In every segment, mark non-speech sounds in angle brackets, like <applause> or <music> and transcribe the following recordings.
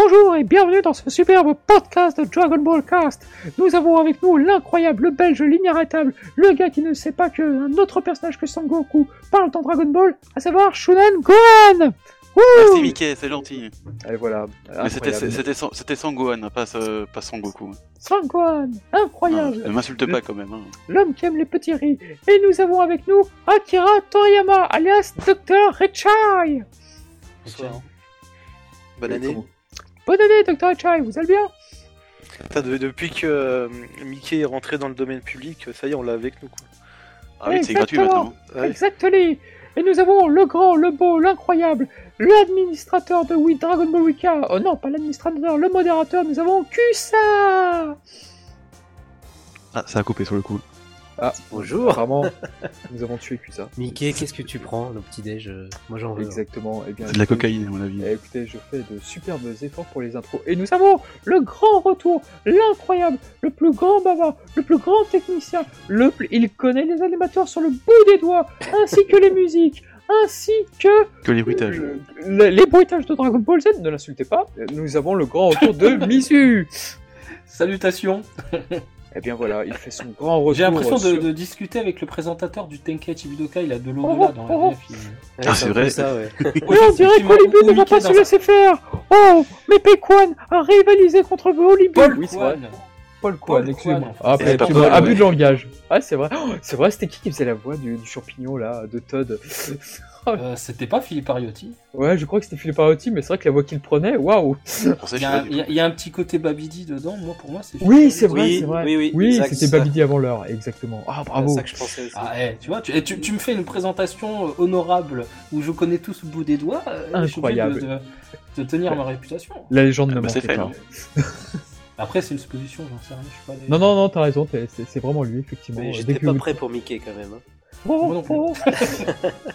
Bonjour et bienvenue dans ce superbe podcast de Dragon Ball Cast. Nous avons avec nous l'incroyable, le belge, l'inarrêtable, le gars qui ne sait pas qu'un autre personnage que Sangoku parle dans Dragon Ball, à savoir Shunen Gohan. Wouh Merci Mickey, c'est gentil. Allez, voilà. Mais c'était Sangohan, pas, pas Sangoku. Sangohan, incroyable, Ne m'insulte pas quand même. hein. l'homme qui aime les petits riz. Et nous avons avec nous Akira Toriyama, alias Dr. Rechai. Bonsoir. Bonne Bonne année. Bonne année, Dr. Rechai, vous allez bien? Putain, de- depuis que euh, Mickey est rentré dans le domaine public, ça y est, on l'a avec nous. Quoi. Ah oui, c'est gratuit Exactement. maintenant. Ah. Exactement. Et nous avons le grand, le beau, l'incroyable, l'administrateur de oui, Dragon Ball Wika. Oh non, pas l'administrateur, le modérateur. Nous avons Kusa. Ah, ça a coupé sur le coup. Ah, Bonjour apparemment, <laughs> nous avons tué Kusa. Mickey, qu'est-ce que tu prends le petit déj euh, Moi j'en veux. Exactement. Eh bien, C'est de la cocaïne à mon avis. Eh, écoutez, je fais de superbes efforts pour les intros. Et nous avons le grand retour, l'incroyable, le plus grand bavard, le plus grand technicien. Le plus... Il connaît les animateurs sur le bout des doigts, ainsi que les musiques, ainsi que Que les bruitages. le- le- les bruitages de Dragon Ball Z. Ne l'insultez pas. Nous avons le grand retour de <laughs> Misu. Salutations <laughs> Eh bien voilà, il fait son grand retour. J'ai l'impression de, sur- de discuter avec le présentateur du Tenkaichi Budokai, il a de l'au-delà dans la VF. il- Ah, c'est un peu vrai. ça, ouais. <laughs> Oui, on dirait ou ne va pas se laisser faire. Oh, mais Pequan a rivalisé contre Olibu. Paul Oui, c'est Kwan. Paul Kwan, excusez-moi. Ah, C'est vois, abus de langage. Ah, c'est vrai. Oh, c'est vrai, c'était qui qui faisait la voix du, du champignon là, de Todd? Euh, C'était pas Philippe Ariotti. Ouais, je crois que c'était Philippe Ariotti, mais c'est vrai que la voix qu'il prenait, waouh Il y, a, sais pas du il y a- tout. il y a un petit côté Babidi dedans, moi pour moi c'est Oui, c'est vrai, Oui, c'est vrai. oui, oui, Oui, exact, c'était ça. Babidi avant l'heure, exactement. Ah, C'est bravo. ça que je pensais aussi. Ah, eh, tu vois, tu, eh, tu, tu me fais une présentation euh, honorable où je connais tout ce bout des doigts. euh, je suis obligé Incroyable. De, de- de tenir ma réputation. La légende Ah, ne bah, c'est manquait fait, pas. hein. <laughs> Après, c'est une supposition, j'en sais rien. Je suis pas allé- Non, non, non, t'as raison, t'es- c'est c'est vraiment lui, effectivement. Mais J'étais que- pas prêt pour Mickey quand même. hein. Oh, Moi non plus. oh.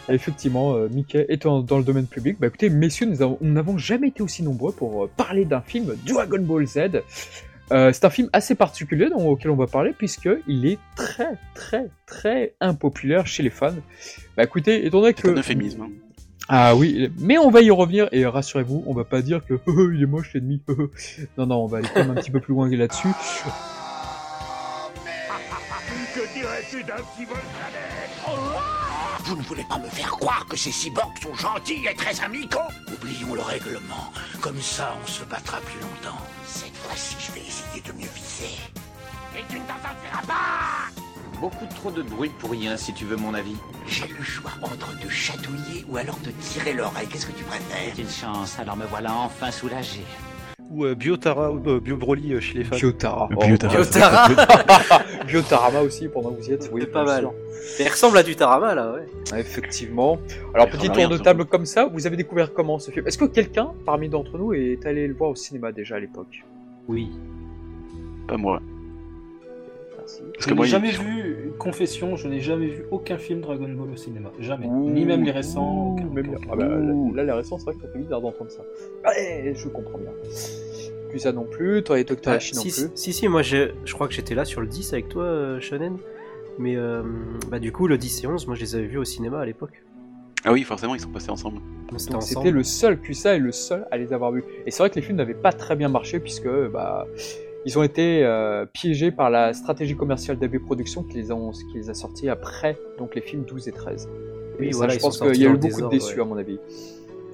<laughs> Effectivement, euh, Mickey étant dans le domaine public, bah écoutez, messieurs, nous avons- nous n'avons jamais été aussi nombreux pour euh, parler d'un film Dragon Ball Z. Euh, c'est un film assez particulier dont- auquel on va parler puisque il est très très très impopulaire chez les fans. Bah écoutez, étant donné C'est un que euphémisme. hein. ah oui, mais on va y revenir et rassurez-vous, on va pas dire que <laughs> il est moche l'ennemi. <laughs> non non, on va aller quand même un petit peu plus loin là-dessus. Que dirais-tu d'un petit volcanet Vous ne voulez pas me faire croire que ces cyborgs sont gentils et très amicaux Oublions le règlement. Comme ça, on se battra plus longtemps. Cette fois-ci, je vais essayer de mieux viser. Et tu ne t'en sortiras pas Beaucoup trop de bruit pour rien, si tu veux mon avis. J'ai le choix entre te chatouiller ou alors te tirer l'oreille. Qu'est-ce que tu préfères? C'est une chance, alors me voilà enfin soulagé. Ou euh, Biotara, ou euh, Bio Broly euh, chez les fans. Biotara. Oh, Biotara. Biotara <laughs> Biotarama <laughs> aussi pendant que vous y êtes. Oui, C'est pas mal. Il ressemble à du Tarama là, ouais. Ah, Effectivement. Alors, petit tour de table comme ça, vous avez découvert comment ce film? Est-ce que quelqu'un parmi d'entre nous est allé le voir au cinéma déjà à l'époque? Oui. Pas moi. Merci. Parce Je que moi, n'ai il- jamais vu, confession, je n'ai jamais vu aucun film Dragon Ball au cinéma. Jamais. Ouh, Ni même les récents. ouh, aucun, même aucun, bien. aucun. Ah bah, là, les récents, c'est vrai que ça fait bizarre d'entendre ça. Ouais, je comprends bien. Plus ça non plus, toi et Dr. Ah, Hachi non si, plus. si, si, moi je, je crois que j'étais là sur le 10 avec toi, euh, Shonen. Mais euh, bah, du coup, le 10 et 11, moi je les avais vus au cinéma à l'époque. Ah oui, forcément, ils sont passés ensemble. Donc c'était le seul QSA et le seul à les avoir vus. Et c'est vrai que les films n'avaient pas très bien marché puisque bah ils ont été euh, piégés par la stratégie commerciale d'AB Productions qui les, ont, qui les a sortis après donc les films 12 et 13. Oui, et ça, je pense qu'il y a eu beaucoup de déçus ouais. à mon avis.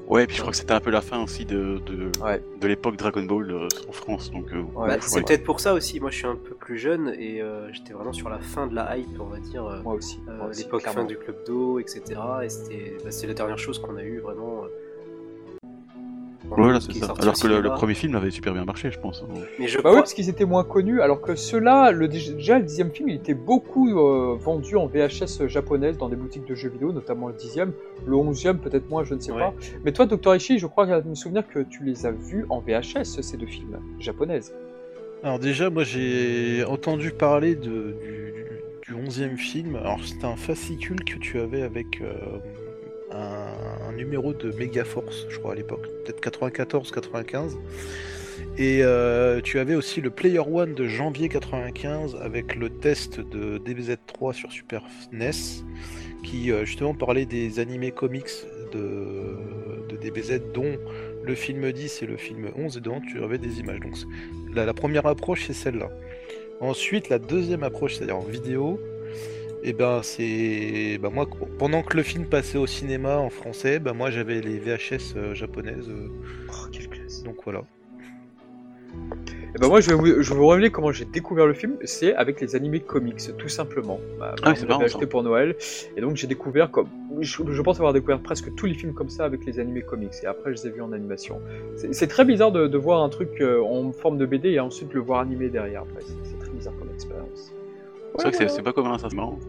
Ouais, puis je crois que c'était un peu la fin aussi de, de, Ouais. de l'époque Dragon Ball euh, en France. Donc, euh, Ouais, Bah, c'est peut-être pour ça aussi, moi je suis un peu plus jeune et euh, j'étais vraiment sur la fin de la hype, on va dire. Moi aussi. euh, aussi, l'époque fin du club d'eau, etc. Et c'était bah, la dernière chose qu'on a eu vraiment. Voilà, c'est ça. Alors que le, premier film avait super bien marché, je pense. hein. Mais je Bah crois. oui, parce qu'ils étaient moins connus, alors que ceux-là, le, déjà le dixième film, il était beaucoup euh, vendu en VHS japonaise dans des boutiques de jeux vidéo, notamment le dixième. Le onzième, peut-être moins, je ne sais Ouais. pas. Mais toi, Dr. Ishii, je crois me souvenir que tu les as vus en VHS, ces deux films japonaises. Alors déjà, moi j'ai entendu parler de, du, du 11e film. Alors c'était un fascicule que tu avais avec euh, un numéro de Megaforce, je crois à l'époque, peut-être 94-95. Et euh, tu avais aussi le Player One de janvier 95 avec le test de DBZ3 sur Super NES qui euh, justement parlait des animés comics de, DBZ dont le film 10 et le film 11, et dedans tu avais des images. Donc la, la première approche, c'est celle-là. Ensuite, la deuxième approche, c'est-à-dire en vidéo, et ben c'est. Ben moi, pendant que le film passait au cinéma en français, ben moi j'avais les VHS euh, japonaises. euh, Oh, quelle classe. donc voilà. Eh ben moi, je vais, vous, je vais vous révéler comment j'ai découvert le film. C'est avec les animés comics, tout simplement. Ma Ah c'est acheté pour Noël. Et donc, j'ai découvert comme. Je, je pense avoir découvert presque tous les films comme ça avec les animés comics. Et après, je les ai vus en animation. C'est très bizarre de, de voir un truc euh, en forme de BD et ensuite le voir animé derrière. C'est très bizarre comme expérience. C'est vrai que c'est- pas commun, ça, c'est marrant.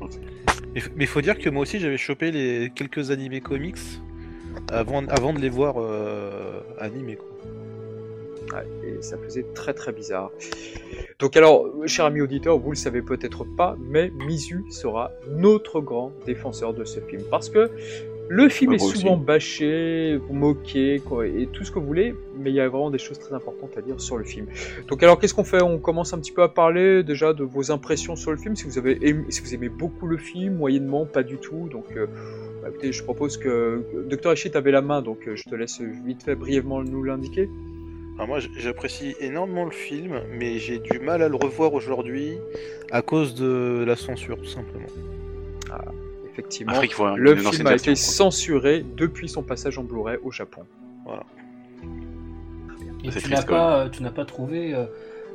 Mais il faut dire que moi aussi j'avais chopé les quelques animés comics avant, avant de les voir euh, animés. Quoi. Ouais, et ça faisait très très bizarre. Donc alors, cher ami auditeur, vous le savez peut-être pas, mais Mizu sera notre grand défenseur de ce film. Parce que le film Ouais, est aussi. souvent bâché, moqué, quoi, et tout ce que vous voulez, mais il y a vraiment des choses très importantes à dire sur le film. Donc alors, qu'est-ce qu'on fait? On commence un petit peu à parler déjà de vos impressions sur le film, si vous, avez aimé, si vous aimez beaucoup le film, moyennement, pas du tout. Donc euh, bah, écoutez, je propose que... Docteur Ishii, t'avais la main, donc euh, je te laisse vite fait brièvement nous l'indiquer. Alors moi j'apprécie énormément le film, mais j'ai du mal à le revoir aujourd'hui à cause de la censure tout simplement. Effectivement. Le film a été censuré depuis son passage en Blu-ray au Japon. Et C'est tu n'as pas, tu n'as pas trouvé euh,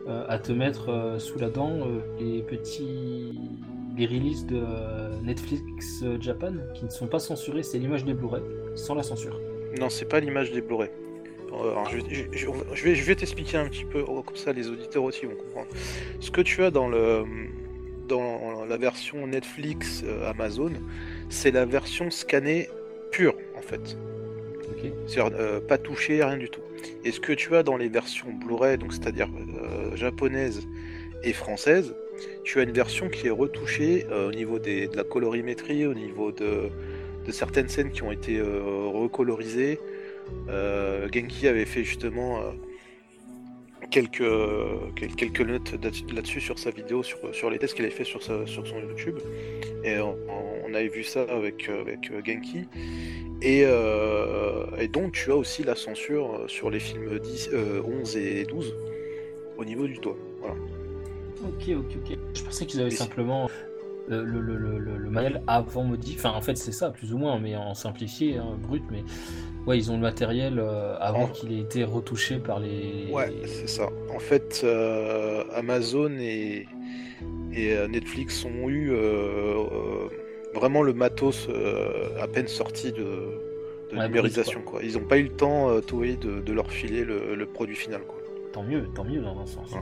euh, à te mettre euh, sous la dent euh, les petits les releases de euh, Netflix Japan qui ne sont pas censurés, c'est l'image des Blu-ray sans la censure. Non, c'est pas l'image des Blu-ray. Alors, je, vais- je- je- je vais, je vais t'expliquer un petit peu, comme ça les auditeurs aussi vont comprendre. Ce que tu as dans, le, dans la version Netflix euh, Amazon, c'est la version scannée pure en fait. C'est-à-dire euh, pas touché, rien du tout. Et ce que tu as dans les versions Blu-ray, donc c'est-à-dire euh, japonaises et françaises, tu as une version qui est retouchée au niveau des, de la colorimétrie, au niveau de, de certaines scènes qui ont été recolorisées. Genki avait fait justement quelques, quel- quelques notes là-dessus sur sa vidéo, sur, sur les tests qu'il avait fait sur, sa- sur son YouTube. Et on, on avait vu ça avec, avec euh, Genki. Et, euh, et donc tu as aussi la censure euh, sur les films 10, euh, 11 et 12 au niveau du doigt. Voilà. Ok, ok, ok. Je pensais qu'ils avaient Et- simplement le, le, le, le, le matériel avant modifié. Enfin, en fait, c'est ça, plus ou moins, mais en simplifié, hein, brut. Mais ouais, ils ont le matériel euh, avant qu'il ait été retouché par les. Ouais, c'est ça. En fait, euh, Amazon et, et euh, Netflix ont eu euh, vraiment le matos à peine sorti de, de Ouais, numérisation. Quoi. Ils n'ont pas eu le temps, Toei, de, de leur filer le, le produit final. Quoi. Tant mieux, tant mieux dans un sens. Ouais.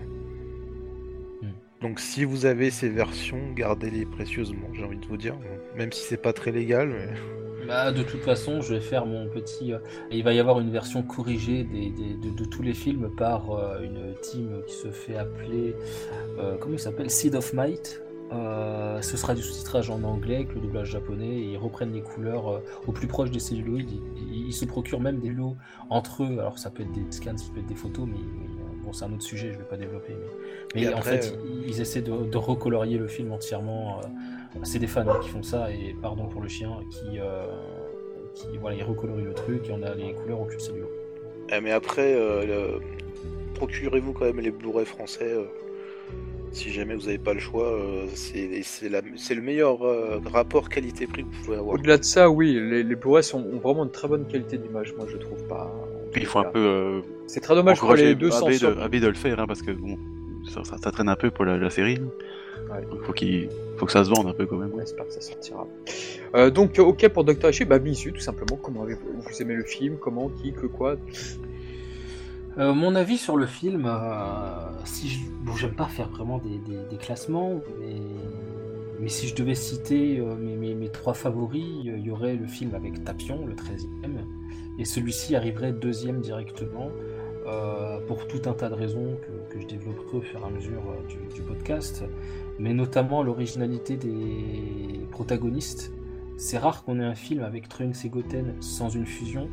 Donc si vous avez ces versions, gardez-les précieusement, j'ai envie de vous dire. Même si c'est pas très légal, mais... <laughs> Bah, de toute façon, je vais faire mon petit. euh, Il va y avoir une version corrigée de, tous les films par euh, une team qui se fait appeler. euh, comment il s'appelle? Seed of Might. Ce sera du sous-titrage en anglais avec le doublage japonais ils reprennent les couleurs au plus proche des celluloïdes. Ils, se procurent même des lots entre eux. Alors ça peut être des scans, ça peut être des photos, mais, bon, c'est un autre sujet, je vais pas développer. Mais, en fait, ils, ils essaient de, de recolorier le film entièrement. euh, c'est des fans hein, qui font ça et pardon pour le chien qui, euh, qui voilà, ils recolorient le truc et on a les couleurs au cul de cellulo. Eh, mais après, euh, le- procurez-vous quand même les Blu-ray français. euh, si jamais vous n'avez pas le choix, euh, c'est le meilleur euh, rapport qualité-prix que vous pouvez avoir. Au-delà de ça, oui, les, les Blu-ray sont- ont vraiment une très bonne qualité d'image, moi je trouve pas. en Puis il tout faut un peu euh, C'est très dommage pour les 200 AB sur- de, AB de le faire, hein, parce que bon, ça, ça- ça traîne un peu pour la, la série. Ouais. Donc faut, qu'il faut que ça se vende un peu quand même. On espère que ça sortira. Euh, donc, ok pour Dr. Haché, bah Misu, tout simplement. Comment avez-vous vous aimez le film Comment Qui Que Quoi? Euh, mon avis sur le film, euh, si je... bon, j'aime pas faire vraiment des, des- des classements, mais... mais si je devais citer euh, mes, mes- mes trois favoris, euh, il y aurait le film avec Tapion, le 13e, et celui-ci arriverait deuxième directement, euh, pour tout un tas de raisons que, je développerai au fur et à mesure euh, du, podcast, mais notamment l'originalité des protagonistes. C'est rare qu'on ait un film avec Trunks et Goten sans une fusion.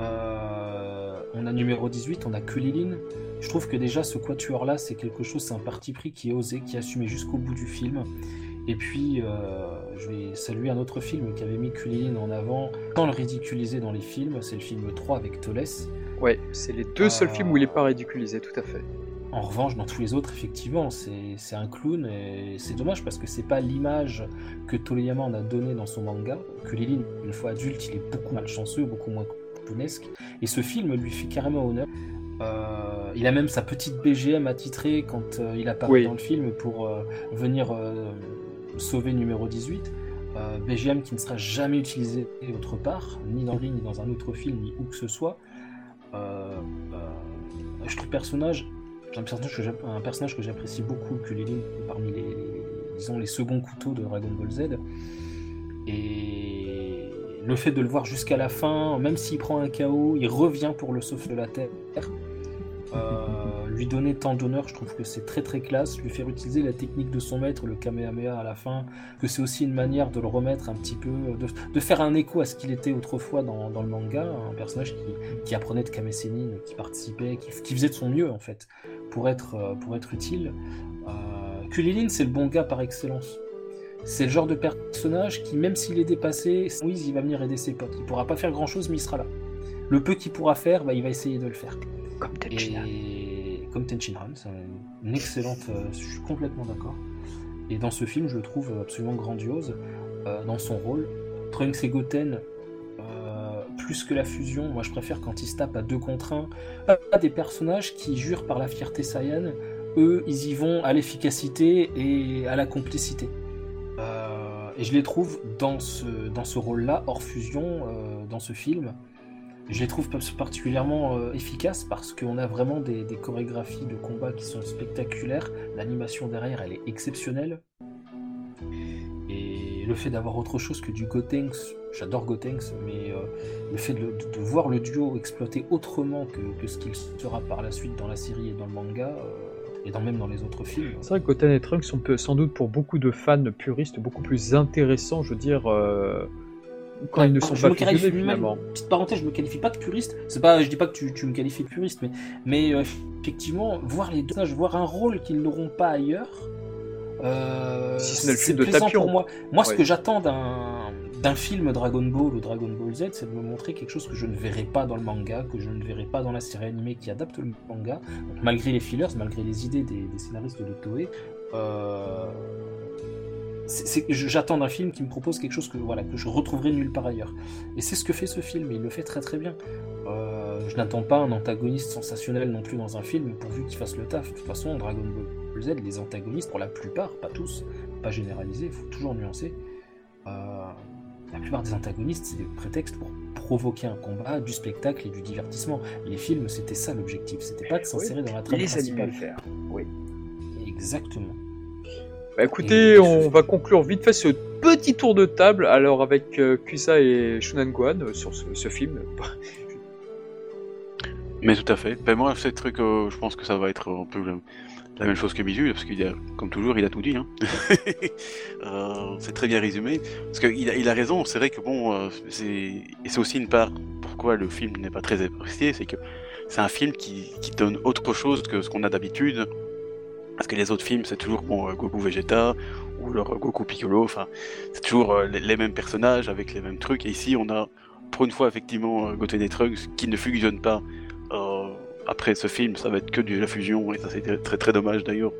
Euh, on a numéro 18, on a Kulilin. Je trouve que déjà ce quatuor là, c'est quelque chose, c'est un parti pris qui est osé, qui est assumé jusqu'au bout du film. Et puis, je vais saluer un autre film qui avait mis Kulilin en avant, sans le ridiculiser dans les films, c'est le film 3 avec Toles, Ouais, c'est les deux seuls films où il est pas ridiculisé, tout à fait. En revanche, dans tous les autres, effectivement, c'est un clown et c'est dommage parce que c'est pas l'image que Toriyama en a donnée dans son manga. Que Lilin, une fois adulte, il est beaucoup malchanceux, beaucoup moins clownesque. Et ce film lui fait carrément honneur. Euh, il a même sa petite BGM attitrée quand euh, il apparaît Oui. dans le film pour euh, venir sauver numéro 18. Euh, BGM qui ne sera jamais utilisé autre part, ni dans Ring, ni dans un autre film, ni où que ce soit. Euh, euh, je trouve personnage un personnage que un personnage que j'apprécie beaucoup, Kulilin, parmi les, disons, les seconds couteaux de Dragon Ball Z. Et le fait de le voir jusqu'à la fin, même s'il prend un KO, il revient pour le sauver de la Terre. Euh, lui donner tant d'honneur, je trouve que c'est très très classe. Lui faire utiliser la technique de son maître, le Kamehameha à la fin, que c'est aussi une manière de le remettre un petit peu, de, de faire un écho à ce qu'il était autrefois dans, dans le manga, un personnage qui, qui apprenait de Kame Sennin, qui participait, qui, qui faisait de son mieux en fait pour être, euh, pour être utile. Euh, Kulilin, c'est le bon gars par excellence. C'est le genre de personnage qui, même s'il est dépassé, oui, il va venir aider ses potes. Il pourra pas faire grand chose, mais il sera là. Le peu qu'il pourra faire, bah, il va essayer de le faire. Comme. Et comme Tenshinhan, c'est une excellente. euh, je suis complètement d'accord. Et dans ce film, je le trouve absolument grandiose euh, dans son rôle. Trunks et Goten, euh, plus que la fusion, moi je préfère quand ils se tapent à deux contre un. Pas des personnages qui jurent par la fierté Saiyan, eux ils y vont à l'efficacité et à la complicité. Et je les trouve dans ce, dans ce rôle-là, hors fusion, dans ce film. Je les trouve particulièrement euh, efficaces parce qu'on a vraiment des, chorégraphies de combat qui sont spectaculaires. L'animation derrière, elle est exceptionnelle. Et le fait d'avoir autre chose que du Gotenks, j'adore Gotenks, mais euh, le fait de, voir le duo exploité autrement que, ce qu'il sera par la suite dans la série et dans le manga, euh, et même dans les autres films. C'est vrai que Goten et Trunks sont sans doute pour beaucoup de fans puristes beaucoup plus intéressants, je veux dire, quand ils ne sont pas même-. Petite parenthèse, je me qualifie pas de puriste. C'est pas, je dis pas que tu, tu me qualifies de puriste, mais, mais euh, effectivement, voir les deux personnages, voir un rôle qu'ils n'auront pas ailleurs. euh, Si ce n'est le c'est film de plaisant Tapion. pour moi. Moi, ce Ouais. que j'attends d'un d'un film Dragon Ball ou Dragon Ball Z, c'est de me montrer quelque chose que je ne verrai pas dans le manga, que je ne verrai pas dans la série animée qui adapte le manga, malgré les fillers, malgré les idées des, des scénaristes de Toei. Euh, j'attends d'un film qui me propose quelque chose que voilà que je retrouverai nulle part ailleurs. Et c'est ce que fait ce film, et il le fait très très bien. Euh, je n'attends pas un antagoniste sensationnel non plus dans un film, pourvu qu'il fasse le taf. De toute façon, Dragon Ball Z, les antagonistes, pour la plupart, pas tous, pas généraliser, il faut toujours nuancer. euh, la plupart des antagonistes, c'est des prétextes pour provoquer un combat, du spectacle et du divertissement. Les films, c'était ça l'objectif, c'était pas de s'insérer dans la trame principale. faire. Oui. Exactement. Bah écoutez, on va conclure vite fait ce petit tour de table, alors avec euh, Kusa et Shunan Gohan euh, sur ce, ce film. <laughs> Mais tout à fait. Ben moi, ces trucs, euh, je pense que ça va être un peu le- la même chose que Bisu, parce qu'il a, comme toujours, il a tout dit. Hein. <laughs> Euh, c'est très bien résumé. Parce qu'il a, il a raison, c'est vrai que bon, euh, c'est, et c'est aussi une part pourquoi le film n'est pas très apprécié, c'est que c'est un film qui, qui donne autre chose que ce qu'on a d'habitude. Parce que les autres films, c'est toujours bon, euh, Goku Vegeta ou leur euh, Goku Piccolo, enfin, c'est toujours euh, les, mêmes personnages avec les mêmes trucs. Et ici, on a pour une fois effectivement Goten et Trunks qui ne fusionnent pas. Après ce film, ça va être que de la fusion, et ça c'est très très dommage d'ailleurs.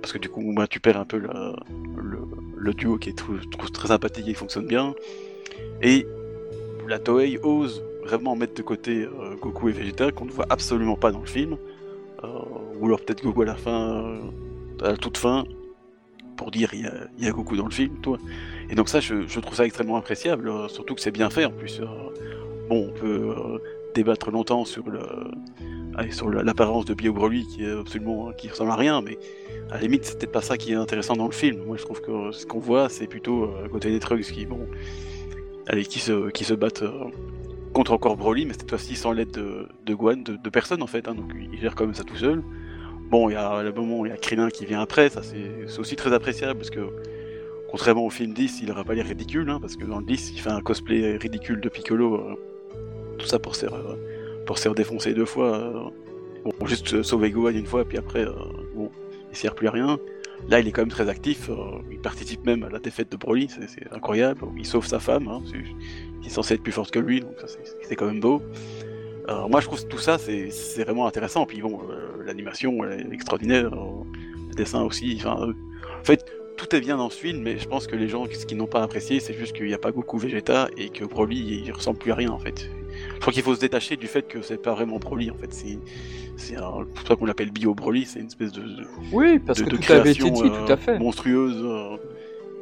Parce que du coup, tu perds un peu le, duo qui est très sympathique et fonctionne bien. Et la Toei ose vraiment mettre de côté Goku et Vegeta qu'on ne voit absolument pas dans le film. Ou alors peut-être Goku à la fin, euh, à la toute fin, pour dire il y a, y a Goku dans le film, toi. Et donc ça, je, trouve ça extrêmement appréciable, euh, surtout que c'est bien fait en plus. euh. bon, on peut débattre longtemps sur le, sur l'apparence de Bio Broly qui est absolument qui ressemble à rien, mais à la limite, c'est peut-être pas ça qui est intéressant dans le film. Moi, je trouve que ce qu'on voit, c'est plutôt euh, côté des Trunks qui, bon, allez, qui se, qui se battent contre encore Broly, mais cette fois-ci sans l'aide de, de Gohan, de, personne en fait, hein, donc il gère même ça tout seul. Bon, il y a le moment il y a Krillin qui vient après, ça c'est aussi très appréciable parce que contrairement au film 10, il n'aura pas l'air ridicule, hein, parce que dans le 10, il fait un cosplay ridicule de Piccolo, euh, tout ça pour se euh, pour défoncer deux fois. euh, bon, juste sauver Gohan une fois, puis après, euh, bon, il sert plus à rien. Là, il est quand même très actif, il participe même à la défaite de Broly, c'est incroyable. Il sauve sa femme, hein, qui est censée être plus forte que lui, donc ça c'est quand même beau. Alors, moi, je trouve que tout ça, c'est c'est vraiment intéressant. Puis bon, euh, l'animation elle est extraordinaire, euh, le dessin aussi. Enfin, euh, en fait, tout est bien dans ce film, mais je pense que les gens, ce qu'ils n'ont pas apprécié, c'est juste qu'il n'y a pas Goku Vegeta et que Broly, il ressemble plus à rien en fait. Je crois qu'il faut se détacher du fait que c'est pas vraiment Broly en fait. C'est c'est pour ça qu'on l'appelle Bio Broly. C'est une espèce de, de- Oui, parce de, que de tout avait été création dit, tout à fait. monstrueuse euh,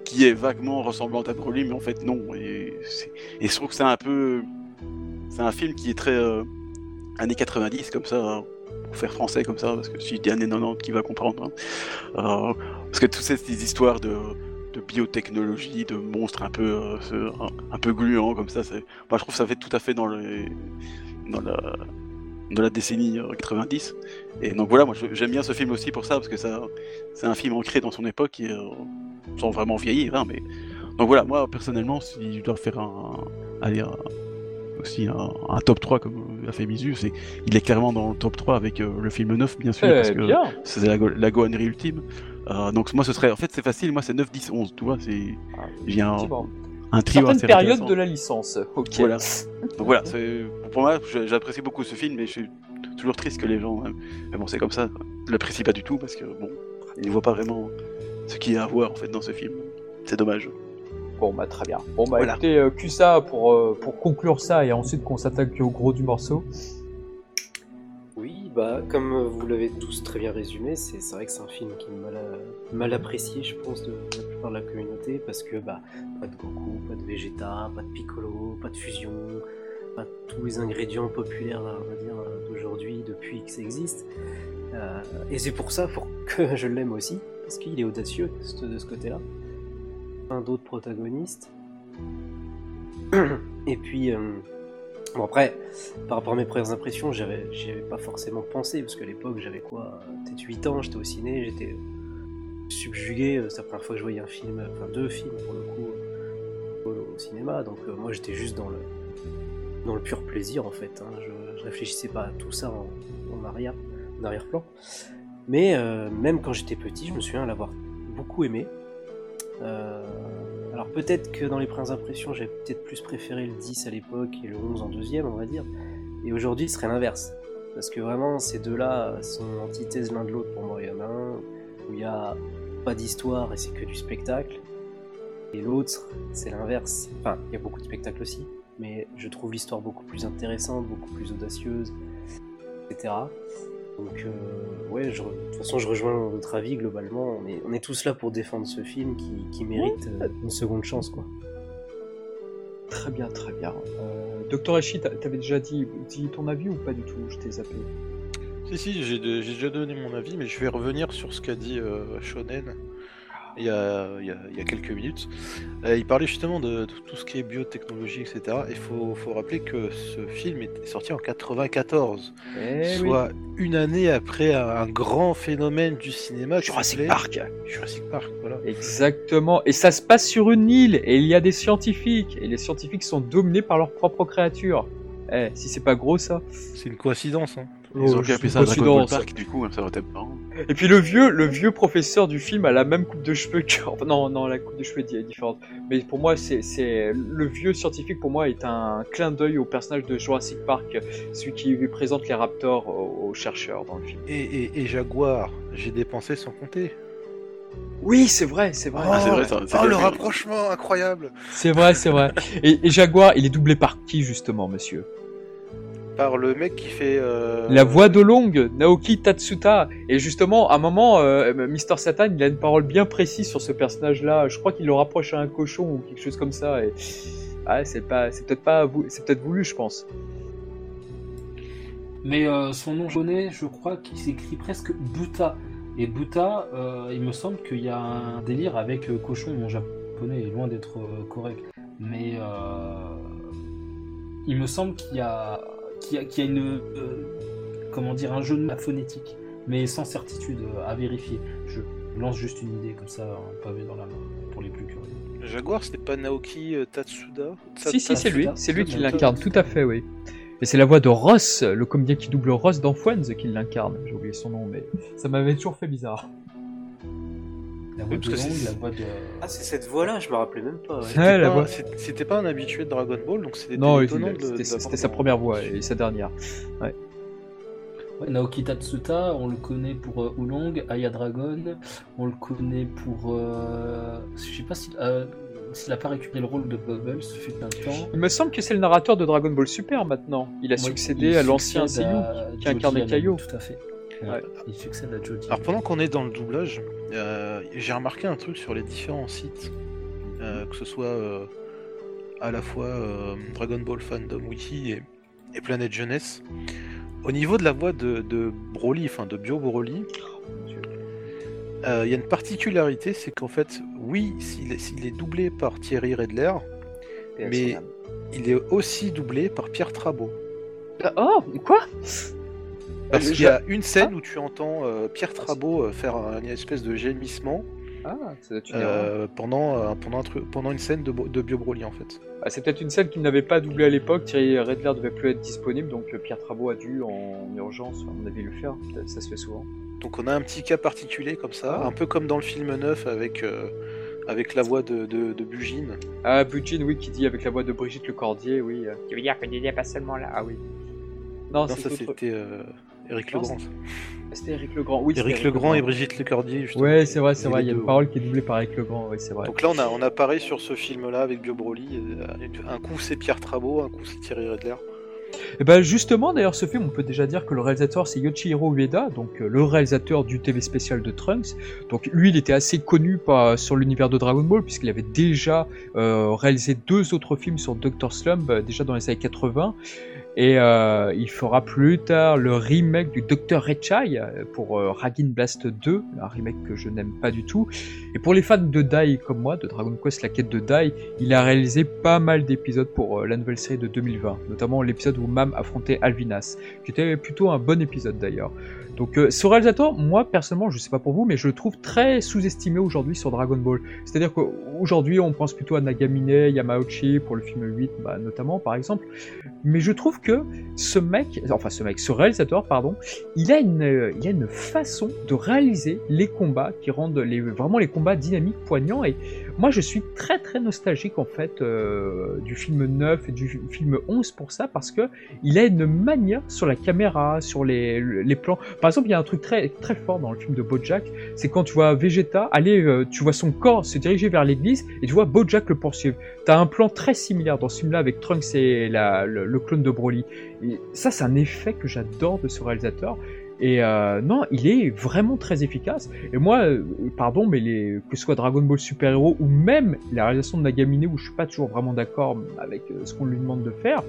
qui est vaguement ressemblante à Broly, mais en fait non. Et, et je trouve que c'est un peu, c'est un film qui est très euh, années 90 comme ça, hein, pour faire français comme ça, parce que si je dis années 90, qui va comprendre hein. Euh, Parce que toutes ces, histoires de, biotechnologie, de monstres un peu, euh, un, peu gluants comme ça, moi je trouve que ça fait tout à fait dans le dans la dans la décennie euh, 90. Et donc voilà, moi j'aime bien ce film aussi pour ça, parce que c'est un film ancré dans son époque et sans vraiment vieillir. Hein, mais... Donc voilà, moi personnellement, si je dois faire un, un- aussi un, un top 3 comme l'a fait Mizu, c'est, il est clairement dans le top 3 avec euh, le film 9 bien sûr, Eh parce que c'est la, la ultime. Euh, donc moi ce serait, en fait c'est facile, moi c'est 9, 10, 11, tu vois, c'est, j'ai un, un trio Certaines assez intéressant. de la licence. Ok. Voilà. <laughs> Donc voilà, pour moi, j'apprécie beaucoup ce film, mais je suis toujours triste que les gens. euh, Mais bon, c'est comme ça. quoi. Je l'apprécie pas du tout parce que bon, ils ne voient pas vraiment ce qu'il y a à voir en fait dans ce film. C'est dommage. Bon, bah très bien. Bon, bah Voilà. écoutez, euh, que ça pour, euh, pour conclure ça et ensuite qu'on s'attaque au gros du morceau. Oui, bah, comme vous l'avez tous très bien résumé, c'est vrai que c'est un film qui est mal, mal apprécié, je pense, de la plupart de la communauté, parce que bah, pas de Goku, pas de Vegeta, pas de Piccolo, pas de fusion, pas tous les ingrédients populaires, là, on va dire, euh, d'aujourd'hui, depuis que ça existe. Euh, et c'est pour ça pour que je l'aime aussi, parce qu'il est audacieux de ce, de ce côté-là. Un d'autres protagonistes. <clears throat> Et puis, euh, bon après, par rapport à mes premières impressions, j'avais, avais pas forcément pensé, parce qu'à l'époque, j'avais quoi, peut-être 8 ans, j'étais au ciné, j'étais subjugué, euh, c'est la première fois que je voyais un film, enfin deux films pour le coup, euh, au, cinéma, donc moi j'étais juste dans le, dans le pur plaisir en fait, hein. je, réfléchissais pas à tout ça en, en arrière, en arrière-plan. Mais même quand j'étais petit, je me souviens l'avoir beaucoup aimé. Euh, alors peut-être que dans les premières impressions, j'avais peut-être plus préféré le 10 à l'époque et le 11 en deuxième, on va dire. Et aujourd'hui, ce serait l'inverse. Parce que vraiment, ces deux-là sont antithèses l'un de l'autre pour moi. Il y en a un où il n'y a pas d'histoire et c'est que du spectacle. Et l'autre, c'est l'inverse. Enfin, il y a beaucoup de spectacles aussi. Mais je trouve l'histoire beaucoup plus intéressante, beaucoup plus audacieuse, etc. Donc, euh, ouais, je- de toute façon, je rejoins votre avis globalement. On est, on est tous là pour défendre ce film qui, qui mérite euh, une seconde chance, quoi. Très bien, très bien. Euh, Docteur t'a- t'avais déjà dit, dit ton avis ou pas du tout? Je t'ai zappé. Si, si, j'ai déjà donné mon avis, mais je vais revenir sur ce qu'a dit euh, Shonen il y, a, il, y a, il y a quelques minutes. Euh, il parlait justement de, de tout ce qui est biotechnologie, etc. Il faut, faut rappeler que ce film est sorti en 94, Eh oui. soit une année après un, un grand phénomène du cinéma. Jurassic Park. Jurassic Park, voilà. Exactement. Et ça se passe sur une île et il y a des scientifiques et les scientifiques sont dominés par leurs propres créatures. Eh, si c'est pas gros ça. C'est une coïncidence. Hein. Ils Oh, ont pu appeler c'est ça Dragon Ball. Park, du coup, hein, ça aurait été marrant. Et puis le vieux, le vieux professeur du film a la même coupe de cheveux que. enfin, <laughs> non, non, la coupe de cheveux est différente. Mais pour moi, c'est, c'est le vieux scientifique. Pour moi, est un clin d'œil au personnage de Jurassic Park, celui qui lui présente les raptors aux, chercheurs dans le film. Et, et, et Jaguar, j'ai dépensé sans compter. Oui, c'est vrai, c'est vrai. Ah, c'est vrai, ça. c'est Oh, le rapprochement incroyable C'est vrai, c'est vrai. Et, et Jaguar, il est doublé par qui justement, monsieur? Par le mec qui fait. euh, La voix de longue, Naoki Tatsuta. Et justement, à un moment, euh, Mister Satan, il a une parole bien précise sur ce personnage-là. Je crois qu'il le rapproche à un cochon ou quelque chose comme ça. Et ah, c'est pas, c'est peut-être pas, c'est peut-être voulu, je pense. Mais euh, son nom japonais, je crois qu'il s'écrit presque Buta. Et Buta, euh, il me semble qu'il y a un délire avec cochon. Mon japonais est loin d'être euh, correct. Mais euh, il me semble qu'il y a, qu'il y a, une. euh, comment dire, un jeu de la phonétique. Mais sans certitude euh, à vérifier. Je lance juste une idée comme ça, un pavé dans la main, pour les plus curieux. Jaguar, c'était pas Naoki euh, Tatsuda Si, si, c'est lui, c'est lui qui l'incarne, tout à fait, oui. Et c'est la voix de Ross, le comédien qui double Ross dans Friends, qui l'incarne. J'ai oublié son nom, mais ça m'avait toujours fait bizarre. La voix Oui, de Long, la voix de. Ah, c'est cette voix-là, je me rappelais même pas. ouais. C'était Ouais, la pas- voix. c'est- C'était pas un habitué de Dragon Ball, donc c'était Non, c'était sa première voix et sa dernière. Ouais, Naoki Tatsuta, on le connaît pour euh, Oolong, Aya Dragon, on le connaît pour. euh, Je sais pas s'il euh, s'il a pas récupéré le rôle de Bubbles, ce fut un temps. Il me semble que c'est le narrateur de Dragon Ball Super maintenant. Il a Ouais, succédé il à l'ancien Seiyu qui incarnait Kaio. Tout à fait. Ouais. Il succède à Joji. Alors pendant qu'on est dans le doublage, euh, j'ai remarqué un truc sur les différents sites, euh, que ce soit euh, à la fois euh, Dragon Ball Fandom Wiki et, et Planète Jeunesse. Au niveau de la voix de, de Broly, enfin de Bio Broly, euh, il y a une particularité, c'est qu'en fait, oui, s'il est, s'il est doublé par Thierry Redler, mais il est aussi doublé par Pierre Trabot. Ah, Oh, quoi? Parce Euh, qu'il y a une scène où tu entends euh, Pierre Trabot euh, faire un- une espèce de gémissement Ah, ça doit être une erreur. euh, pendant, euh, pendant, un truc, pendant une scène de, de Bio Broly en fait. Ah, c'est peut-être une scène qu'il n'avait pas doublée à l'époque. Thierry Redler devait plus être disponible, donc Pierre Trabot a dû en urgence, à mon avis, le faire. Ça, se fait souvent. Donc on a un petit cas particulier comme ça, Ah. un peu comme dans le film 9 avec, euh, avec la voix de, de, de Bugine. Ah, Bujin, oui, qui dit avec la voix de Brigitte Lecordier, oui. euh, Qui veut dire que n'était pas seulement là? Ah oui. Non, ça c'était euh, Eric Legrand. C'était Eric Legrand. Oui, c'était Eric Legrand et Brigitte Lecordier justement. Ouais, c'est vrai, c'est vrai. Il y a une parole qui est doublée par Eric Legrand. Oui, c'est vrai. Donc là on a, on a pareil sur ce film là avec Bio Broly. Un coup c'est Pierre Trabot, un coup c'est Thierry Redler. Et ben justement, d'ailleurs, ce film, on peut déjà dire que le réalisateur c'est Yoshihiro Ueda, donc euh, le réalisateur du TV spécial de Trunks. Donc lui, il était assez connu pas sur l'univers de Dragon Ball puisqu'il avait déjà euh, réalisé deux autres films sur Dr Slump euh, déjà dans les années 80. Et euh, il fera plus tard le remake du Dr Rechai euh, pour euh, Ragin Blast 2, un remake que je n'aime pas du tout. Et pour les fans de Dai comme moi, de Dragon Quest La Quête de Dai, il a réalisé pas mal d'épisodes pour euh, la nouvelle série de 2020, notamment l'épisode où Mam affrontait Alvinas, qui était plutôt un bon épisode d'ailleurs. Donc euh, ce réalisateur, moi personnellement, je sais pas pour vous, mais je le trouve très sous-estimé aujourd'hui sur Dragon Ball. C'est-à-dire qu'aujourd'hui, on pense plutôt à Nagamine, Yamauchi pour le film 8, bah, notamment par exemple. Mais je trouve que ce mec, enfin ce mec, ce réalisateur, pardon, il a une, il a une façon de réaliser les combats qui rendent les, vraiment les combats dynamiques, poignants. Et moi, je suis très très nostalgique en fait euh, du film 9 et du film 11 pour ça, parce que il a une manière sur la caméra, sur les, les plans. Par exemple, il y a un truc très très fort dans le film de BoJack, c'est quand tu vois Vegeta aller, euh, tu vois son corps se diriger vers l'église et tu vois BoJack le poursuivre. T'as un plan très similaire dans ce film-là avec Trunks et la, le, le clone de Broly. Et ça, c'est un effet que j'adore de ce réalisateur. Et euh, non, il est vraiment très efficace. Et moi, euh, pardon, mais les, que ce soit Dragon Ball Super Hero ou même la réalisation de Nagamine, où je suis pas toujours vraiment d'accord avec euh, ce qu'on lui demande de faire,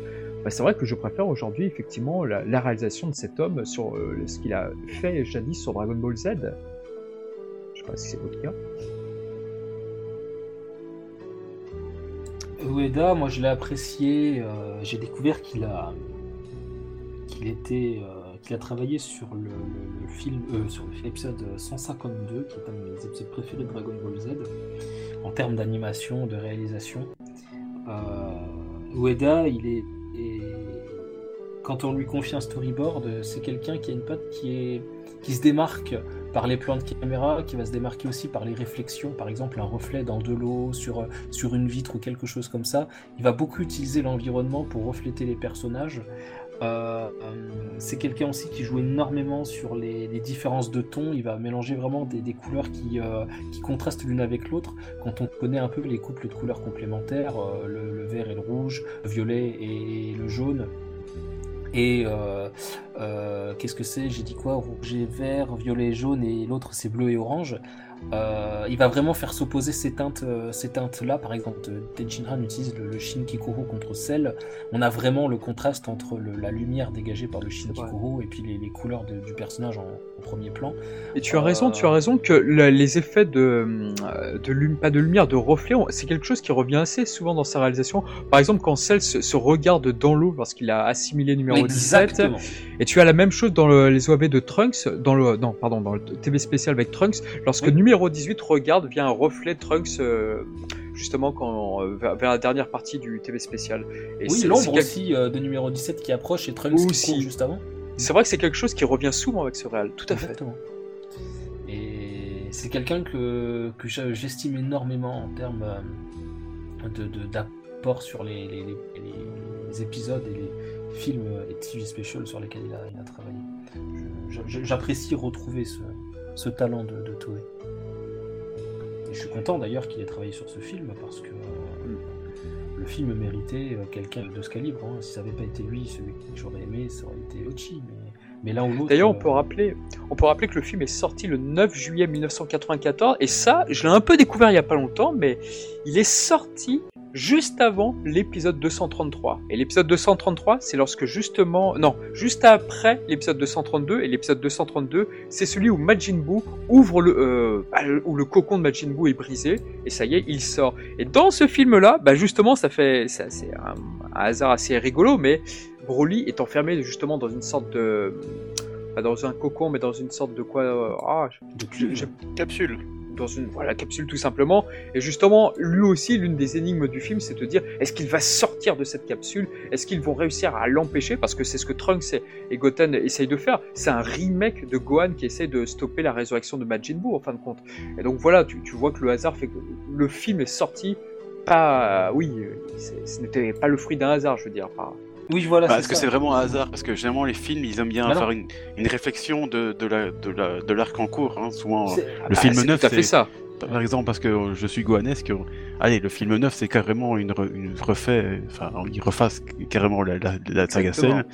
bah, c'est vrai que je préfère aujourd'hui effectivement la, réalisation de cet homme sur ce qu'il a fait jadis sur Dragon Ball Z. Je sais pas si c'est votre cas. Ueda, moi je l'ai apprécié. J'ai découvert qu'il a qu'il était qu'il a travaillé sur le, film euh, sur l'épisode 152, qui est un de mes épisodes préférés de Dragon Ball Z en termes d'animation, de réalisation. Euh, Ueda, il est, quand on lui confie un storyboard, c'est quelqu'un qui a une patte qui est qui se démarque par les plans de caméra, qui va se démarquer aussi par les réflexions, par exemple un reflet dans de l'eau, sur, sur une vitre ou quelque chose comme ça. Il va beaucoup utiliser l'environnement pour refléter les personnages. Euh, euh, c'est quelqu'un aussi qui joue énormément sur les, différences de ton. Il va mélanger vraiment des, couleurs qui, euh, qui contrastent l'une avec l'autre. Quand on connaît un peu les couples de couleurs complémentaires, le, le vert et le rouge, le violet et le jaune, et qu'est-ce que c'est? J'ai dit quoi? Rouge et vert, violet et jaune, et l'autre c'est bleu et orange. Euh, il va vraiment faire s'opposer ces teintes, euh, ces teintes-là. Par exemple, Tenshinhan utilise le, le contre Cell. On a vraiment le contraste entre le- la lumière dégagée par le Shin C'est vrai. Kikoro et puis les, les couleurs de- du personnage en, en premier plan. Et tu as raison, Euh, tu as raison que le- les effets de, euh, pas de lumière, de reflet, c'est quelque chose qui revient assez souvent dans sa réalisation. Par exemple, quand Cell se, se regarde dans l'eau lorsqu'il a assimilé numéro 17, Exactement. et tu as la même chose dans le- les OAV de Trunks, dans le, non, pardon, dans le TV spécial avec Trunks, lorsque Oui. numéro 18 regarde via un reflet Trunks, euh, justement quand, euh, vers, vers la dernière partie du TV spécial. Et Oui, l'ombre aussi euh, de numéro 17 qui approche et Trunks qui Aussi. court juste avant. C'est vrai que c'est quelque chose qui revient souvent avec ce réal, tout à fait. Et c'est quelqu'un que, j'estime énormément en termes euh, de, de- d'apport sur les, les- les- les épisodes et les films et TV specials sur lesquels il a, il a travaillé. J'apprécie retrouver ce, ce talent de, de Toei. Je suis content d'ailleurs qu'il ait travaillé sur ce film parce que euh, le film méritait euh, quelqu'un de ce calibre. hein. Si ça n'avait pas été lui, celui que j'aurais aimé, ça aurait été Ochi. Mais, mais l'un ou l'autre. D'ailleurs, on euh, peut rappeler, on peut rappeler que le film est sorti le 9 juillet 1994, et ça, je l'ai un peu découvert il y a pas longtemps, mais il est sorti juste avant l'épisode 233. Et l'épisode 233, c'est lorsque justement, non, juste après l'épisode 232, et l'épisode 232, c'est celui où Majin Buu ouvre le, euh, bah, où le cocon de Majin Buu est brisé, et ça y est, il sort. Et dans ce film-là, bah justement, ça fait, c'est un, un hasard assez rigolo, mais Broly est enfermé justement dans une sorte de, pas dans un cocon, mais dans une sorte de quoi, euh, ah, de Capsule. dans une voilà capsule tout simplement. Et justement, lui aussi, l'une des énigmes du film, c'est de dire est-ce qu'il va sortir de cette capsule? Est-ce qu'ils vont réussir à l'empêcher? Parce que c'est ce que Trunks et, et Goten essayent de faire. C'est un remake de Gohan qui essaie de stopper la résurrection de Majin Buu en fin de compte. Et donc voilà, tu, tu vois que le hasard fait que le film est sorti. Pas, oui, euh, c'est- ce n'était pas le fruit d'un hasard, je veux dire. Enfin, Oui, voilà. Bah, c'est Est-ce que c'est vraiment un hasard? Parce que généralement, les films, ils aiment bien Bah faire une, une réflexion de, de la- de la- de l'arc en cours. hein. Souvent, C'est- le bah, film neuf, fait c'est ça. par exemple parce que je suis gohanesque. Allez, le film neuf, c'est carrément une, une refait, enfin, ils refassent carrément la, la, la saga. Cell.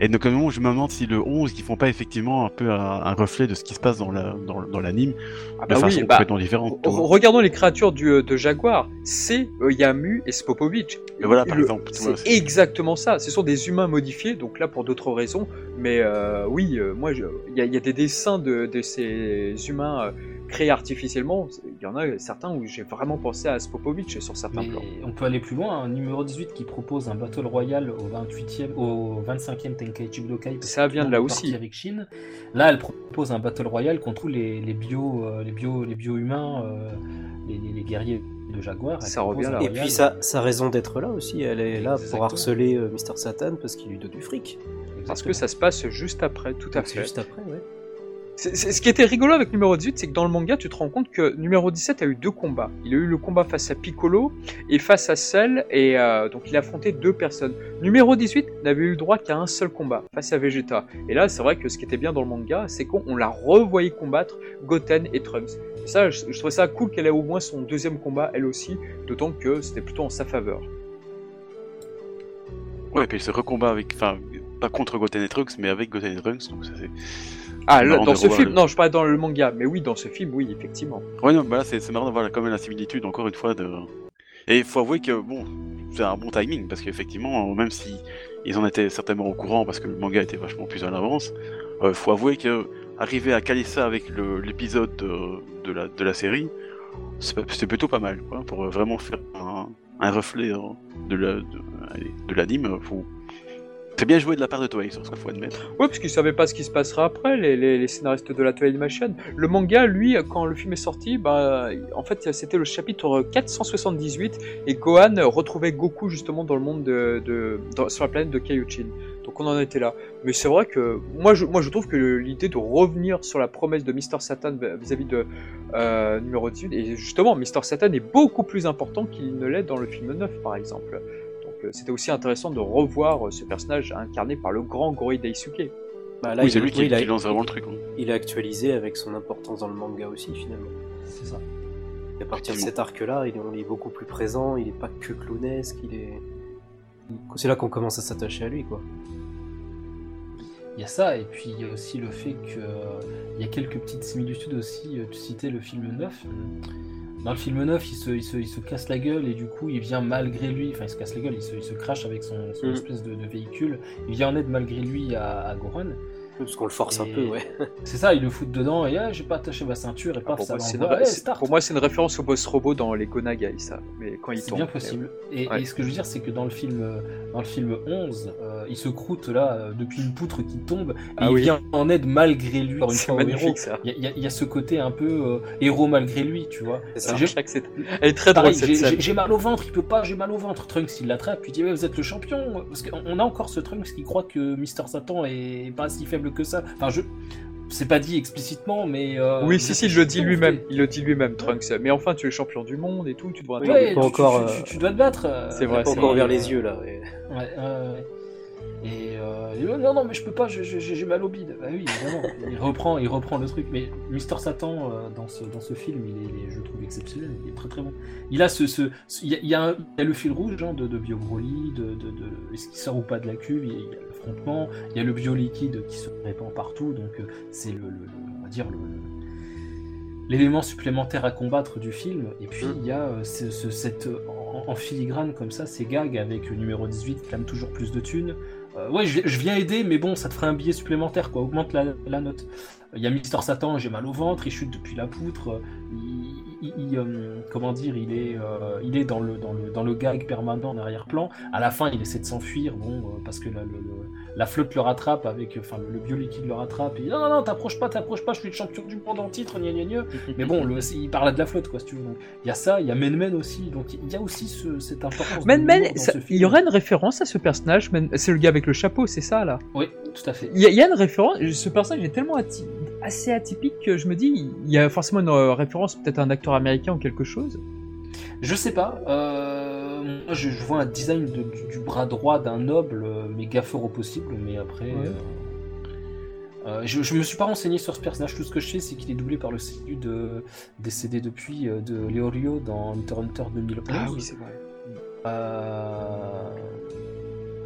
Et donc, à un moment, je me demande si le 11, ils font pas effectivement un peu un, un reflet de ce qui se passe dans la dans, dans l'anime, Ah de bah façon oui, bah, complètement différente. Re- Regardons les créatures du, euh, de Jaguar. C'est euh, Yamu et Spopovich. Et voilà, par Le- exemple, C'est exactement ça. Ce sont des humains modifiés, donc là pour d'autres raisons. Mais euh, oui, euh, moi, il y, a- il y a des dessins de, de ces humains euh, créés artificiellement. Il y en a certains où j'ai vraiment pensé à Spopovich sur certains Mais plans. on peut aller plus loin. Un numéro 18 qui propose un Battle Royale au 28e, au 25e Tenkaichi Budokai. parce Ça vient de là aussi. Avec. Là, elle propose un Battle Royale contre tous les, les bio, euh, les bio, les bio humains, les, les- les guerriers de Jaguar. Ça revient là. Et royal. puis sa, sa raison d'être là aussi, elle est là Exactement. pour harceler euh, Mister Satan parce qu'il lui donne du fric. Parce que ça se passe juste après, tout à fait. juste après, ouais. Ce qui était rigolo avec numéro 18, c'est que dans le manga, tu te rends compte que numéro 17 a eu deux combats. Il a eu le combat face à Piccolo et face à Cell, et euh, donc il a affronté deux personnes. Numéro 18 n'avait eu le droit qu'à un seul combat, face à Vegeta. Et là, c'est vrai que ce qui était bien dans le manga, c'est qu'on on l'a revoyé combattre Goten et Trunks. Et ça, je, je trouvais ça cool qu'elle ait au moins son deuxième combat, elle aussi, d'autant que c'était plutôt en sa faveur. Ouais, et puis ce recombat avec, enfin, pas contre Goten et Trunks, mais avec Goten et Trunks, donc ça c'est. Ah, là, dans ce film, le- non, je parlais dans le manga, mais oui, dans ce film, oui, effectivement. Ouais, non, bah là c'est marrant de voir quand même la similitude, encore une fois, de. Et il faut avouer que, bon, c'est un bon timing, parce qu'effectivement, même si ils en étaient certainement au courant, parce que le manga était vachement plus en avance, euh, faut avouer que arriver à caler ça avec l'épisode de, de, la, de la série, c'est c'était plutôt pas mal, quoi, pour vraiment faire un, un reflet euh, de la- de, allez, de l'anime. C'est bien joué de la part de Toei, sur ce qu'il faut admettre. Ouais, parce qu'ils savaient pas ce qui se passera après, les, scénaristes de la Toei Animation. Le manga, lui, quand le film est sorti, bah, en fait, c'était le chapitre 478 et Gohan retrouvait Goku justement dans le monde de, sur la planète de Kaiochin. Donc on en était là. Mais c'est vrai que moi je, moi, je trouve que l'idée de revenir sur la promesse de Mister Satan vis-à-vis de euh, numéro 18, et justement, Mister Satan est beaucoup plus important qu'il ne l'est dans le film 9, par exemple. Donc euh, c'était aussi intéressant de revoir euh, ce personnage incarné par le grand Gorille Daisuke. Bah, là, oui, il, c'est lui qui, oui, il a- qui lance vraiment le truc. hein. il a actualisé avec son importance dans le manga aussi, finalement. C'est ça. Et à partir de cet arc-là, il est, on est beaucoup plus présent, il est pas que clownesque, il est. C'est là qu'on commence à s'attacher à lui, quoi. Il y a ça, et puis il y a aussi le fait que euh, il y a quelques petites similitudes aussi. euh, Tu citais le film 9. Dans le film 9, il se, il, se, il se casse la gueule et du coup, il vient malgré lui. Enfin, il se casse la gueule, il se, il se crache avec son, son Mhm. espèce de, de véhicule. Il vient en aide malgré lui à, à Parce qu'on le force un peu, ouais. C'est ça, il le fout dedans et ah, j'ai pas attaché ma ceinture et paf, pour, ça moi, c'est une, c'est- start. pour moi, c'est une référence au boss robot dans les Gonagai, ça. Mais quand il C'est tombe. bien possible. Et, Ouais. et ce que je veux dire, c'est que dans le film, euh, dans le film 11, euh, il se croûte là euh, depuis une poutre qui tombe et Ah il oui. vient en aide malgré lui. <laughs> C'est héros. magnifique, ça. Il y, a- il y ce côté un peu euh, héros malgré lui, tu vois. C'est ça. J'ai- Chaque scène- Elle est très drôle Pareil, cette j'ai- scène. j'ai j'ai mal au ventre, il peut pas, j'ai mal au ventre. Trunks il l'attrape, puis il dit vous êtes le champion. Parce qu'on a encore ce Trunks qui croit que Mister Satan est pas si faible que ça. Enfin, je. c'est pas dit explicitement, mais. euh, oui, si, si, il le dit lui-même. Il le dit lui-même, Trunks. Mais enfin, tu es champion du monde et tout, tu Oui, Ouais, tu- encore, tu, euh, tu- tu dois te battre. euh, C'est vrai, Pas c'est encore ouvert les yeux là. et- Ouais, ouais, ouais. Et euh, non, non, mais je peux pas, j'ai mal au bide. Bah oui, évidemment. il reprend, il reprend le truc. Mais Mister Satan euh, dans ce dans ce film, il est, il est, je le trouve exceptionnel. Il est très très bon. Il a ce, ce, ce- il y a, il y a un- il y a le fil rouge hein, de, de Bio Broly, de, de, de est-ce qu'il sort ou pas de la cuve. Il y a, il y a l'affrontement. Il y a le bio liquide qui se répand partout. Donc euh, c'est le, le- le- on va dire le, l'élément supplémentaire à combattre du film. Et puis il y a euh, ce, ce- cette en, en filigrane comme ça, ces gags avec le numéro 18 qui clame toujours plus de thunes. Euh, ouais, je, je viens aider, mais bon, ça te ferait un billet supplémentaire, quoi. Augmente la, la note. Il y a Mister Satan, j'ai mal au ventre, il chute depuis la poutre. Il, il- il, euh, comment dire, il est, euh, il est dans le, dans le, dans le gag permanent en arrière-plan. À la fin, il essaie de s'enfuir, bon, euh, parce que la, le- le- la flotte le rattrape avec, enfin, le, le bioliquide le rattrape. Et il dit, non, non, non, t'approches pas, t'approches pas, je suis le champion du monde en titre, gna gna gna. <laughs> Mais bon, le, il parle de la flotte, quoi, si tu veux. Donc, il y a ça, il y a Men Men aussi. Donc, il y a aussi ce, cette importance. Men Men, il y aurait une référence à ce personnage. Men- C'est le gars avec le chapeau, c'est ça là? Oui, tout à fait. Il y, a, il y a une référence. Ce personnage est tellement ati- assez atypique que je me dis, il y a forcément une référence peut-être à un acteur américain ou quelque chose. Je sais pas. Euh, moi, je, je vois un design de- du, du bras droit d'un noble, euh, méga fort au possible, mais après. Ouais. euh, je, je me suis pas renseigné sur ce personnage. Tout ce que je sais, c'est qu'il est doublé par le CU de décédé depuis de Leorio dans Hunter Hunter 2011. Ah c'est vrai. Euh,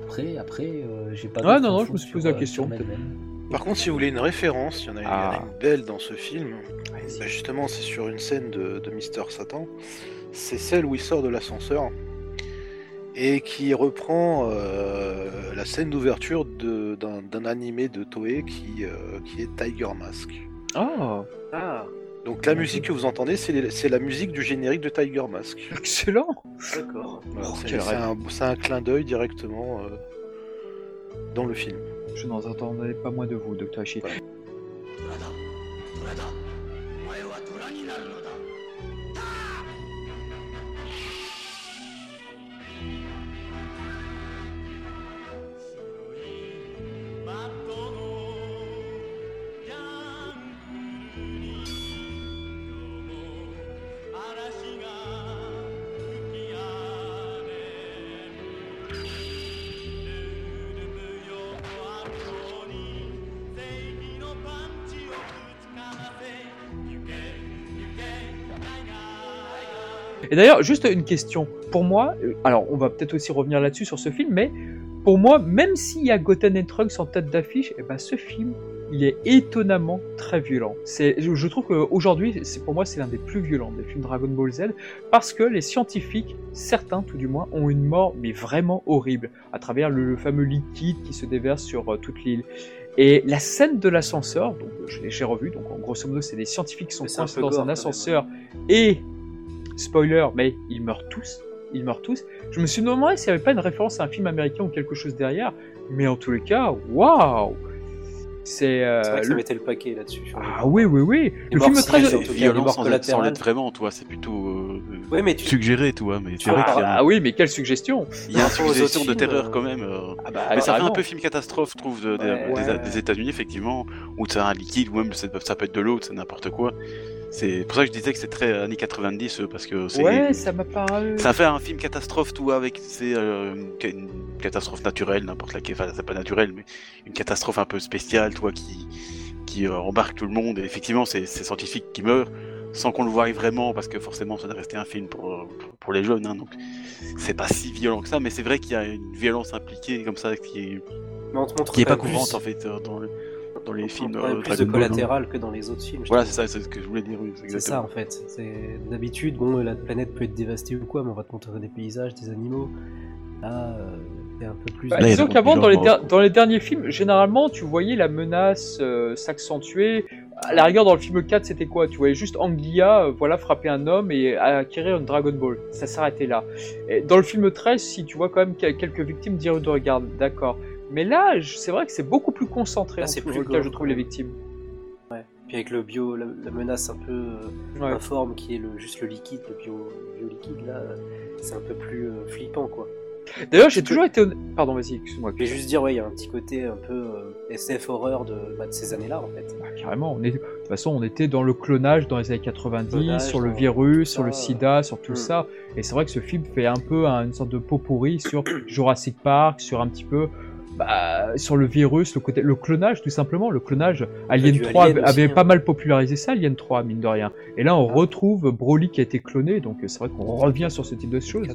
Après, après, euh, j'ai pas. Ah, non, non, je me suis posé la question. Par contre, si vous voulez une référence, il y en a, il y en a Ah. une belle dans ce film. Bah, justement, c'est sur une scène de, de Mister Satan. C'est celle où il sort de l'ascenseur et qui reprend euh, la scène d'ouverture d'un animé de Toei qui, euh, qui est Tiger Mask. Ah, Ah, Donc la musique que vous entendez, c'est la musique du générique de Tiger Mask. excellent. d'accord. Voilà, Oh, un, c'est un clin d'œil directement euh, dans le film. Je n'en attendais pas moins de vous, Dr. Hachi. 虎 Et d'ailleurs, juste une question. Pour moi, euh, alors on va peut-être aussi revenir là-dessus sur ce film, mais pour moi, même s'il y a Goten et Trunks en tête d'affiche, eh ben ce film, il est étonnamment très violent. C'est, je, trouve qu'aujourd'hui, c'est pour moi, c'est l'un des plus violents des films Dragon Ball Z, parce que les scientifiques, certains tout du moins, ont une mort mais vraiment horrible à travers le, le fameux liquide qui se déverse sur euh, toute l'île. Et la scène de l'ascenseur, donc je l'ai- revu, donc en grosso modo, c'est des scientifiques qui sont coincés dans un ascenseur et spoiler, mais ils meurent tous. Ils meurent tous. Je me suis demandé s'il n'y avait pas une référence à un film américain ou quelque chose derrière. Mais en tous les cas, waouh C'est. euh, vrai que ça le- mettait le paquet là-dessus. Ah oui, oui, oui. Les Le film morts très. violent sans être, sans l'être vraiment, toi. C'est plutôt euh, Ouais, mais tu- suggéré, toi. Mais Ah, vrai y a- Ah oui, mais quelle suggestion il y a une suggestion de terreur euh, quand même. euh. Ah bah, Mais ça fait un peu film catastrophe, je trouve, de- de- Ouais. des, des États-Unis, effectivement, où c'est un liquide, ou même ça peut être de l'eau, c'est n'importe quoi. C'est pour ça que je disais que c'est très années 90, euh, parce que c'est. Ouais, ça m'a paru. Ça fait un film catastrophe, tout avec c'est euh, une, catastrophe naturelle, n'importe laquelle. Enfin, c'est pas naturel, mais une catastrophe un peu spéciale, toi, qui qui euh, embarque tout le monde. Et effectivement, c'est ces scientifiques qui meurent sans qu'on le voie vraiment, parce que forcément, ça doit rester un film pour pour, pour les jeunes. Hein, donc, c'est pas si violent que ça, mais c'est vrai qu'il y a une violence impliquée comme ça qui est Mais on te montre qui est pas courante en fait euh, dans le- dans les films. euh, plus de Ball, hein. collatéral que dans les autres films. Voilà, c'est ça, c'est ce que je voulais dire. oui, C'est ça en fait. C'est d'habitude, bon, la planète peut être dévastée ou quoi, mais on va te montrer des paysages, des animaux. Là, euh, c'est un peu plus. Bah, disons qu'avant, dans les, dans derniers films, généralement, tu voyais la menace euh, s'accentuer. À la rigueur, dans le film 4, c'était quoi? Tu voyais juste Anglia euh, voilà, frapper un homme et acquérir une Dragon Ball. Ça s'arrêtait là. Et dans le film 13, si tu vois quand même quelques victimes, dire de regarde, d'accord. Mais là, c'est vrai que c'est beaucoup plus concentré c'est plus cas, je trouve, les victimes. Puis avec le bio, la, la menace un peu euh, Ouais. informe qui est le, juste le liquide, le bio, bio liquide là, euh, c'est un peu plus euh, flippant quoi. D'ailleurs, j'ai toujours été. Pardon, vas-y, excuse-moi. Je vais juste dire, ouais, il y a un petit côté un peu euh, SF horreur de, bah, de ces années-là, en fait. Bah, carrément, on est... de toute façon, on était dans le clonage dans les années 90, Clonage, sur le dans virus, sur le sida, sur tout Hmm. ça. Et c'est vrai que ce film fait un peu un- une sorte de pot pourri sur Jurassic Park, sur un petit peu. Bah, sur le virus, le côté, le clonage tout simplement, le clonage. Alien du 3 Alien avait, aussi, avait hein. pas mal popularisé ça, Alien 3 mine de rien. Et là, on Ah. retrouve Broly qui a été cloné, donc c'est vrai qu'on revient sur ce type de choses.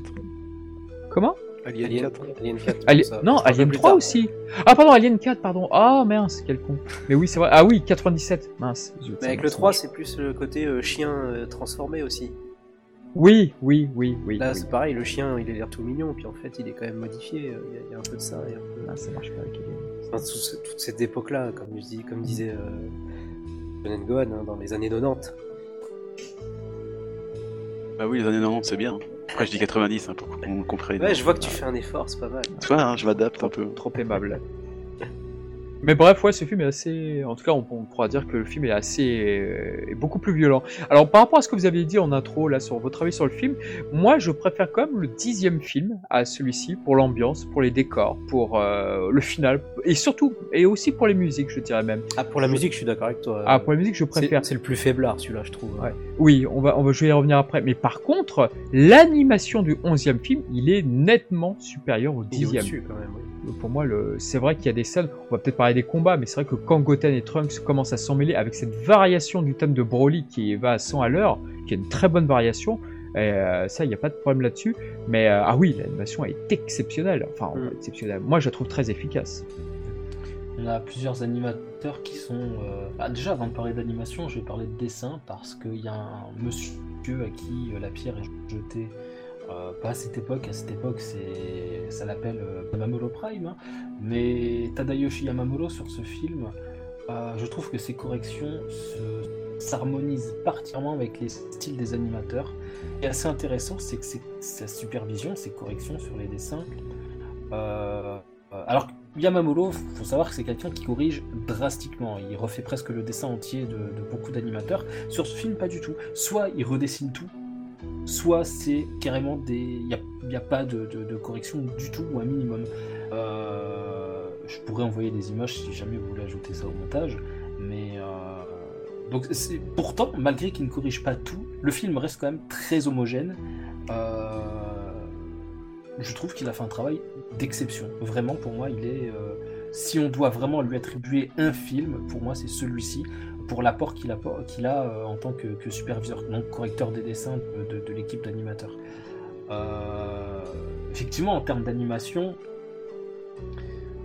Comment? Alien, Alien, 4. Alien 4. Ali- ça- Non, Alien plus 3 tard. aussi. Ah pardon, Alien 4, pardon. Ah mince, quel con. Mais oui, c'est vrai. Ah oui, 97. Mince. zut, Mais avec le semble. 3, c'est plus le côté euh, chien euh, transformé aussi. Oui, oui, oui, oui. Là, oui. c'est pareil, le chien, il a l'air tout mignon, puis en fait, il est quand même modifié. euh, Il y, a- il y a un peu de ça. il y a un peu- Ah, ça marche pas avec Alien. Enfin, tout ce- toute cette époque-là, comme, je dis, comme disait euh, John Gohan, hein, dans les années 90. Bah oui, les années 90, c'est bien. Après, je dis 90 hein, pour qu'on comprenne. Ouais, je vois que tu fais un effort, c'est pas mal. Tu vois, hein, je m'adapte un peu. Trop aimable. Mais bref, ouais, ce film est assez. En tout cas, on, on pourra dire que le film est assez. euh, est beaucoup plus violent. Alors, par rapport à ce que vous aviez dit en intro, là, sur votre avis sur le film, moi, je préfère quand même le dixième film à celui-ci pour l'ambiance, pour les décors, pour euh, le final, et surtout, et aussi pour les musiques, je dirais même. Ah, pour la musique, je suis d'accord avec toi. Ah, pour la musique, je préfère. C'est le plus faiblard, celui-là, je trouve. Ouais. Oui, on va, on va, je vais y revenir après. Mais par contre, l'animation du onzième film, il est nettement supérieur au dixième. au-dessus, quand même. oui. Pour moi, le... c'est vrai qu'il y a des scènes, on va peut-être parler des combats, mais c'est vrai que quand Goten et Trunks commencent à s'emmêler avec cette variation du thème de Broly qui va à 100 à l'heure, qui est une très bonne variation, et, euh, ça, il n'y a pas de problème là-dessus. Mais euh, ah oui, l'animation est exceptionnelle. Enfin, Mm. exceptionnelle. Moi, je la trouve très efficace. On a plusieurs animateurs qui sont. euh, bah, déjà, avant de parler d'animation, je vais parler de dessin parce qu'il y a un monsieur à qui la pierre est jetée. Euh, pas à cette époque, à cette époque c'est ça l'appelle euh, Yamamuro Prime, hein. mais Tadayoshi Yamamuro sur ce film, euh, je trouve que ses corrections se- s'harmonisent particulièrement avec les styles des animateurs. Et assez intéressant, c'est que sa supervision, ses corrections sur les dessins. euh, euh, alors Yamamuro, faut savoir que c'est quelqu'un qui corrige drastiquement. Il refait presque le dessin entier de beaucoup d'animateurs. Sur ce film, pas du tout. Soit il redessine tout, soit c'est carrément des. Il n'y a, a pas de, correction du tout, ou un minimum. Euh, je pourrais envoyer des images si jamais vous voulez ajouter ça au montage. Mais. euh, donc, c'est- pourtant, malgré qu'il ne corrige pas tout, le film reste quand même très homogène. Euh, je trouve qu'il a fait un travail d'exception. Vraiment, pour moi, il est. si on doit vraiment lui attribuer un film, pour moi, c'est celui-ci, pour l'apport qu'il a, a euh, en tant que, superviseur, donc correcteur des dessins de, l'équipe d'animateurs. Euh, effectivement, en termes d'animation,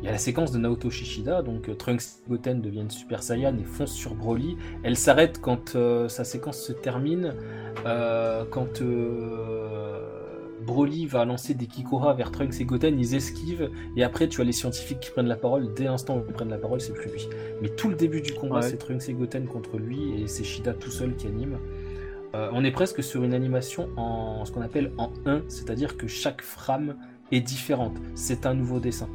il y a la séquence de Naoto Shishida, donc euh, Trunks et Goten deviennent Super Saiyan et foncent sur Broly. Elle s'arrête quand sa séquence se termine, quand Broly va lancer des Kikora vers Trunks et Goten, ils esquivent, et après tu as les scientifiques qui prennent la parole, dès l'instant où ils prennent la parole, c'est plus lui. Mais tout le début du combat, Ouais. c'est Trunks et Goten contre lui, et c'est Shida tout seul qui anime. Euh, on est presque sur une animation en ce qu'on appelle en 1, c'est-à-dire que chaque frame est différente. C'est un nouveau dessin.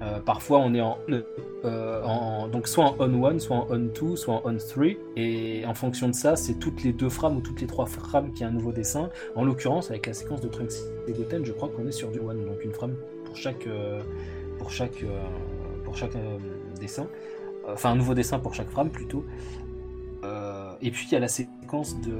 Euh, parfois on est en, euh, en- donc soit en on 1, soit en on 2, soit en on 3, et en fonction de ça, c'est toutes les deux frames ou toutes les trois frames qui a un nouveau dessin. En l'occurrence, avec la séquence de Trunks et Goten, je crois qu'on est sur du one, donc une frame pour chaque euh, pour chaque pour chaque dessin, enfin un nouveau dessin pour chaque frame plutôt. Et puis il y a la séquence de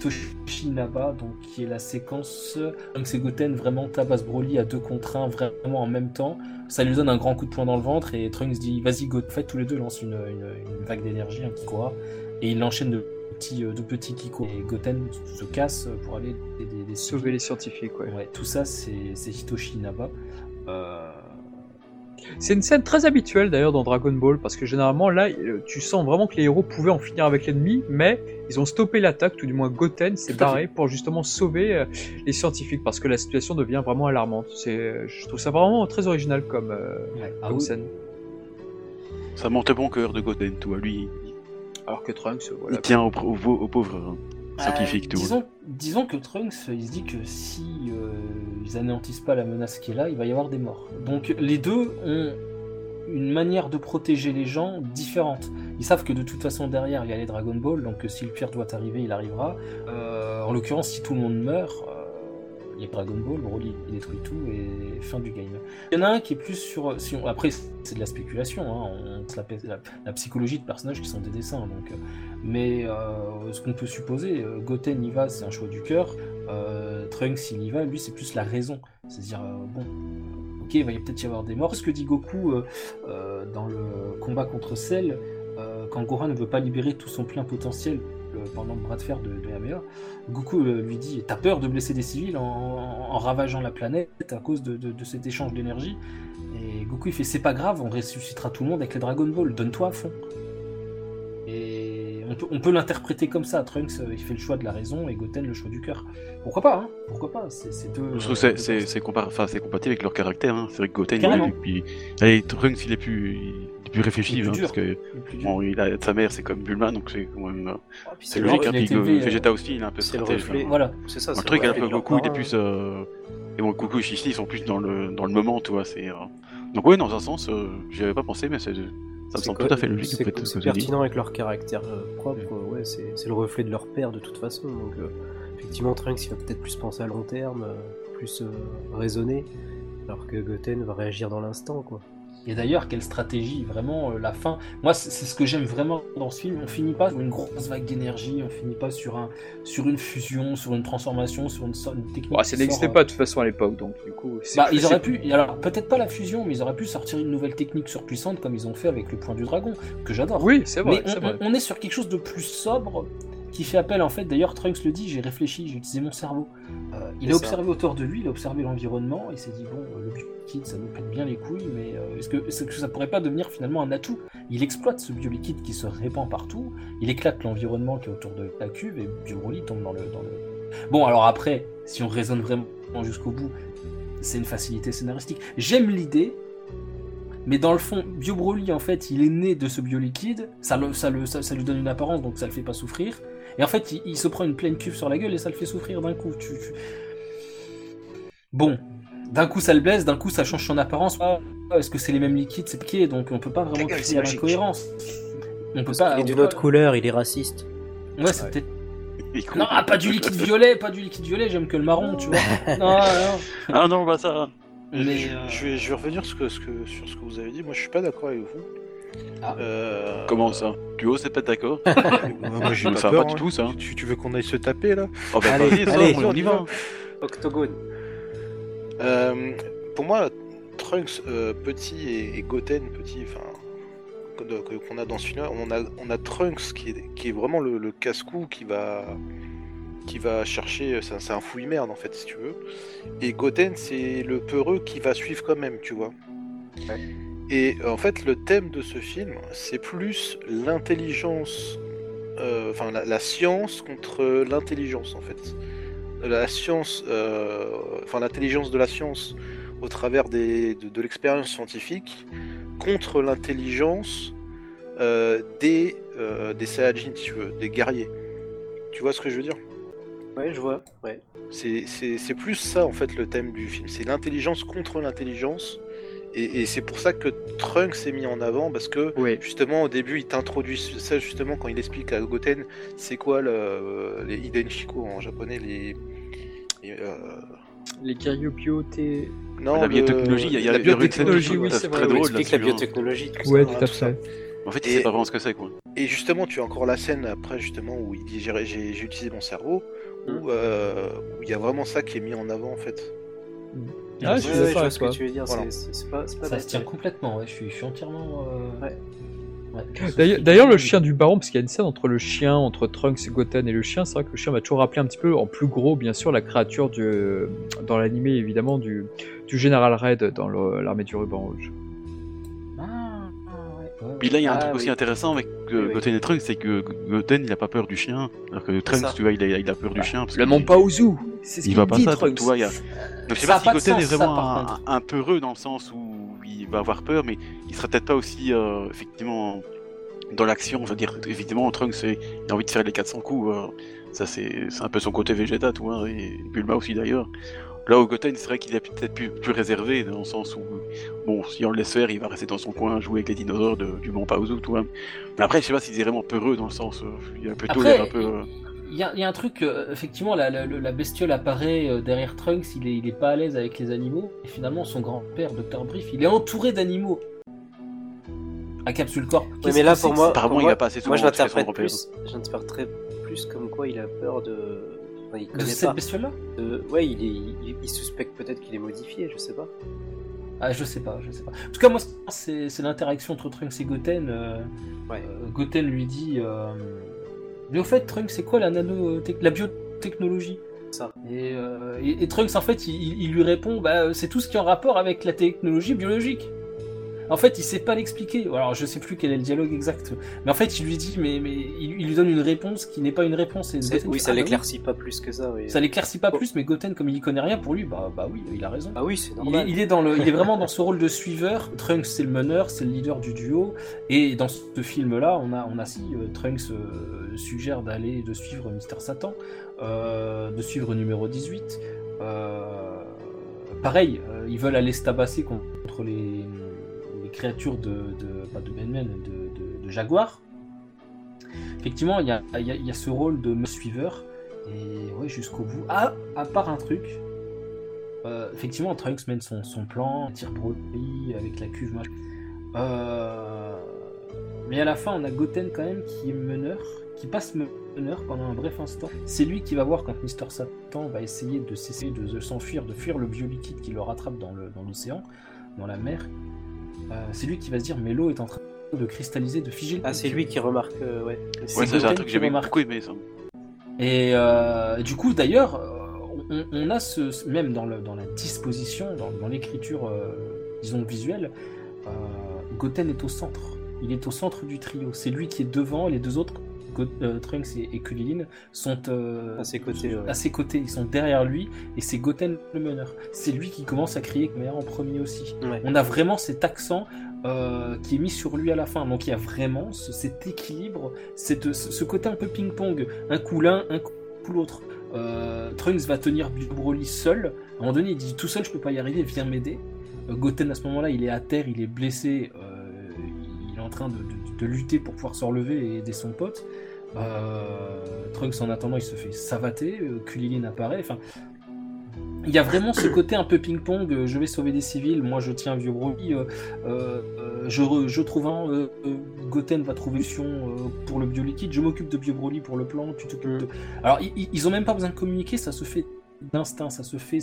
Toshinaba, donc qui est la séquence Trunks et Goten vraiment tabasse Broly à deux contre un vraiment en même temps. Ça lui donne un grand coup de poing dans le ventre et Trunks dit vas-y. En fait tous les deux lancent une, une- une vague d'énergie, un Kikora, et il enchaîne de petits, euh, de petits Kiko. Et Goten se casse pour aller des, des- des Sauver les scientifiques, ouais. Ouais, tout ça c'est Hitoshi Inaba. Euh, C'est une scène très habituelle d'ailleurs dans Dragon Ball parce que généralement là euh, tu sens vraiment que les héros pouvaient en finir avec l'ennemi mais ils ont stoppé l'attaque, tout du moins Goten s'est barré pour justement sauver euh, les scientifiques parce que la situation devient vraiment alarmante. C'est, je trouve ça vraiment très original comme, euh, ouais. Ah comme scène. Ça monte bon cœur de Goten, toi. Lui, Alors que Trunks, euh, voilà. il tient aux pauvres hein, tout. disons, disons que Trunks, il se dit que si euh, ils anéantissent pas la menace qui est là, il va y avoir des morts. Donc les deux ont une manière de protéger les gens différente. Ils savent que de toute façon derrière il y a les Dragon Ball, donc euh, si le pire doit arriver, il arrivera. Euh, en l'occurrence, si tout le monde meurt, les Dragon Ball, Broly il détruit tout et fin du game. Il y en a un qui est plus sur. Après, c'est de la spéculation, hein, on la, la, psychologie de personnages qui sont des dessins. Donc, euh, mais euh, ce qu'on peut supposer, euh, Goten y va, c'est un choix du cœur. Trunks il y va, lui c'est plus la raison. C'est-à-dire, bon, ok, il va peut-être y avoir des morts. Ce que dit Goku dans le combat contre Cell, quand Gohan ne veut pas libérer tout son plein potentiel pendant le bras de fer de, de Goku euh, lui dit T'as peur de blesser des civils en, ravageant la planète à cause de, cet échange d'énergie? Et Goku il fait C'est pas grave, on ressuscitera tout le monde avec les Dragon Ball, donne-toi à fond. On peut, on peut l'interpréter comme ça. Trunks euh, il fait le choix de la raison et Goten le choix du cœur. Pourquoi pas hein Pourquoi pas C'est deux. Je trouve euh, que c'est- c'est compatible avec leur caractère. Hein. C'est vrai que Goten, Carrément. il, il, allez, Trunks, il est plus, il est plus réfléchi, Il est plus hein, parce que Le bon, il a sa mère, c'est comme Bulma, donc c'est quand même, euh, Ah, c'est logique. Hein, puis euh, Vegeta aussi, il est un peu le stratège. hein. Voilà. C'est ça, Un c'est truc, le un peu Goku, il est plus. Euh... Et bon, Goku et Shishi, ils sont plus dans le, dans le moment, tu vois. C'est, euh... Donc, ouais, dans un sens, euh, j'y avais pas pensé, mais c'est, ça me semble tout à fait logique, C'est ce pertinent avec leur caractère euh, propre, ouais, c'est le reflet de leur père de toute façon. Donc, euh, effectivement, Trunks il va peut-être plus penser à long terme, euh, plus euh, raisonner, alors que Goten va réagir dans l'instant, quoi. Et d'ailleurs, quelle stratégie, vraiment, euh, la fin. Moi, c'est ce que j'aime vraiment dans ce film. On finit pas sur une grosse vague d'énergie, on finit pas sur, un, sur une fusion, sur une transformation, sur une, technique. Bah, ça n'existait pas de toute façon à l'époque, donc du coup. Bah, ils auraient pu, alors peut-être pas la fusion, mais ils auraient pu sortir une nouvelle technique surpuissante comme ils ont fait avec le point du dragon, que j'adore. Oui, c'est vrai, mais vrai. on est sur quelque chose de plus sobre qui fait appel en fait. D'ailleurs, Trunks le dit, j'ai réfléchi, j'ai utilisé mon cerveau. Euh, il a ça. observé autour de lui, il a observé l'environnement, il s'est dit bon, euh, le bioliquide, ça nous pète bien les couilles, mais euh, est-ce que, est-ce que ça pourrait pas devenir finalement un atout? Il exploite ce bioliquide qui se répand partout, il éclate l'environnement qui est autour de la cuve et Biobroly tombe dans le, dans le. Bon, alors après, si on raisonne vraiment jusqu'au bout, c'est une facilité scénaristique. J'aime l'idée, mais dans le fond, Bio Broly, en fait, il est né de ce bioliquide, ça, le, ça, le, ça, ça lui donne une apparence, donc ça le fait pas souffrir. Et en fait, il, il se prend une pleine cuve sur la gueule et ça le fait souffrir d'un coup. Tu, tu- Bon, d'un coup ça le blesse, d'un coup ça change son apparence. Ah, Est-ce que c'est les mêmes liquides? C'est piqué, donc on peut pas vraiment gueule, crier à l'incohérence. On peut Parce pas. qu'il est d'une autre couleur, il est raciste. Ouais, c'est peut-être. <laughs> Il Non, ah, pas du liquide violet, pas du liquide violet, j'aime que le marron, tu vois. <laughs> Non, non. Ah non, bah ça. Mais, je, euh, je vais, je vais revenir sur ce, que, sur ce que vous avez dit. Moi, je suis pas d'accord avec vous. Ah. Euh, Comment ça Tu oses pas être d'accord <laughs> Moi, j'ai pas peur. pas du hein. tout, ça. Tu, tu veux qu'on aille se taper là Oh bah Allez, ça, allez, on y va. Octogone. Euh, Pour moi, Trunks euh, petit et, et Goten petit, enfin qu'on a dans ce film, on a on a Trunks qui est, qui est vraiment le, le casse-cou qui va qui va chercher, c'est un, c'est un fouille merde en fait si tu veux. Et Goten c'est le peureux qui va suivre quand même, tu vois. Et en fait, le thème de ce film, c'est plus l'intelligence, euh, enfin la, la science contre l'intelligence en fait. La science, euh, enfin l'intelligence de la science au travers des, de, de l'expérience scientifique contre l'intelligence euh, des, euh, des Saiyajin, si tu veux, des guerriers. Tu vois ce que je veux dire? Ouais, je vois. Ouais. c'est plus ça en fait le thème du film, c'est l'intelligence contre l'intelligence. Et, et c'est pour ça que Trunks est mis en avant parce que Oui. justement au début il t'introduit ça justement quand il explique à Goten c'est quoi le, les Hiden Shiko en japonais les, les, euh, Les Karyopio, non La biotechnologie, il y a, il y a la biotechnologie, oui, c'est c'est très vrai, drôle explique la hein. biotechnologie. tout Ouais, ça, tout hein, à fait. En fait, il Et- sait pas vraiment ce que c'est, quoi. Et justement, tu as encore la scène après, justement, où il dit j'ai, utilisé mon cerveau, où euh, où il y a vraiment ça qui est mis en avant, en fait. Ah, Ouais, je suis ouais, je d'accord vois avec ce que toi. tu veux dire. Voilà. c'est- C'est c'est pas, c'est pas Ça se tient complètement, ouais, je, suis, je suis entièrement. euh, Ouais. ouais. D'ailleurs, le chien du baron, parce qu'il y a une scène entre le chien, entre Trunks et Goten et le chien, c'est vrai que le chien m'a toujours rappelé un petit peu, en plus gros, bien sûr, la créature du, dans l'animé, évidemment, du, du Général Red dans l'armée du ruban rouge. Ah, ouais, ouais, Puis là, il y a un Ah, truc oui. aussi intéressant avec euh, Oui, oui. Goten et Trunks, c'est que Goten, il a pas peur du chien. Alors que Trunks, tu vois, il a, il a peur du chien. Parce Le qu'il- monte pas au zoo C'est ce Il qu'il va pas dit, ça, donc, Trunks. tu vois, il y a... Donc je sais Ça pas si Goten est ça, vraiment un, un peureux dans le sens où il va avoir peur, mais il sera peut-être pas aussi, euh, effectivement, dans l'action. Je veux dire, évidemment, Trunks, il a envie de faire les 400 coups. euh, ça, c'est un peu son côté Vegeta, tu vois, et Bulma aussi d'ailleurs. Là où Goten, c'est vrai qu'il est peut-être plus, plus réservé, dans le sens où, bon, si on le laisse faire, il va rester dans son coin, jouer avec les dinosaures de- du Mont Paozu, tu vois. Mais après, je sais pas s'il est vraiment peureux, dans le sens, euh, il a plutôt l'air un peu... euh, il y, a- y a un truc, euh, effectivement, la, la- la bestiole apparaît euh, derrière Trunks, il est, il est pas à l'aise avec les animaux, et finalement son grand-père, Dr. Brief, il est entouré d'animaux. À Capsule Corp. Ouais, Qu'est-ce mais là que c'est pour moi, Apparemment, pour il moi, va pas assez moi je l'interprète plus, plus comme quoi il a peur de. Enfin, il De cette pas. bestiole-là De- Ouais, il, est... il... il suspecte peut-être qu'il est modifié, je sais pas. Ah, je sais pas, je sais pas. En tout cas, moi, c'est c'est l'interaction entre Trunks et Goten. euh, Ouais. euh, Goten lui dit euh, Mais au fait, Trunks, c'est quoi la la biotechnologie? Ça. Et, euh, et- et Trunks, en fait, il, il- il lui répond Bah, c'est tout ce qui est en rapport avec la technologie biologique. En fait, il sait pas l'expliquer. Alors, je sais plus quel est le dialogue exact. Mais en fait, il lui dit Mais, mais il, il lui donne une réponse qui n'est pas une réponse. Et C'est- Goten Oui, ça Ah, bah l'éclaircit pas plus que ça. Oui. Ça l'éclaircit pas Oh. plus, mais Goten, comme il y connaît rien, pour lui, bah, bah oui, il a raison. Ah oui, c'est Il normal. est, il est dans le, il est vraiment dans ce rôle de suiveur. Trunks c'est le meneur, c'est le leader du duo. Et dans ce film-là, on a, on a si euh, Trunks euh, suggère d'aller de suivre Mister Satan, euh, de suivre numéro 18. Euh, pareil, euh, ils veulent aller se tabasser contre les créatures de, pas de Ben-Men, de, Jaguar. Effectivement, il y a, ce rôle de suiveur. Et ouais, jusqu'au bout. Ah, à part un truc, euh, effectivement, Trunks mène son, plan, tire Broly avec la cuve. Euh, mais à la fin, on a Goten quand même qui est meneur, qui passe meneur pendant un bref instant. C'est lui qui va voir quand Mister Satan va essayer de cesser de, s'enfuir, de fuir le bioliquide qui le rattrape dans l'océan, dans, la mer. Euh, c'est lui qui va se dire mais l'eau est en train de cristalliser, de figer. Ah, c'est lui qui remarque, euh, ouais. Ouais, C'est ça, c'est un Goten truc que remarque. beaucoup aimé, ça. Et euh, du coup, d'ailleurs, on, on a ce, même dans, le- dans la disposition, dans, dans l'écriture, euh, disons visuelle, euh, Goten est au centre. Il est au centre du trio. C'est lui qui est devant, et les deux autres, euh, Trunks et, et Kulilin, sont euh, À ses côtés, ouais. à ses côtés. Ils sont derrière lui, et c'est Goten le meneur. C'est lui qui commence à crier Khmer en premier aussi. Ouais. On a vraiment cet accent euh, qui est mis sur lui à la fin. Donc il y a vraiment ce- cet équilibre, cette, ce côté un peu ping-pong. Un coup l'un, un coup l'autre. Trunks va tenir Broly seul. À un moment donné, il dit tout seul, je peux pas y arriver, viens m'aider. Goten, à ce moment-là, il est à terre, il est blessé. il est en train de, de- de lutter pour pouvoir se relever et aider son pote. Euh, Trunks, en attendant, il se fait savater. Euh, Kulilin apparaît. Enfin, il y a vraiment ce côté un peu ping-pong, euh, je vais sauver des civils, moi je tiens vieux Broly, euh, euh, euh, je, trouve un, euh, euh, Goten va trouver une solution euh, pour le bioliquide, je m'occupe de Bio Broly pour le plan, tu. Alors i- i- ils ont même pas besoin de communiquer, ça se fait d'instinct, ça se fait.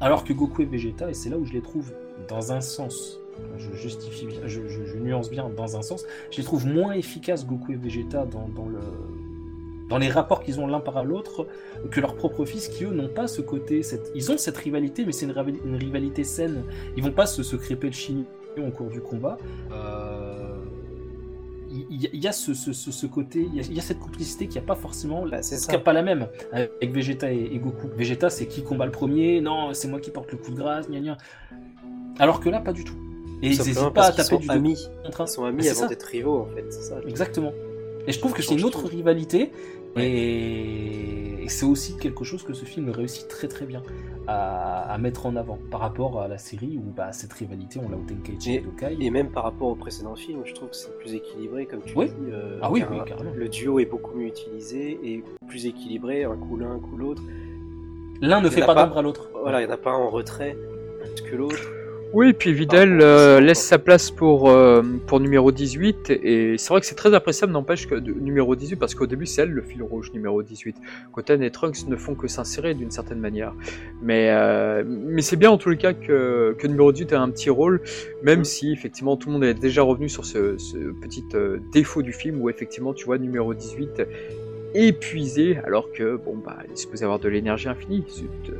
Alors que Goku et Vegeta, et c'est là où je les trouve dans un sens, je justifie, bien- je, je- je nuance bien dans un sens, je les trouve moins efficaces Goku et Vegeta dans, dans le dans les rapports qu'ils ont l'un par l'autre que leurs propres fils qui eux n'ont pas ce côté cette... ils ont cette rivalité mais c'est une, rivali- une rivalité saine. Ils vont pas se, se crêper le chignon au cours du combat. Euh, il il y, a- ce, ce- côté il y a, il y a cette complicité qui a pas forcément Bah, c'est pas la même avec Vegeta et, et Goku. Vegeta c'est qui combat le premier? Non c'est moi qui porte le coup de grâce gna gna. alors que là pas du tout et ils Simplement hésitent pas à taper du amis. contre un. Ils sont amis avant d'être rivaux, en fait. Ça. Exactement. Et je trouve que c'est une autre rivalité. Et, et c'est aussi quelque chose que ce film réussit très très bien à, à mettre en avant par rapport à la série où bah, cette rivalité, on l'a au Tenkaichi et, Et, Dokai. et même par rapport au précédent film, je trouve que c'est plus équilibré, comme tu Oui. dis. euh, Ah oui, car oui, carrément. Le duo est beaucoup mieux utilisé et plus équilibré, un coup l'un, un coup l'autre. L'un ne fait pas pas- d'ombre à l'autre. Voilà, il n'y en a pas un en retrait plus que l'autre. Oui, puis Vidal euh, laisse sa place pour, euh, pour numéro 18, et c'est vrai que c'est très appréciable, n'empêche que de- numéro 18, parce qu'au début c'est elle le fil rouge numéro 18. Goten et Trunks ne font que s'insérer d'une certaine manière. Mais, euh, mais c'est bien en tous les cas que, que numéro 18 a un petit rôle, même si effectivement tout le monde est déjà revenu sur ce, ce petit euh, défaut du film, où effectivement tu vois numéro 18 épuisé, alors que bon bah il est supposé avoir de l'énergie infinie. Zut.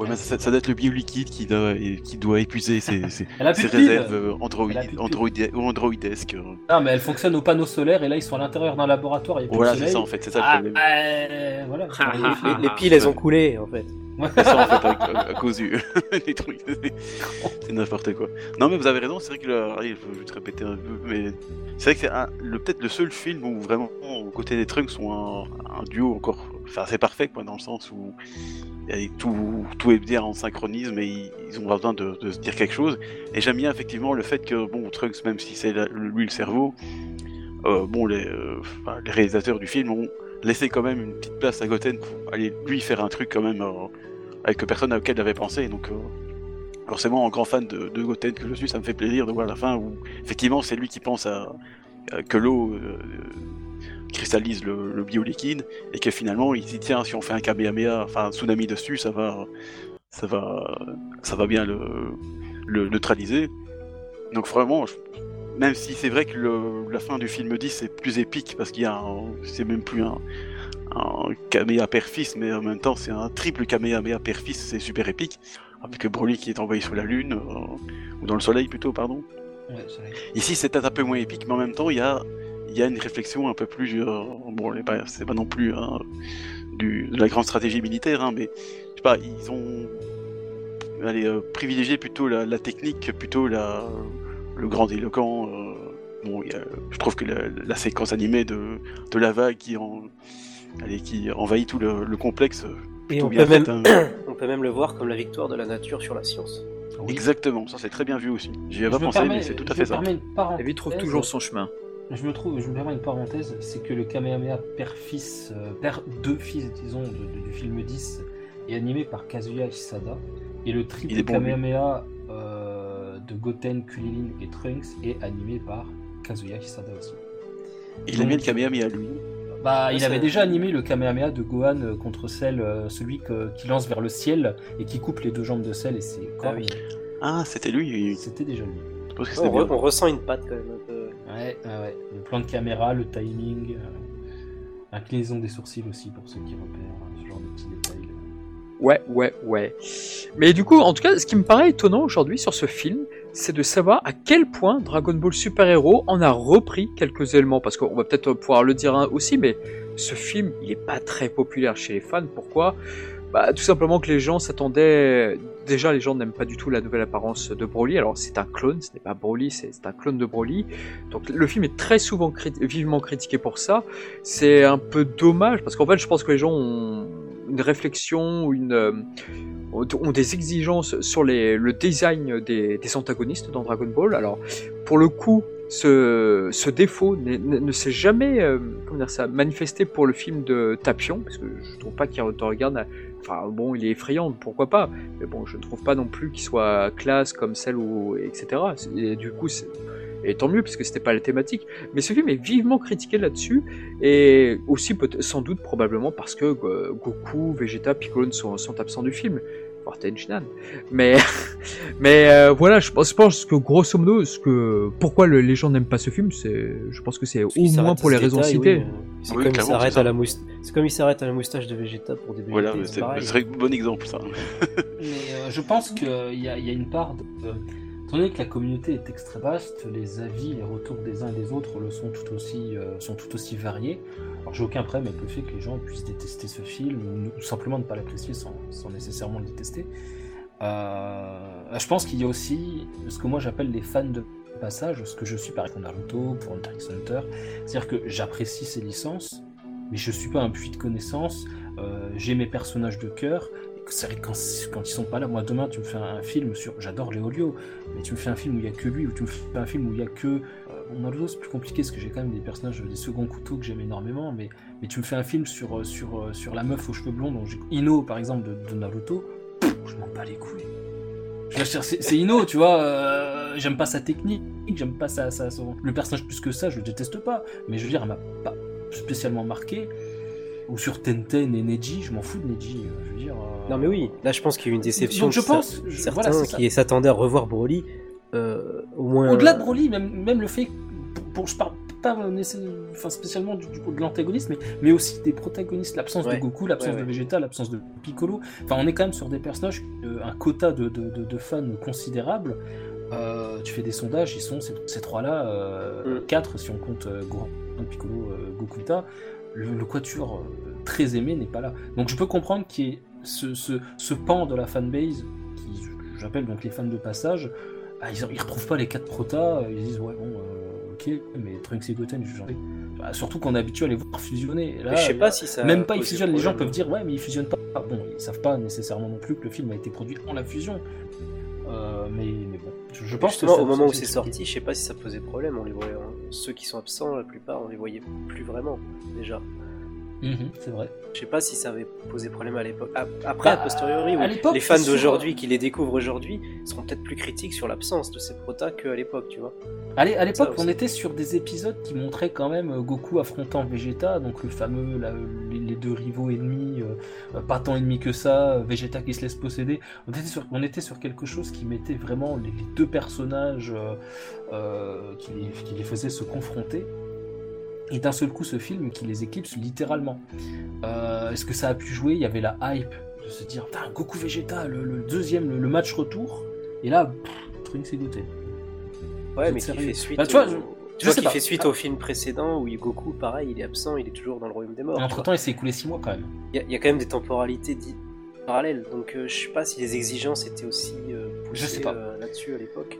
Ouais, mais ça, ça doit être le bioliquide qui doit, qui doit épuiser ses, <laughs> réserves euh, android, androidesques. euh. Ah, mais elle fonctionne au panneau solaire et là ils sont à l'intérieur d'un laboratoire. Il y a plus Voilà, c'est ça en fait, c'est ça le Ah, problème. euh, voilà. Les, les- les piles, elles ont coulé, en fait. C'est ça en fait, <laughs> avec- à, à cause du... <laughs> trucs. C'est n'importe quoi. Non, mais vous avez raison, c'est vrai que le... allez, je vais te répéter un peu, mais c'est vrai que c'est un- le- peut-être le seul film où vraiment, aux côtés des Trunks, sont un, un duo encore. Enfin, c'est parfait, quoi, dans le sens où tout, tout est bien en synchronisme et ils, ont besoin de, se dire quelque chose. Et j'aime bien effectivement le fait que, bon, Trunks, même si c'est lui le cerveau, euh, bon, les, euh, les réalisateurs du film ont laissé quand même une petite place à Goten pour aller lui faire un truc quand même euh, avec personne auquel il avait pensé. Donc, forcément, en grand fan de, Goten que je suis, ça me fait plaisir de voir la fin où effectivement c'est lui qui pense à, que l'eau cristallise le, le bioliquide et que finalement il dit tiens si on fait un Kamehameha, enfin un tsunami dessus, ça va, ça va, ça va bien le, le neutraliser. Donc vraiment, je- même si c'est vrai que le- la fin du film 10 c'est plus épique parce qu'il y a c'est même plus un, un Kamehameha père-fils, mais en même temps c'est un triple Kamehameha père-fils, c'est super épique. Avec Broly qui est envoyé sous la lune, euh, ou dans le soleil plutôt, pardon. Ouais. Ici c'est un peu moins épique, mais en même temps il y a, il y a une réflexion un peu plus... euh, bon, c'est pas, c'est pas non plus hein, du, de la grande stratégie militaire, hein, mais je sais pas, ils ont allez, euh, privilégié plutôt la, la technique, plutôt la, le grand éloquent. euh, bon, il y a- je trouve que la, la séquence animée de, de la vague qui, en, allez, qui envahit tout le, le complexe, euh, Et plutôt on bien peut, même, hein. <coughs> on peut même le voir comme la victoire de la nature sur la science. Oui. Exactement, ça c'est très bien vu aussi. J'y avais pas pensé, mais c'est tout à fait ça. Et lui trouve toujours son chemin. Je me trouve, je me permets une parenthèse, c'est que le Kamehameha père-fils, euh, père deux fils, disons, de- de- du film 10 est animé par Kazuya Isada et le triple bon. Kamehameha euh, de Goten, Kulilin et Trunks est animé par Kazuya Isada aussi. Il a mis le Kamehameha lui. Bah, il c'est- avait déjà animé le Kamehameha de Gohan euh, contre celle, euh, celui que- qui lance vers le ciel et qui coupe les deux jambes de Cell et ses corps. oui. Ah, c'était lui. C'était déjà lui. Je pense que On, re- bien. on ressent une patte quand même un peu. Ouais, ouais. Le plan de caméra, le timing, euh, inclinaison des sourcils aussi pour ceux qui repèrent hein, ce genre de petits détails. Ouais, ouais, ouais. Mais du coup, en tout cas, ce qui me paraît étonnant aujourd'hui sur ce film, c'est de savoir à quel point Dragon Ball Super Hero en a repris quelques éléments. Parce qu'on va peut-être pouvoir le dire hein, aussi, mais ce film, il est pas très populaire chez les fans. Pourquoi? Bah, tout simplement que les gens s'attendaient. Déjà, les gens n'aiment pas du tout la nouvelle apparence de Broly. Alors, c'est un clone, ce n'est pas Broly, c'est un clone de Broly. Donc, le film est très souvent vivement critiqué pour ça. C'est un peu dommage parce qu'en fait, je pense que les gens ont une réflexion, ou euh, ont des exigences sur le design des, antagonistes dans Dragon Ball. Alors, pour le coup, ce, défaut ne, ne s'est jamais euh, manifesté pour le film de Tapion, parce que je trouve pas qu'il regarde. Enfin, bon, il est effrayant, pourquoi pas, mais bon, je ne trouve pas non plus qu'il soit classe comme celle ou etc. Et du coup, et tant mieux, puisque c'était pas la thématique. Mais ce film est vivement critiqué là-dessus, et aussi peut sans doute probablement parce que euh, Goku, Vegeta, Piccolo sont absents du film, Tenchinan. Mais, <laughs> mais euh, voilà, je pense, je pense que grosso modo, ce que, pourquoi le- les gens n'aiment pas ce film, c'est, je pense que c'est au moins pour les raisons détail, citées. oui, euh, C'est Oui, comme, il s'arrête à la mousse- c'est comme il s'arrête à la moustache de Vegeta pour des Voilà, c'est un bon exemple ça. Mais euh, je pense qu'il y, y a une part de. Étant donné que la communauté est extrêmement vaste, les avis, les retours des uns et des autres le sont tout aussi, euh, sont tout aussi variés. Alors j'ai aucun problème avec le fait que les gens puissent détester ce film ou, simplement ne pas l'apprécier sans, nécessairement le détester. Euh, je pense qu'il y a aussi ce que moi j'appelle les fans de passage, ce que je suis par exemple Naruto, pour Hunter x Hunter. C'est-à-dire que j'apprécie ces licences, mais je suis pas un puits de connaissances. Euh, j'ai mes personnages de cœur. C'est vrai que quand, ils sont pas là, moi demain tu me fais un, film sur. J'adore Léolio, mais tu me fais un film où il y a que lui, ou tu me fais un film où il y a que. Euh, bon, Naruto c'est plus compliqué parce que j'ai quand même des personnages, des seconds couteaux que j'aime énormément, mais, mais tu me fais un film sur, sur, sur la meuf aux cheveux blonds, dont Ino par exemple de, Naruto, je m'en bats les couilles. C'est Ino, tu vois, euh, j'aime pas sa technique, j'aime pas sa, son- le personnage plus que ça, je le déteste pas, mais je veux dire, elle m'a pas spécialement marqué. Ou sur Tenten et Neji, je m'en fous de Neji, euh, je veux dire. Euh, Non mais oui, là je pense qu'il y a eu une déception. Donc je pense, je- certains voilà, qui s'attendaient à revoir Broly, euh, au moins. Au-delà de Broly, même, même le fait, pour, je parle pas enfin, spécialement du, du- de l'antagoniste, mais, mais aussi des protagonistes, l'absence Ouais. de Goku, l'absence Ouais, ouais. de Vegeta, l'absence de Piccolo. Enfin, on est quand même sur des personnages, euh, un quota de, de- de- de fans considérable. Euh, tu fais des sondages, ils sont ces, ces trois-là, euh, Mm. quatre si on compte euh, Gohan, Piccolo, euh, Goku Vita. Le, le quatuor euh, très aimé n'est pas là. Donc je peux comprendre qu'il y ait ce, ce, ce pan de la fanbase, qui j'appelle donc les fans de passage, ah, ils, ils retrouvent pas les quatre protas, ils disent ouais bon euh, ok mais Trunks et Goten je j'en ai. Bah, surtout qu'on est habitué à les voir fusionner. Et là, Mais je sais pas si ça. même pas ils fusionnent, les gens peuvent dire ouais mais ils fusionnent pas. Bon ils savent pas nécessairement non plus que le film a été produit en la fusion. euh, mais, mais bon, je, je pense que ça- au moment où c'est sorti, je sais pas si ça posait problème. On les voyait, hein. Ceux qui sont absents, la plupart, on les voyait plus vraiment déjà. Mhm, c'est vrai. Je sais pas si ça avait posé problème à l'époque. Ap- Après, Bah, a posteriori, oui. les fans d'aujourd'hui qui les découvrent aujourd'hui seront peut-être plus critiques sur l'absence de ces protas qu'à l'époque, tu vois. Allez, à l'époque, on était sur des épisodes qui montraient quand même euh, Goku affrontant Vegeta, donc le fameux, les, deux rivaux ennemis, euh, euh, pas tant ennemis que ça, euh, Vegeta qui se laisse posséder. On était sur, on était sur quelque chose qui mettait vraiment les, les deux personnages euh, euh, qui, les, qui les faisait se confronter. Et d'un seul coup, ce film qui les éclipse littéralement. Euh, Est-ce que ça a pu jouer? Il y avait la hype de se dire, Putain, Goku Vegeta, le, le deuxième, le, le match retour. Et là, pff, Trunks est goûté. Ouais, mais qui fait suite. Bah, tu vois, au- je- tu vois qui fait suite au film précédent où Goku, pareil, il est absent, il est toujours dans le royaume des morts. Entre temps, il s'est écoulé 6 mois quand même. Il y, a- il y a quand même des temporalités parallèles, donc euh, je sais pas si les exigences étaient aussi euh, poussées euh, là-dessus à l'époque.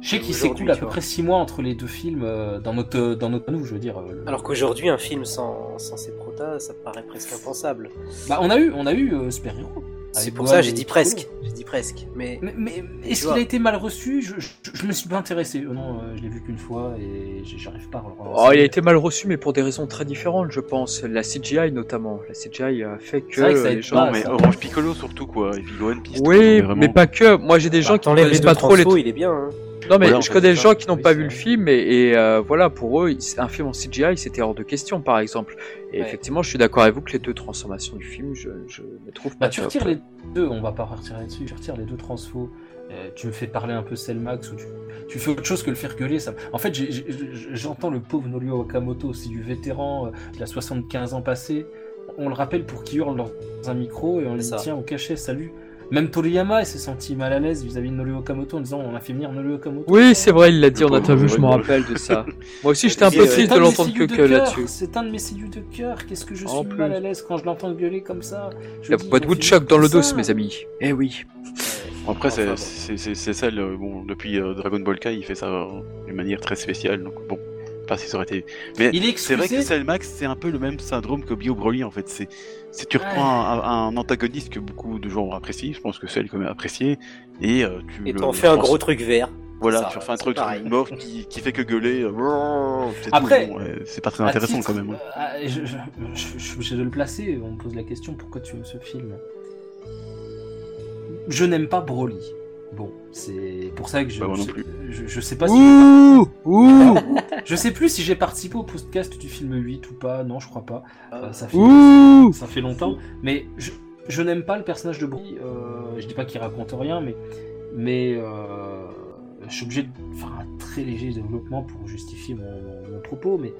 Je sais qu'il s'écoule à peu vois. près 6 mois entre les deux films euh, dans notre dans notre nous, je veux dire. euh, le- Alors qu'aujourd'hui, un film sans, sans ces protas, ça paraît presque impensable. Bah, on a eu on a eu euh, Super Hero. C'est pour ça j'ai dit presque. J'ai dit presque. Mais Mais, mais est-ce qu'il a été mal reçu? Je, je, je me suis pas intéressé. Euh, non, euh, je l'ai vu qu'une fois et j'arrive pas à le. Oh, il a été mal reçu, mais pour des raisons très différentes, je pense. La CGI notamment. La CGI a fait que C'est vrai que ça les gens. Non, mais ça. Orange Piccolo surtout, quoi. Et Gohan Piste. Oui, vraiment- mais pas que. Moi, j'ai des gens bah, qui t'enlèves connaissent les pas deux trop les il est bien. Hein. Non, mais Voilà, je connais des gens qui n'ont pas vu le film et, et, euh, voilà, pour eux, un film en CGI, c'était hors de question, par exemple. Et Ouais. effectivement, je suis d'accord avec vous que les deux transformations du film, je, je ne trouve pas. Bah, tu retires les deux, on va pas retirer là-dessus, tu retires les deux transfos, euh, tu me fais parler un peu Cellmax ou tu, tu fais autre chose que le faire gueuler. Ça... En fait, j'entends le pauvre Norio Wakamoto, c'est du vétéran, euh, il a 75 ans passés. On le rappelle pour qu'il hurle dans un micro et on lui dit tiens, au cachet, salut. Même Toriyama il s'est senti mal à l'aise vis-à-vis de Norio Wakamoto en disant on a fait venir Norio Wakamoto. Oui, c'est vrai, il l'a dit en interview, je me rappelle de ça. <laughs> Moi aussi, j'étais un peu triste C'est de l'entendre que, là-dessus. C'est un de mes cellules de cœur. Qu'est-ce que je En suis plus. mal à l'aise quand je l'entends gueuler comme ça? Je Il a dis, pas de woodchuck fait dans le dos, mes amis. Eh oui. Après, c'est Enfin, euh, bon, depuis euh, Dragon Ball Kai, il fait ça euh, d'une manière très spéciale, donc bon, pas si ça aurait été. Mais Il est c'est vrai que excusé. Cell Max, c'est un peu le même syndrome que Bio Broly en fait. C'est, c'est tu reprends Ouais. un, un antagoniste que beaucoup de gens apprécient, je pense que Cell est quand même apprécié, et euh, tu Et t'en fais un gros truc vert. Voilà, ça, tu refais un truc pareil. mort qui, qui fait que gueuler. euh, Après, tout, bon, ouais, c'est pas très intéressant titre, quand même. ouais. euh, ah, je, je- je- je suis obligé de le placer. On me pose la question pourquoi tu aimes ce film? Je n'aime pas Broly. Bon, c'est pour ça que je, Bah, je, plus. je, je sais pas si Ouh Ouh <laughs> je sais plus si j'ai participé au podcast du film 8 ou pas. Non, je crois pas. Euh, ça fait Ouh ça fait longtemps. Mais je, je n'aime pas le personnage de Broly. Euh, je dis pas qu'il raconte rien, mais mais euh, je suis obligé de faire un très léger développement pour justifier mon, mon- mon propos. Mais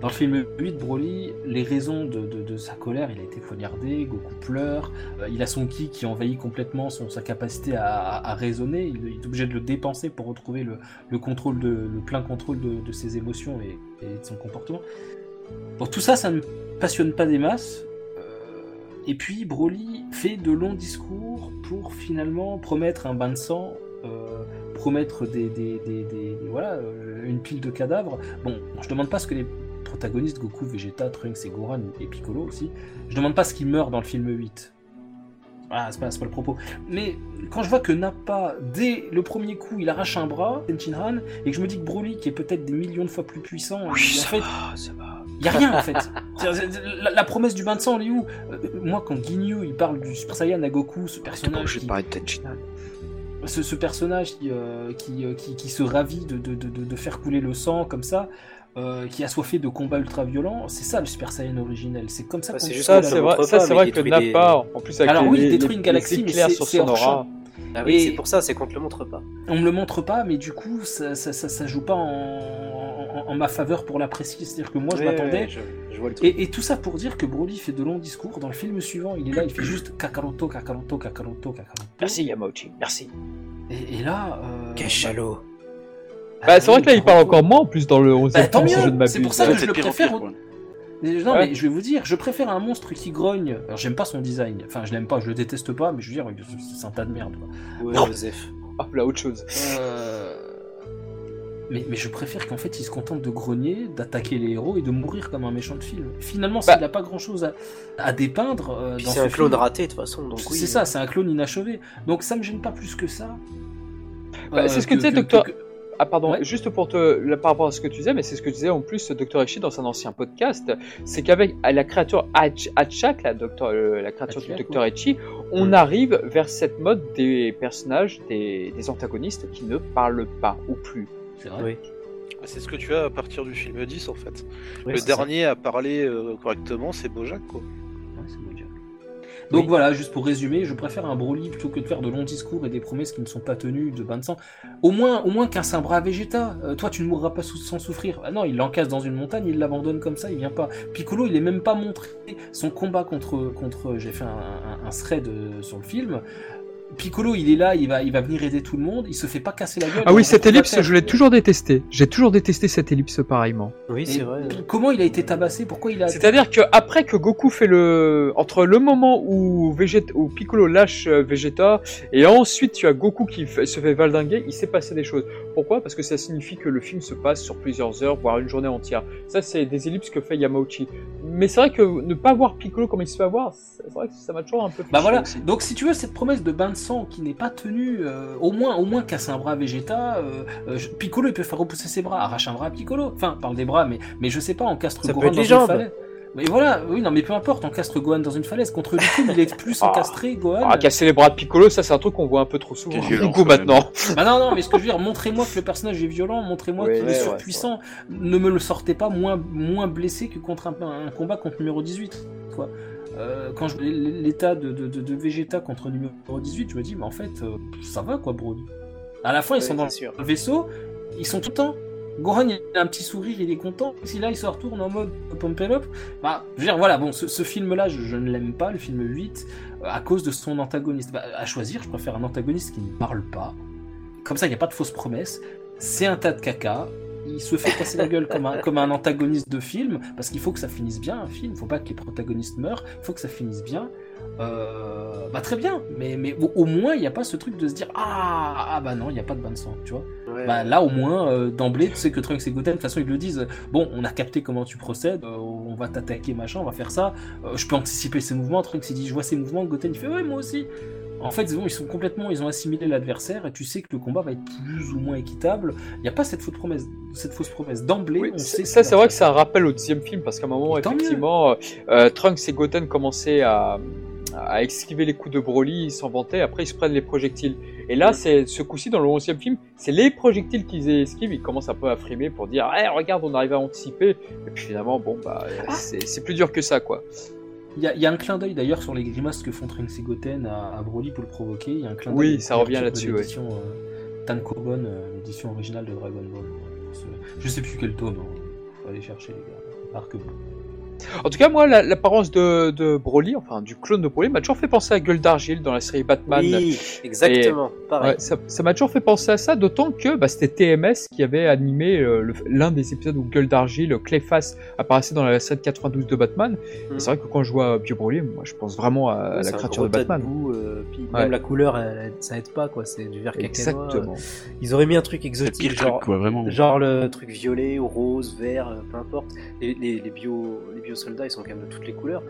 dans le film 8, Broly, les raisons de, sa colère, il a été poignardé, Goku pleure, euh, il a son ki qui envahit complètement sa capacité à, raisonner. Il, est obligé de le dépenser pour retrouver le, le contrôle de, le plein contrôle de, ses émotions et, de son comportement. Bon, tout ça, ça ne passionne pas des masses. Euh, Et puis Broly fait de longs discours pour finalement promettre un bain de sang, euh, promettre des, une pile de cadavres. Bon, je demande pas ce que les protagonistes, Goku, Vegeta, Trunks et Goran et Piccolo aussi, je demande pas ce qu'ils meurent dans le film 8. Ah, c'est pas, pas le propos. Mais quand je vois que Nappa, dès le premier coup, il arrache un bras, Tenshinhan, et que je me dis que Broly, qui est peut-être des millions de fois plus puissant, Oui, il- en ça fait, va, ça va. il y a rien en fait. <laughs> La, la promesse du bain de sang, elle est où? Euh, Moi, quand Ginyu il parle du Super Saiyan à Goku, ce personnage qui, ce, ce personnage qui, euh, qui, qui, qui se ravit de, de, de, de- de faire couler le sang comme ça, euh, qui a soifé de combats ultra violents, c'est ça le Super Saiyan originel. C'est comme ça Ouais, qu'on c'est Ça, c'est vrai, ça, c'est vrai que détruit des- Nappa, en plus avec Alors les, oui, il les- détruit une les galaxie, mais c'est- sur c'est son hors champ. aura. Ah oui, Et- c'est pour ça, c'est qu'on te le montre pas. On me le montre pas, mais du coup, ça, ça, ça, ça joue pas en, en, en ma faveur pour l'apprécier. C'est-à-dire que moi, je Ouais, m'attendais ouais, je, je vois le truc. Et, et tout ça pour dire que Broly fait de longs discours. Dans le film suivant, il est là, il fait juste Kakaroto, Kakaroto, Kakaroto, Kakaroto. Merci Yamauchi, merci. Et, et là. Euh, Cachalot. Bah, c'est vrai que là, il parle encore moins en plus dans le 11 Bah, e tant je ne mieux, c'est pour ça Ouais, que je le préfère. Non, Ouais. mais je vais vous dire, je préfère un monstre qui grogne. Alors, j'aime pas son design. Enfin, je l'aime pas, je le déteste pas, mais je veux dire, c'est un tas de merde. quoi. Ouais, Non. Joseph. Hop <laughs> là, autre chose. Euh, Mais, mais je préfère qu'en fait il se contente de grogner, d'attaquer les héros et de mourir comme un méchant de film. Finalement, Bah. s'il n'a pas grand chose à, à dépeindre euh, Puis dans c'est ce un clone film, raté de toute façon, donc oui. c'est ça, c'est un clone inachevé. Donc ça me gêne pas plus que ça. Bah, Euh, c'est ce que disait Docteur- que- Ah pardon, Ouais. juste pour te, là, par rapport à ce que tu disais, mais c'est ce que disait en plus Dr. Echi dans un ancien podcast, c'est qu'avec la créature Hatch- Hatchak, la, docteur, euh, la créature Hatchak, du Dr. Echi, on arrive vers cette mode des personnages, des, des antagonistes qui ne parlent pas ou plus. C'est vrai. Oui. Ah, C'est ce que tu as à partir du film 10 en fait. Ouais, le ça. dernier à parler euh, correctement, c'est Bojack quoi. Donc voilà, juste pour résumer, je préfère un Broly plutôt que de faire de longs discours et des promesses qui ne sont pas tenues de bain de sang. Au moins, au moins qu'un saint bras Vegeta. Euh, toi, tu ne mourras pas sans souffrir. Ah non, il l'encasse dans une montagne, il l'abandonne comme ça, il vient pas. Piccolo, il est même pas montré son combat contre contre. J'ai fait un, un, un thread euh, sur le film. Piccolo, il est là, il va, il va venir aider tout le monde. Il se fait pas casser la gueule. Ah oui, cette ellipse, je l'ai toujours détestée. J'ai toujours détesté cette ellipse pareillement. Oui, c'est vrai. Comment il a été tabassé? Pourquoi il a C'est-à-dire que après que Goku fait le entre le moment où Vegeta où Piccolo lâche euh, Vegeta et ensuite tu as Goku qui se fait valdinguer, il s'est passé des choses. Pourquoi? Parce que ça signifie que le film se passe sur plusieurs heures, voire une journée entière. Ça c'est des ellipses que fait Yamauchi. Mais c'est vrai que ne pas voir Piccolo comme il se fait avoir, c'est vrai que ça m'a toujours un peu. Bah voilà, aussi. donc si tu veux cette promesse de bain de sang qui n'est pas tenue, euh, au moins au moins casse un bras Vegeta, euh, euh, Piccolo il peut faire repousser ses bras, arrache un bras à Piccolo, enfin parle des bras, mais mais je sais pas, on castre Ça peut Gohan être dans les une jambes. falaise. Mais voilà, oui non mais peu importe, on castre Gohan dans une falaise. Contre Riku, il est plus <laughs> Ah. encastré Gohan. Ah, casser les bras de Piccolo, ça c'est un truc qu'on voit un peu trop souvent. Violence, Goku maintenant. Bah non non, mais ce que je veux dire, montrez-moi que le personnage est violent, montrez-moi Ouais, qu'il ouais, est ouais, surpuissant. ne me le sortez pas moins moins blessé que contre un, un combat contre numéro 18, quoi. Euh, quand je l'état de, de, de, de Vegeta contre numéro 18, je me dis, mais en fait, euh, ça va quoi, Broly. À la fin, ils sont dans sûr. le vaisseau, ils sont tout le temps. Gohan, il a un petit sourire, il est content. Si là, il se retourne en mode pump up, bah, je veux dire, voilà, bon, ce, ce film-là, je, je ne l'aime pas, le film 8, euh, à cause de son antagoniste. Bah, à choisir, je préfère un antagoniste qui ne parle pas. Comme ça, il n'y a pas de fausses promesses. C'est un tas de caca. Il se fait casser la gueule comme un, comme un antagoniste de film, parce qu'il faut que ça finisse bien, un film. Il faut pas que les protagonistes meurent, il faut que ça finisse bien. Euh, bah très bien, mais, mais au, au moins il n'y a pas ce truc de se dire ah, ah bah non, il n'y a pas de bain de sang, tu vois. Ouais. Bah là au moins euh, d'emblée tu sais que Trunks et Goten de toute façon ils le disent bon on a capté comment tu procèdes euh, on va t'attaquer machin on va faire ça je peux anticiper ses mouvements Trunks il dit je vois ses mouvements Goten il fait ouais moi aussi en fait ils sont complètement ils ont assimilé l'adversaire et tu sais que le combat va être plus ou moins équitable il n'y a pas cette fausse promesse cette fausse promesse d'emblée Oui, ça, ce c'est vrai que faire. c'est un rappel au deuxième film, parce qu'à un moment, effectivement, euh, euh, Trunks et Goten commençaient à, à esquiver les coups de Broly, ils s'en vantaient, après ils se prennent les projectiles. Et là, c'est ce coup-ci, dans le onzième film, c'est les projectiles qu'ils esquivent, ils commencent un peu à frimer pour dire Eh, regarde, on arrive à anticiper », et puis finalement, bon, bah, Ah. c'est plus dur que ça, quoi. Il y, a, il y a un clin d'œil d'ailleurs sur les grimaces que font Trunks et Goten à, à Broly pour le provoquer. Il y a un clin d'œil. Oui, ça revient là-dessus, ouais. euh, Tankobon, euh, l'édition originale de Dragon Ball. euh, Je sais plus quel tome. Hein. Faut aller chercher les gars. Arc bleu. En tout cas, moi, la- l'apparence de, de Broly, enfin, du clone de Broly, m'a toujours fait penser à Gueule d'Argile dans la série Batman. Oui, exactement. Pareil. Ouais, ça m'a toujours fait penser à ça, d'autant que bah, c'était TMS qui avait animé euh, l'un des épisodes où Gueule d'Argile, Clayface apparaissait dans la scène 92 de Batman. Et Mm. C'est vrai que quand je vois Bio Broly, moi je pense vraiment à Ouais, la créature de Batman. boue, euh, puis Ouais. même la couleur, elle- ça aide pas, quoi. C'est du vert cacanois. Exactement. Ils auraient mis un truc exotique, pire genre, truc, quoi, vraiment. genre le truc violet, ou rose, vert, euh, peu importe. Les, les, les bio, les bio soldats, ils sont quand même de toutes les couleurs.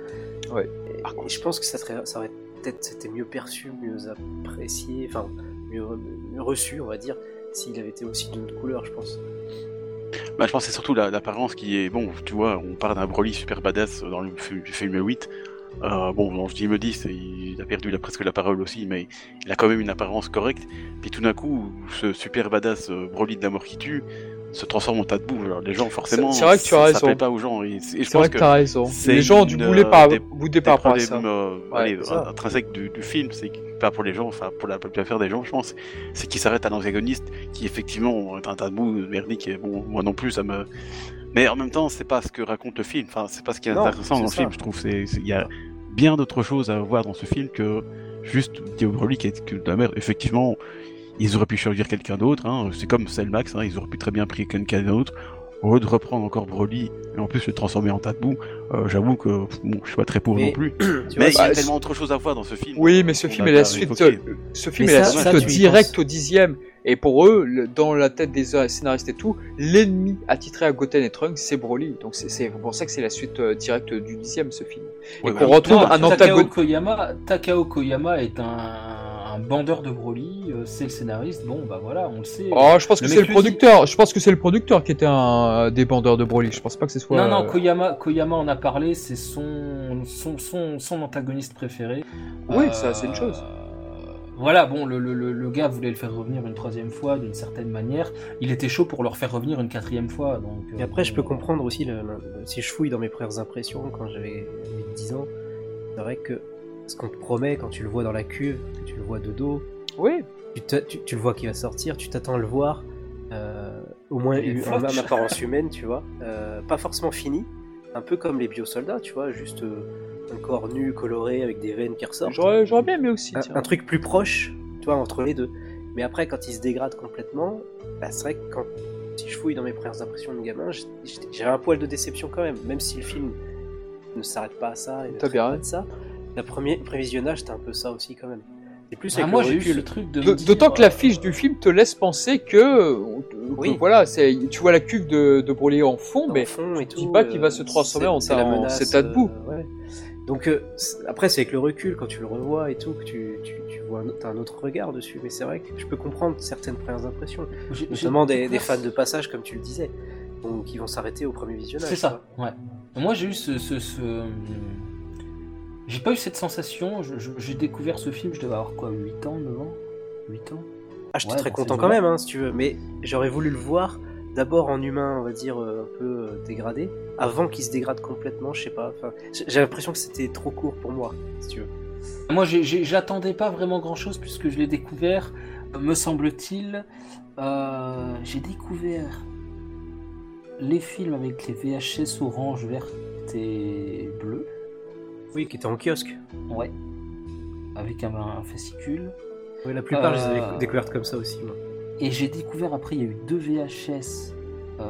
Ouais. Et, et je pense que ça, serait, ça aurait peut-être c'était mieux perçu, mieux apprécié, enfin mieux, mieux reçu, on va dire, s'il avait été aussi d'une autre couleur, je pense. Bah, je pense que c'est surtout la- l'apparence qui est. Bon, tu vois, on parle d'un Broly super badass dans le fi- film 8. Euh, bon, dans le film 10, il a perdu la- presque la parole aussi, mais il a quand même une apparence correcte. Puis tout d'un coup, ce super badass euh, Broly de la mort qui tue se transforme en tas de boue. Alors, les gens, forcément, c'est vrai que tu as raison. ça plaît pas aux gens. Et, et je C'est pense vrai que que t'as raison. c'est Les gens ont dû bouler euh, par, des- bouder par rapport à ça. euh, Ouais, allez, intrinsèques du, du film, c'est pas pour les gens, enfin pour la plupart des gens, je pense, c'est qu'il s'arrête à l'antagoniste qui effectivement est un tas de boue merdique. Et bon, moi non plus, ça me. Mais en même temps, c'est pas ce que raconte le film. Enfin, c'est pas ce qui est Non, intéressant dans le film. Je trouve. C'est il y a bien d'autres choses à voir dans ce film que juste qui est que de la merde. Effectivement, ils auraient pu choisir quelqu'un d'autre. Hein. C'est comme Cellmax, hein. ils auraient pu très bien pris quelqu'un d'autre. Au lieu de reprendre encore Broly et en plus le transformer en tas de boue, euh, j'avoue que bon, je suis pas très pour Mais- non plus. <clears throat> Mais il y a tellement autre chose à voir dans ce film. Oui, mais ce film est la suite, évoqué. ce film est la suite directe au dixième. Et pour eux, le- dans la tête des scénaristes et tout, l'ennemi attitré à Goten et Trunks, c'est Broly. Donc c'est- pour ça que c'est la suite euh, directe du dixième, ce film. Ouais, et qu'on retrouve Non, un Takao antagoniste. Koyama, Takao Koyama est un, un bandeur de Broly, euh, c'est le scénariste. Bon, bah voilà, on le sait. Oh, je pense que c'est le dit. producteur. Je pense que c'est le producteur qui était un des bandeurs de Broly. Je pense pas que ce soit. Non, non, euh, Koyama, Koyama en a parlé, c'est son, son, son, son antagoniste préféré. Oui, ça, c'est une chose. Voilà, bon, le, le, le, gars voulait le faire revenir une troisième fois d'une certaine manière. Il était chaud pour le refaire revenir une quatrième fois. Donc, Et euh, après, je peux comprendre aussi, le, le- si je fouille dans mes premières impressions quand j'avais 10 ans, c'est vrai que ce qu'on te promet quand tu le vois dans la cuve, que tu le vois de dos, Oui. tu, te- tu, tu le vois qui va sortir, tu t'attends à le voir, euh, au moins en apparence humaine, tu vois, euh, pas forcément fini, un peu comme les biosoldats, tu vois, juste euh, un corps nu, coloré, avec des veines qui ressortent. J'aurais bien aimé aussi. un, tiens. un truc plus proche, tu vois, entre les deux. Mais après, quand il se dégrade complètement, bah, c'est vrai que quand, si je fouille dans mes premières impressions de gamin, j'- j'étais- j'avais un poil de déception quand même, même si le film ne s'arrête pas à ça et ne T'as traite bien pas raison. de ça. Le premier prévisionnage, c'était un peu ça aussi quand même. Et plus Ah, avec moi, le j'ai eu recul, ce truc de. D'autant que euh, l'affiche du film te laisse penser que, que Oui. voilà, c'est tu vois la cuve de, de Broly en fond, dans mais le fond et tu dis tout, pas qu'il va euh, se transformer en c'est la en menace, cet tas de boue. euh, ouais. Donc euh, après, c'est avec le recul quand tu le revois et tout que tu, tu, tu vois un, t'as un autre regard dessus. Mais c'est vrai que je peux comprendre certaines premières impressions. Notamment des, des fans de passage, comme tu le disais, donc, qui vont s'arrêter au premier visionnage. C'est ça, ouais. Moi, j'ai eu ce. ce, ce- J'ai pas eu cette sensation. J'ai découvert ce film, je devais avoir quoi 8 ans, 9 ans 8 ans Ah, j'étais Ouais, très content quand même, hein, si tu veux, mais j'aurais voulu le voir d'abord en humain, on va dire, euh, un peu euh, dégradé, avant qu'il se dégrade complètement, je sais pas. Enfin, j'ai l'impression que c'était trop court pour moi, si tu veux. Moi, j'attendais pas vraiment grand chose puisque je l'ai découvert, me semble-t-il. euh, j'ai découvert les films avec les VHS orange, verte et bleu. Oui, qui était en kiosque. Ouais. Avec un, un fascicule. Oui, la plupart, je les Euh, avais découvertes comme ça aussi, moi. Et j'ai découvert après, il y a eu deux VHS. euh,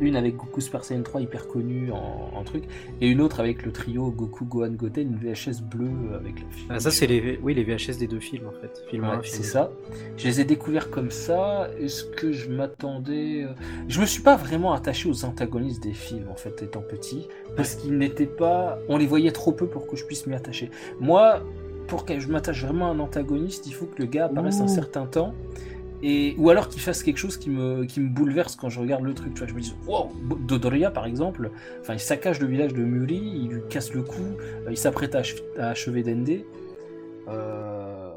une avec Goku Super Saiyan 3 hyper connu en, en truc, et une autre avec le trio Goku Gohan Goten, une VHS bleue avec le film. Ah, ça, c'est les, oui, les VHS des deux films, en fait. Film Ouais, 1, film c'est 2. ça. Je les ai découverts comme ça. Est-ce que je m'attendais. euh, Je me suis pas vraiment attaché aux antagonistes des films, en fait, étant petit. Parce qu'ils n'étaient pas. On les voyait trop peu pour que je puisse m'y attacher. Moi, pour que je m'attache vraiment à un antagoniste, il faut que le gars apparaisse un certain temps. Et, ou alors qu'il fasse quelque chose qui me, qui me bouleverse quand je regarde le truc. Tu vois, je me dis, wow, Dodoria par exemple, enfin, il saccage le village de Muri, il lui casse le cou, euh, il s'apprête à, ach- à achever Dende. Euh,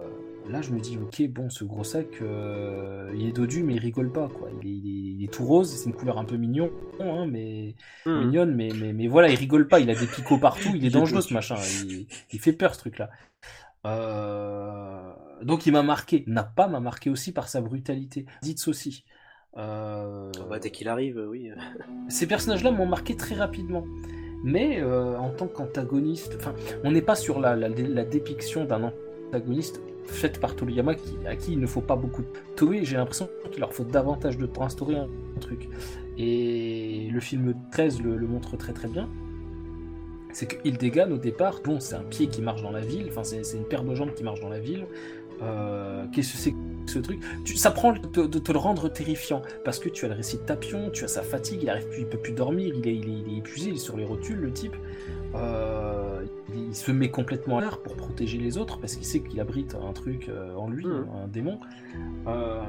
là, je me dis, ok, bon, ce gros sac, euh, il est dodu, mais il rigole pas, quoi. Il est, il est- il est tout rose, c'est une couleur un peu mignon, hein, mais Hmm. mignonne, mais, mais, mais voilà, il rigole pas, il a des picots partout, il est <laughs> dangereux ce machin, il, il fait peur ce truc-là. Euh, donc il m'a marqué, Nappa m'a marqué aussi par sa brutalité. Aussi. Euh, Ah bah, dès qu'il arrive, euh, oui. <laughs> ces personnages-là m'ont marqué très rapidement. Mais euh, en tant qu'antagoniste, enfin, on n'est pas sur la, la, la dépiction d'un antagoniste faite par Toriyama qui, à qui il ne faut pas beaucoup de Toei. J'ai l'impression qu'il leur faut davantage de temps pour instaurer un, truc. Et le film 13 le, le montre très très bien. C'est que Hildegard au départ, bon, c'est un pied qui marche dans la ville, enfin, c'est une paire de jambes qui marche dans la ville. Euh, Qu'est-ce que c'est que ce truc tu, Ça prend de te, de te le rendre terrifiant parce que tu as le récit de Tapion, tu as sa fatigue, il arrive plus, il peut plus dormir, il est, il est, il est épuisé, il est sur les rotules, le type. Euh, il, se met complètement à l'art pour protéger les autres parce qu'il sait qu'il abrite un truc euh, en lui, Mhm. un démon. Euh,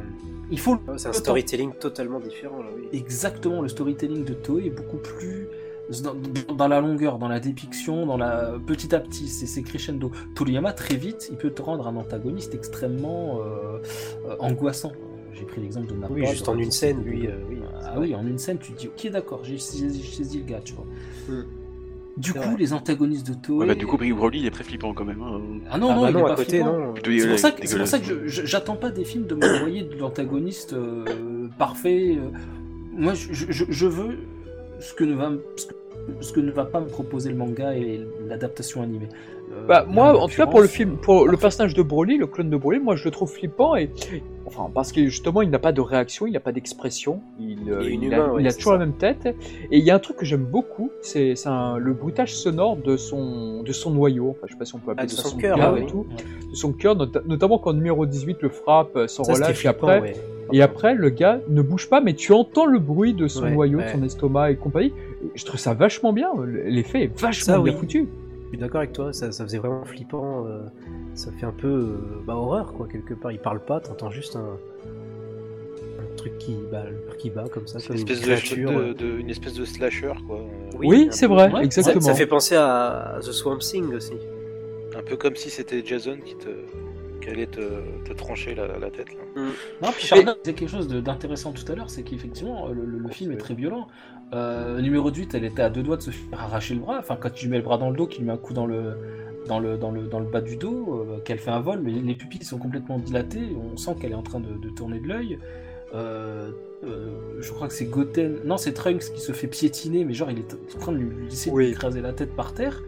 il faut C'est un storytelling totalement différent, là, oui. exactement le storytelling de Toei est beaucoup plus dans, la longueur, dans la dépiction, dans la petit à petit, c'est crescendo. Toriyama très vite, il peut te rendre un antagoniste extrêmement euh, euh, angoissant. J'ai pris l'exemple de Nappa. Oui, juste en une scène, lui, euh, oui. Ah oui, en une scène, tu te dis ok d'accord, j'ai saisi le gars, tu vois. Mm. Du coup, vrai. les antagonistes de Toei. Ouais, bah, du coup, Big Broly, il est très flippant quand même. hein. ah non Ah non, bah il non, est à pas côté, flippant. non. C'est pour, ça que, pour ça que j'attends pas des films de m'envoyer de l'antagoniste euh, parfait. Moi, je, je- je veux ce que, ne va, ce, que, ce que ne va pas me proposer le manga et l'adaptation animée. Euh, Bah, moi, en tout cas, pour le film, pour le personnage de Broly, le clone de Broly, moi, je le trouve flippant et, enfin, parce que justement, il n'a pas de réaction, il n'a pas d'expression, il, euh, Il a, ouais, il a toujours ça. la même tête. Et il y a un truc que j'aime beaucoup, c'est le bruitage sonore de son, de son noyau. Enfin, je sais pas si on peut appeler Ah, de ça son son cœur, ah et oui. tout, Ouais. de son cœur, nota- notamment quand le numéro 18 le frappe, euh, sans relâche, et flippant, après, ouais. et après, le gars ne bouge pas, mais tu entends le bruit de son Ouais, noyau, de ouais. son estomac et compagnie. Je trouve ça vachement bien. L'effet est vachement Ça, bien oui. foutu. Je suis d'accord avec toi, ça, ça faisait vraiment flippant. euh, ça fait un peu euh, bah, horreur, quoi, quelque part. Il parle pas, t'entends juste un, un truc qui, bah, le qui bat comme ça, comme une une espèce créature. de, de- de- une espèce de slasher, quoi. Euh, Oui, c'est vrai, Ouais, exactement. Ça, ça fait penser à The Swamp Thing aussi. Un peu comme si c'était Jason qui te qui allait te, te trancher la, la tête. Là. Non, puis Chardin disait quelque chose d'intéressant tout à l'heure, c'est qu'effectivement, le, le- le film est très violent. Euh, numéro 8, elle était à deux doigts de se faire arracher le bras. Enfin, quand tu lui mets le bras dans le dos, qu'il lui met un coup dans le, dans le, dans le, dans le bas du dos, euh, qu'elle fait un vol, mais les pupilles sont complètement dilatées, on sent qu'elle est en train de, de tourner de l'œil. Euh, euh, je crois que c'est Goten, non, c'est Trunks qui se fait piétiner, mais genre il est en train de lui laisser Oui. écraser la tête par terre.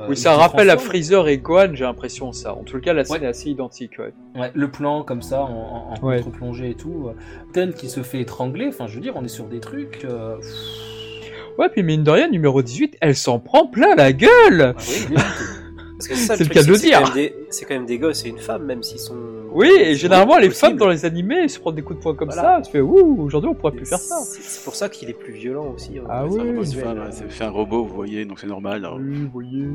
Euh, Oui, ça rappelle à. Freezer et Gohan, j'ai l'impression ça. En tout cas, la scène Ouais. est assez identique. Ouais. Ouais, le plan comme ça en, en, Ouais. contre-plongée et tout. Ten qui se fait étrangler, enfin je veux dire, on est sur des trucs. euh, Ouais, puis mine de rien, numéro 18, elle s'en prend plein la gueule ah oui, <laughs> Parce que ça, C'est le truc, cas de le dire. des- C'est quand même des gosses et une femme, même s'ils sont. Oui, et généralement, les femmes dans les animés se prennent des coups de poing comme Voilà. ça. Tu fais, ouh, aujourd'hui, on pourrait plus faire ça. C'est pour ça qu'il est plus violent aussi. hein. Ah oui, C'est un- euh, un robot, vous voyez, donc c'est normal. Oui, vous voyez.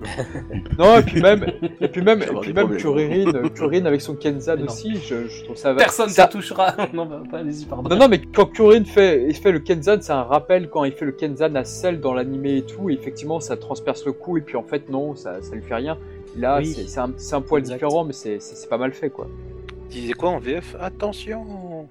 <laughs> non, et puis même, et puis même, Ça et puis même. Kuririn, Kuririn avec son Kenzan aussi, je, je trouve ça Personne ça, ne touchera. <laughs> non, bah, pas, allez-y, pardon. Non, non, mais quand Kurin fait, il fait le Kenzan, c'est un rappel quand il fait le Kenzan à Cell dans l'animé et tout. Et effectivement, ça transperce le cou, et puis en fait, non, ça, ça lui fait rien. Là, Oui. c'est un, c'est un poil Exact. différent, mais c'est pas mal fait, quoi. Il disait quoi en VF Attention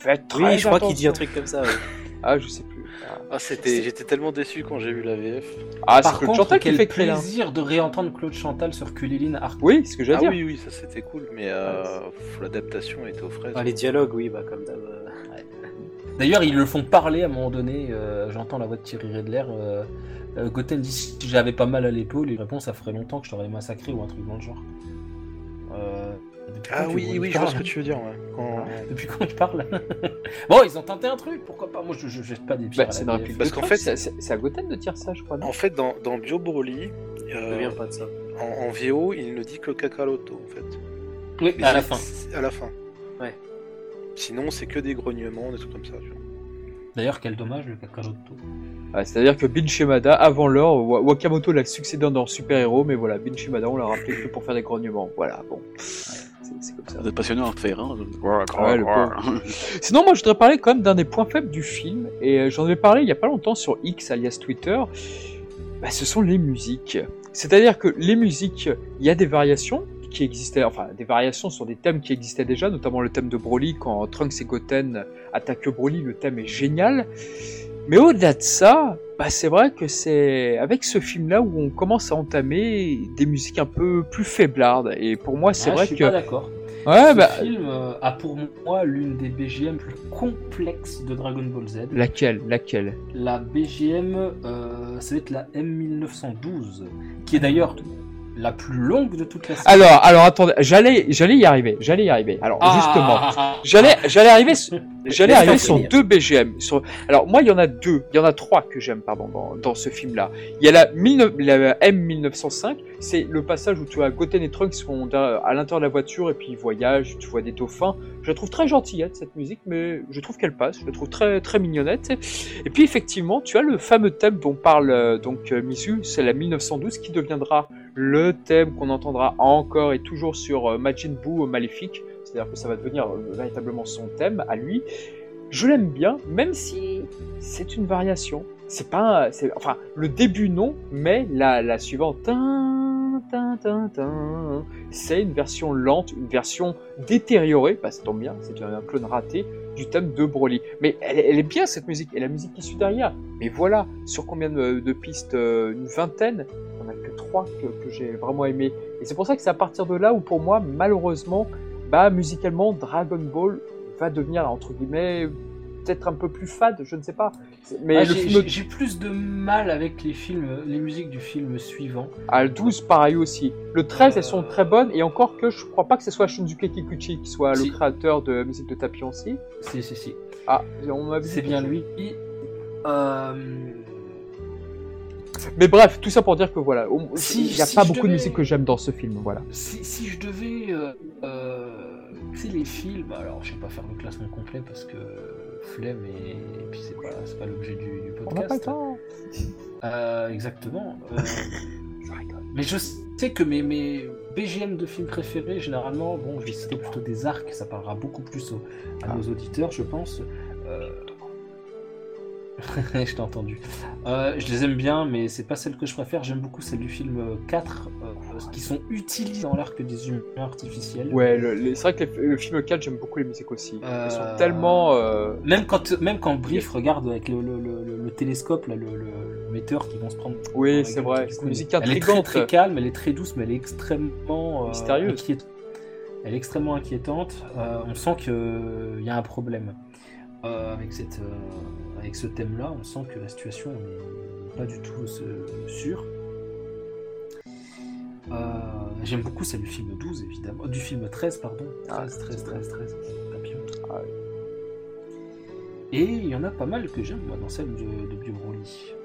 Faites Oui, je crois qu'il dit un truc comme ça. ouais. <laughs> Ah, je sais plus. Ah, Ah, c'était, j'étais tellement déçu quand j'ai vu la VF. Ah, c'est Par Claude contre, Chantal qui quel fait plaisir de réentendre Claude Chantal sur Kulilin Arc. Oui, c'est ce que j'allais Ah dire. oui, oui, ça c'était cool, mais euh, faut- l'adaptation était aux fraises. Ah, les dialogues, oui, bah comme d'hab. euh. D'ailleurs, ils le font parler à un moment donné. euh, J'entends la voix de Thierry Redler. Euh, euh, Goten dit si j'avais pas mal à l'épaule, il répond ça ferait longtemps que je t'aurais massacré ou un truc dans le genre. Euh, Ah oui, oui, je vois ce que tu veux dire. Ouais. Quand- <laughs> Depuis quand il parle <laughs> Bon, ils ont tenté un truc, pourquoi pas? Moi, je, je jette pas des pierres. Bah, à c'est Parce qu'en fait- c'est- à Goten de dire ça, je crois. non? En fait, dans, dans Bio Broly, Je euh, pas de ça. en, en VO, il ne dit que Kakaroto, en fait. Oui, Mais à la fin. À la fin. Ouais. Sinon, c'est que des grognements, des trucs comme ça. tu vois. D'ailleurs, quel dommage le Kakaroto. Ouais, C'est-à-dire que Bin Shimada, avant l'heure, Wa- Wakamoto l'a succédé dans Super Héros, mais voilà, Bin Shimada, on l'a rappelé que pour faire des grognements. Voilà, bon. C'est comme ça. Vous êtes passionnant à refaire, hein. Ouais, le. <laughs> Sinon, moi, je voudrais parler quand même d'un des points faibles du film, et euh, j'en avais parlé il y a pas longtemps sur X, alias Twitter. Bah, ce sont les musiques. C'est-à-dire que les musiques, il y a des variations qui existaient, enfin, des variations sur des thèmes qui existaient déjà, notamment le thème de Broly, quand Trunks et Goten attaquent Broly, le thème est génial. Mais au-delà de ça, bah, c'est vrai que c'est avec ce film-là où on commence à entamer des musiques un peu plus faiblardes. Et pour moi, c'est Ah, vrai je suis que. pas d'accord. Ouais, Ce bah. film euh, a pour moi l'une des BGM plus complexes de Dragon Ball Z. Laquelle Laquelle? La BGM, euh, ça va être la M1912, qui est d'ailleurs la plus longue de toute la série. Alors, alors attendez, j'allais, j'allais y arriver, j'allais y arriver. Alors justement, Ah, j'allais, j'allais arriver, sur- j'allais arriver sur deux BGM. Sur, alors moi, il y en a deux, il y en a trois que j'aime, pardon, dans, dans ce film-là. Il y a la, 19 la M1905, c'est le passage où tu as Goten et Trunks qui sont à l'intérieur de la voiture et puis ils voyagent, tu vois des dauphins. Je la trouve très gentillette cette musique, mais je trouve qu'elle passe, je la trouve très très mignonnette. Et puis effectivement, tu as le fameux thème dont parle euh, donc euh, Misu, c'est la 1912 qui deviendra le thème qu'on entendra encore et toujours sur euh, Majin Buu euh, Maléfique. C'est-à-dire que ça va devenir euh, véritablement son thème à lui. Je l'aime bien, même si c'est une variation. C'est pas, c'est, enfin, le début non, mais la, la suivante, c'est une version lente, une version détériorée, bah ça tombe bien, c'est un clone raté du thème de Broly. Mais elle, est- bien cette musique, et la musique qui suit derrière. Mais voilà, sur combien de, pistes Une vingtaine Il que j'ai vraiment aimé. Et c'est pour ça que c'est à partir de là où pour moi, malheureusement, bah musicalement, Dragon Ball va devenir, entre guillemets, peut-être un peu plus fade, je ne sais pas. Mais Ah, j'ai- film j'ai j'ai plus de mal avec les films, les musiques du film suivant. Ah, le 12, pareil aussi. Le 13, elles sont Euh, très bonnes, et encore que je crois pas que ce soit Shunsuke Kikuchi qui soit Si. le créateur de musique de tapis aussi. Si, si, si. Ah, on m'a C'est bien lui. Euh, Mais bref, tout ça pour dire que voilà, au- Si- il n'y a si pas beaucoup de musique que j'aime dans ce film, voilà. si, si je devais. Euh, euh, tu sais, les films, alors je vais pas faire le classement complet parce que flemme et, et puis c'est pas, pas l'objet du, du On n'a pas le podcast. temps. Euh, exactement. Euh, <laughs> mais je sais que mes, mes BGM de films préférés, généralement, bon, je vais citer plutôt des arcs, ça parlera beaucoup plus au- à Ah. nos auditeurs, je pense. Euh, <laughs> je t'ai entendu. Euh, je les aime bien, mais c'est pas celle que je préfère. J'aime beaucoup celle du film 4, euh, qui sont utilisées dans l'arc des humains artificiels. Ouais, le- le- c'est vrai que les- le film 4, j'aime beaucoup les musiques aussi. Elles sont Euh, tellement. euh, Même quand, même quand Brief regarde avec le, le- le- le- le télescope, là, le, metteur qui vont se prendre. Oui, c'est vrai. C'est une musique Elle est très, calme, elle est très douce, mais elle est extrêmement euh, Mystérieuse. inquiétante. Elle est extrêmement inquiétante. Euh, on sent qu'il y a un problème euh, avec, cette, euh, avec ce thème-là. On sent que la situation n'est pas du tout euh, sûre. Euh, J'aime beaucoup celle du film 12, évidemment. Du film 13, pardon. 13, 13, 13, 13. Papillon. Ah Et il y en a pas mal que j'aime, moi, dans celle de, de.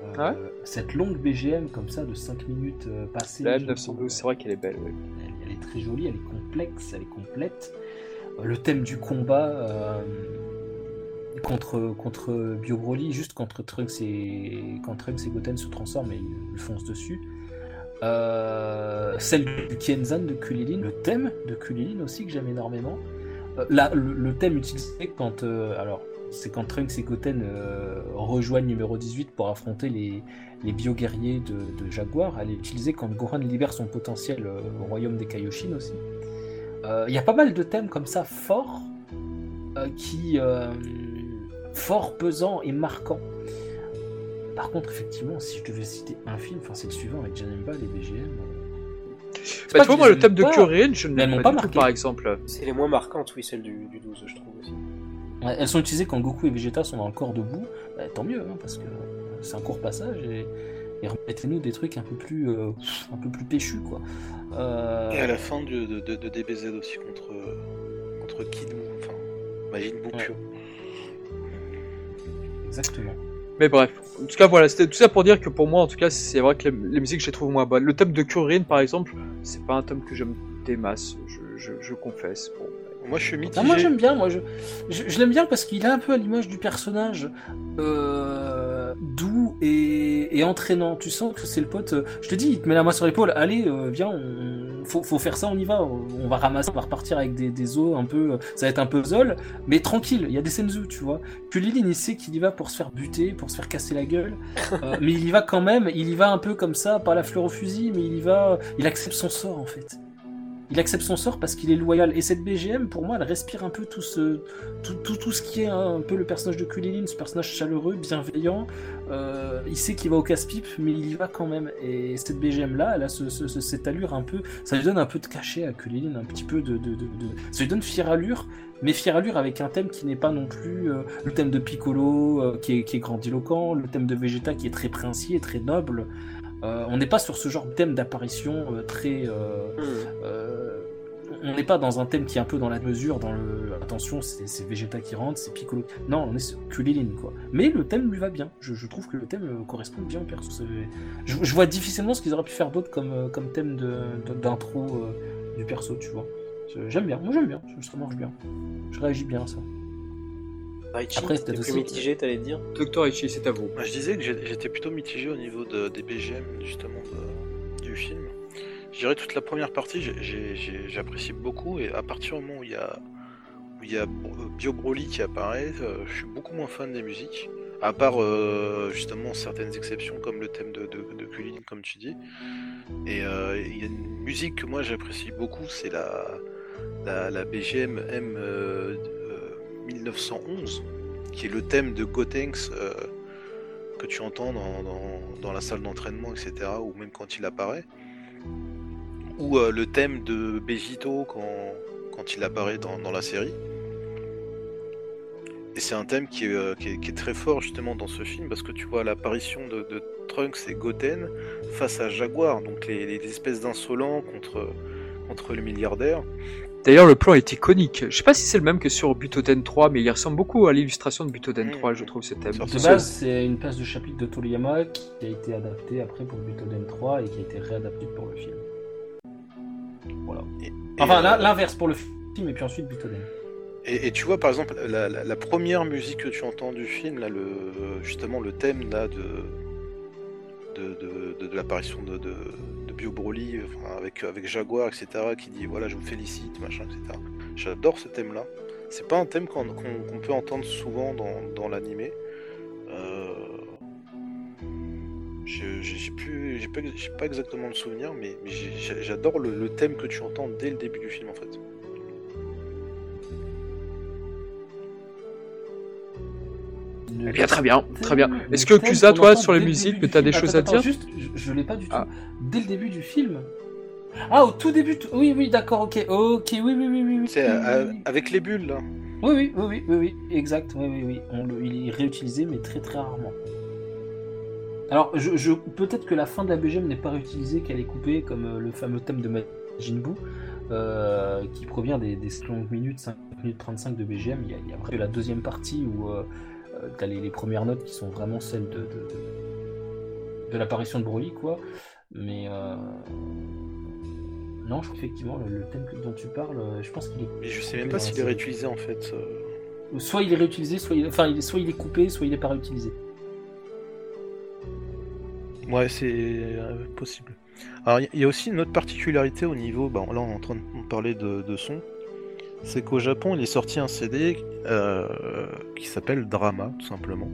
Euh, Ah ouais cette longue BGM, comme ça, de 5 minutes euh, passées. La je trouve, M912, c'est vrai qu'elle est belle, oui. elle, elle est très jolie, elle est complexe, elle est complète. Euh, Le thème du combat contre, contre Bio Broly, juste contre Trunks et, quand Trunks et Goten se transforment et ils foncent dessus. Euh, celle du Kienzan de Kulilin, le thème de Kulilin aussi que j'aime énormément. Euh, là, le, thème utilisé quand. euh, alors, c'est quand Trunks et Goten rejoignent numéro 18 pour affronter les, les bio-guerriers de, de Jaguar. Elle est utilisée quand Gohan libère son potentiel au royaume des Kaioshin aussi. Il y a pas mal de thèmes comme ça forts, qui. Forts, pesants et marquants. Par contre, effectivement, si je devais citer un film, enfin c'est le suivant avec Janemba, les BGM. Bah, pas tu vois, moi, le thème de Kuririn, je ne l'aime pas, pas du tout, marqué. par exemple. C'est les moins marquantes, oui, celle du, du 12, je trouve aussi. Ouais, Elles sont utilisées quand Goku et Vegeta sont dans le corps debout. Bah, tant mieux, hein, parce que c'est un court passage et, et remettez-nous des trucs un peu plus, euh, un peu plus péchus, quoi. Euh, Et à la fin de, de, de- de DBZ aussi contre, contre Kid enfin, Majin Buu Ouais. Mais bref, en tout cas, voilà, c'était tout ça pour dire que pour moi, en tout cas, c'est vrai que les, les musiques, je les trouve moins bonnes. Le thème de Kuririn, par exemple, c'est pas un thème que j'aime des masses, je, confesse. Moi, je suis mitigé. Ah, moi j'aime bien, moi je, je, je l'aime bien parce qu'il est un peu à l'image du personnage euh, doux et, et entraînant. Tu sens que c'est le pote. euh, Je te dis, il te met la main sur l'épaule. Allez, euh, viens, on, faut, faut faire ça, on y va. On va ramasser, on va repartir avec des, des os un peu. Ça va être un puzzle, mais tranquille. Il y a des senzu, tu vois. Que Lilin, il sait qu'il y va pour se faire buter, pour se faire casser la gueule, euh, <laughs> mais il y va quand même. Il y va un peu comme ça, pas la fleur au fusil, mais il y va. Il accepte son sort en fait il accepte son sort parce qu'il est loyal. Et cette BGM, pour moi, elle respire un peu tout ce, qui est un peu le personnage de Kulilin, ce personnage chaleureux, bienveillant. Euh, il sait qu'il va au casse-pipe, mais il y va quand même. Et cette BGM-là, elle a ce, ce- ce- cette allure un peu. Ça lui donne un peu de cachet à Kulilin, un petit peu de- ça lui donne fière allure, mais fière allure avec un thème qui n'est pas non plus euh, le thème de Piccolo, euh, qui, est, qui est grandiloquent, le thème de Vegeta qui est très princier, très noble. Euh, on n'est pas sur ce genre de thème d'apparition euh, très. euh, euh, on n'est pas dans un thème qui est un peu dans la mesure, dans le. Attention, c'est Vegeta qui rentre, c'est Piccolo. Non, on est sur Kulilin, quoi. Mais le thème lui va bien. Je, je trouve que le thème correspond bien au perso. Je, je vois difficilement ce qu'ils auraient pu faire d'autre comme, comme thème d'intro du perso, tu vois. J'aime bien, moi j'aime bien, je- ça marche bien. Je réagis bien à ça. Après, c'était t'es plus aussi- mitigé, t'allais dire Docteur Ichi, c'est à vous. Je disais que j'étais plutôt mitigé au niveau de- des BGM justement de- du film. Je dirais toute la première partie, j'apprécie beaucoup et à partir du moment où il y a, où il y a Bro- Bio Broly qui apparaît, euh, je suis beaucoup moins fan des musiques. À part euh, justement certaines exceptions comme le thème de, de, de Kulin, comme tu dis. Et euh, il y a une musique que moi j'apprécie beaucoup, c'est la, la, la BGM M euh, euh, 1911, qui est le thème de Gotenks euh, que tu entends dans, la salle d'entraînement, etc., ou même quand il apparaît. Ou euh, le thème de Begito quand, il apparaît dans, la série. Et c'est un thème qui est, euh, qui, est, très fort justement dans ce film parce que tu vois l'apparition de, Trunks et Goten face à Jaguar, donc les, les espèces d'insolents contre, contre le milliardaire. D'ailleurs, le plan est iconique. Je sais pas si c'est le même que sur Butoden 3, mais il ressemble beaucoup à l'illustration de Butoden 3, je trouve, ce thème. De base, c'est une place de chapitre de Toriyama qui a été adaptée après pour Butoden 3 et qui a été réadaptée pour le film. Voilà. Et- et, Enfin, euh, l'in- l'inverse pour le film et puis ensuite Butoden. Et, et tu vois, par exemple, la, la- la première musique que tu entends du film, là, le, justement, le thème là, de, de, de, de- de l'apparition de Bio Broly, avec, avec Jaguar, etc., qui dit voilà, je vous félicite, machin, etc. J'adore ce thème-là. C'est pas un thème qu'on peut entendre souvent dans, dans l'animé. Euh, J'ai pas, pas exactement le souvenir, mais, j'adore le thème que tu entends dès le début du film, en fait. Eh bien, très bien, très bien. Est-ce que Kusa, toi, sur les musiques, t'as des choses à dire Juste, je, l'ai pas du tout. Ah. Dès le début du film. Ah, au tout début. Oui, oui, d'accord, ok, ok, oui, oui, oui, oui. oui, C'est euh, avec les bulles, là. Oui, oui, oui, oui, oui, oui, exact, oui, oui, oui. On le- il est réutilisé, mais très très rarement. Alors, je, je- peut-être que la fin de la BGM n'est pas réutilisée, qu'elle est coupée, comme euh, le fameux thème de Majin Buu, euh, qui provient des, des longues minutes, 5 minutes 35 de BGM. Il y a, il y a vraiment la deuxième partie où euh, euh, t'as les, les premières notes qui sont vraiment celles de, de, de, de l'apparition de Broly, quoi. Mais euh, non, je trouve effectivement le, le thème dont tu parles, euh, je pense qu'il est. Mais je sais même pas s'il est réutilisé en fait. euh. Soit il est réutilisé, soit il, enfin, il est, soit il est coupé, soit il n'est pas réutilisé. Ouais, c'est possible. Alors, il y- a aussi une autre particularité au niveau. Bon, là, on est en train de parler de, de son. C'est qu'au Japon, il est sorti un CD euh, qui s'appelle Drama, tout simplement.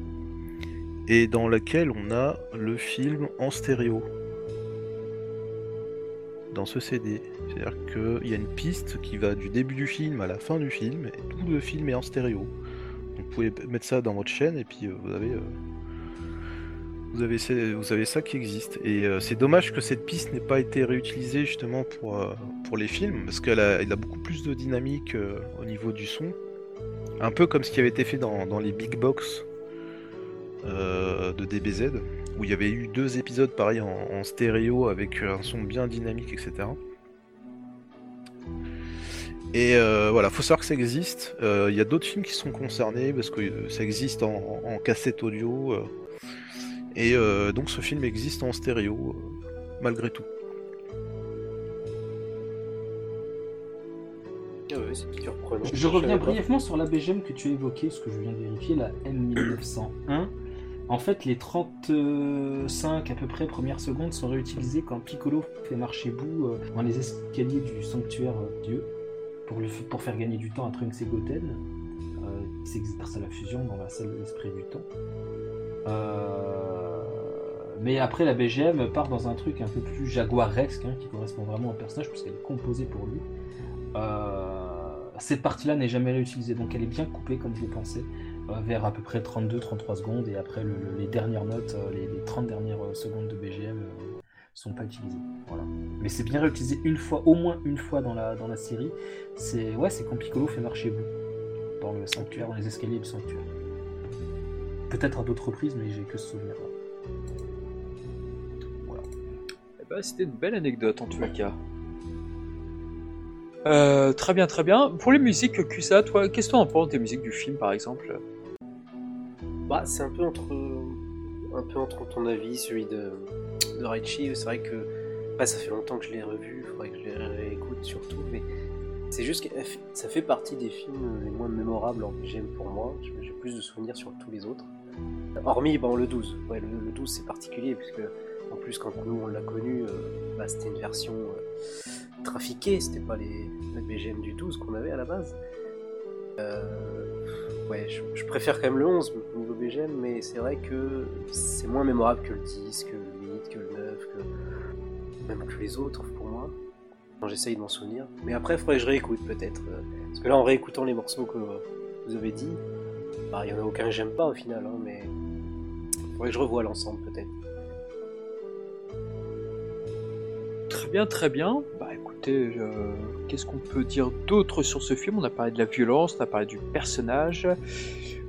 Et dans lequel on a le film en stéréo. Dans ce CD. C'est-à-dire qu'il y a une piste qui va du début du film à la fin du film, et tout le film est en stéréo. Vous pouvez mettre ça dans votre chaîne, et puis euh, vous avez. euh, vous avez, vous avez ça qui existe. Et c'est dommage que cette piste n'ait pas été réutilisée justement pour, pour les films, parce qu'elle a, beaucoup plus de dynamique euh, au niveau du son. Un peu comme ce qui avait été fait dans, les big box euh, de DBZ, où il y avait eu deux épisodes pareil en, stéréo avec un son bien dynamique, etc. Et euh, voilà, faut savoir que ça existe. Euh, Il y a d'autres films qui sont concernés parce que euh, ça existe en, cassette audio. euh, et euh, donc ce film existe en stéréo, euh, malgré tout. Ouais, c'est surprenant. Je reviens brièvement sur la BGM que tu as évoquée, ce que je viens de vérifier, la M1901. En fait, les 35 à peu près premières secondes sont réutilisées quand Piccolo fait marcher Boo euh, dans les escaliers du sanctuaire euh, Dieu pour, lui, pour faire gagner du temps à Trunks et Goten, euh, qui s'exerce à la fusion dans la salle de l'esprit du temps. Euh, Mais après, la BGM part dans un truc un peu plus jaguaresque, hein, qui correspond vraiment au personnage, puisqu'elle est composée pour lui. Euh, cette partie-là n'est jamais réutilisée, donc elle est bien coupée comme je le pensais, euh, vers à peu près 32-33 secondes, et après le- le- les dernières notes, euh, les, les 30 dernières euh, secondes de BGM sont pas utilisées. Voilà. Mais c'est bien réutilisé une fois, au moins une fois dans la, série. C'est ouais, c'est quand Piccolo fait marcher Boo dans le sanctuaire, dans les escaliers du sanctuaire. Peut-être à d'autres reprises, mais j'ai que ce souvenir-là. Voilà. Eh ben, C'était une belle anecdote en les cas. Euh, très bien, très bien. Pour les musiques, Kusa, toi, qu'est-ce que tu en penses des musiques du film par exemple? Bah, c'est un peu entre un peu entre ton avis, celui de, de Raichi. C'est vrai que bah, ça fait longtemps que je l'ai revu, faudrait que je les réécoute surtout, mais c'est juste que ça fait partie des films les moins mémorables en BGM pour moi. J'ai plus de souvenirs sur tous les autres. Hormis bon, le 12. Ouais, le, le 12 c'est particulier, puisque en plus quand nous on l'a connu, euh, bah, c'était une version euh, trafiquée, c'était pas les, BGM du 12 qu'on avait à la base. Euh, ouais, je, préfère quand même le 11 au niveau BGM, mais c'est vrai que c'est moins mémorable que le 10, que le 8, que le 9, que même que les autres pour moi. Quand j'essaye de m'en souvenir. Mais après, il faudrait que je réécoute peut-être. euh, Parce que là, en réécoutant les morceaux que vous avez dit, bah, il y en a aucun que j'aime pas au final, hein, mais il faudrait que je revoie l'ensemble peut-être. Très bien, très bien. Bah écoutez, euh, qu'est-ce qu'on peut dire d'autre sur ce film? On a parlé de la violence, on a parlé du personnage.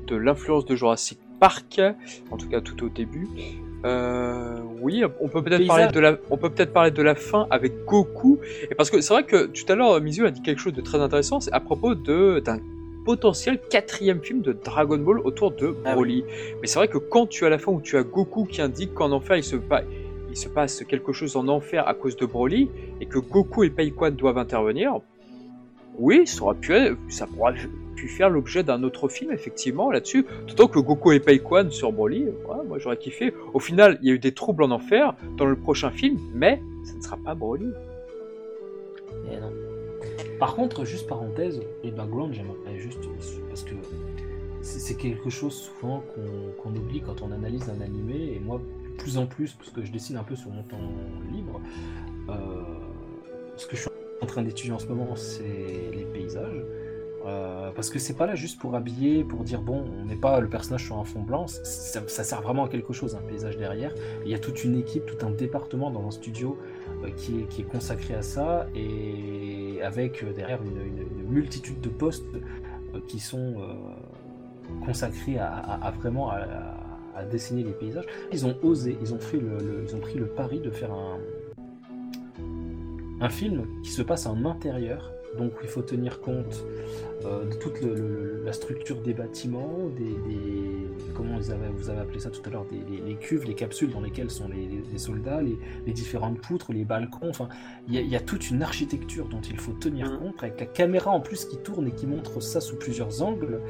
de l'influence de Jurassic Park, en tout cas tout au début. Euh, oui, on peut peut-être parler de la, on peut peut-être parler de la fin avec Goku, et parce que c'est vrai que tout à l'heure Mizu a dit quelque chose de très intéressant, c'est à propos de d'un potentiel quatrième film de Dragon Ball autour de Ah Broly. Mais c'est vrai que quand tu as la fin où tu as Goku qui indique qu'en enfer il se, pa- il se passe quelque chose en enfer à cause de Broly et que Goku et Paikwan doivent intervenir, oui, ça aurait pu, faire l'objet d'un autre film effectivement là-dessus. D'autant que Goku et Paikwan sur Broly, moi j'aurais kiffé. Au final, il y a eu des troubles en enfer dans le prochain film, mais ça ne sera pas Broly. Eh non. Par contre, juste parenthèse, les backgrounds, j'aimerais juste. Parce que c'est quelque chose souvent qu'on qu'on oublie quand on analyse un animé, et moi, plus en plus, parce que je dessine un peu sur mon temps libre, euh, ce que je suis en train d'étudier en ce moment, c'est les paysages. Euh, parce que c'est pas là juste pour habiller, pour dire bon, on met pas le personnage sur un fond blanc, ça, sert vraiment à quelque chose, un paysage derrière. Il y a toute une équipe, tout un département dans un studio euh, qui, est, consacré à ça et avec derrière une, multitude de postes qui sont consacrés à, à- à vraiment à, à- dessiner les paysages. Ils ont osé, ils ont fait le, le- ils ont pris le pari de faire un un film qui se passe en intérieur, donc il faut tenir compte euh, de toute le- le- la structure des bâtiments, des, des- comment vous avez, vous avez appelé ça tout à l'heure, des, les, les cuves, les capsules dans lesquelles sont les, les- les soldats, les, différentes poutres, les balcons, enfin, il y, a- il y a toute une architecture dont il faut tenir Mhm. compte, avec la caméra en plus qui tourne et qui montre ça sous plusieurs angles.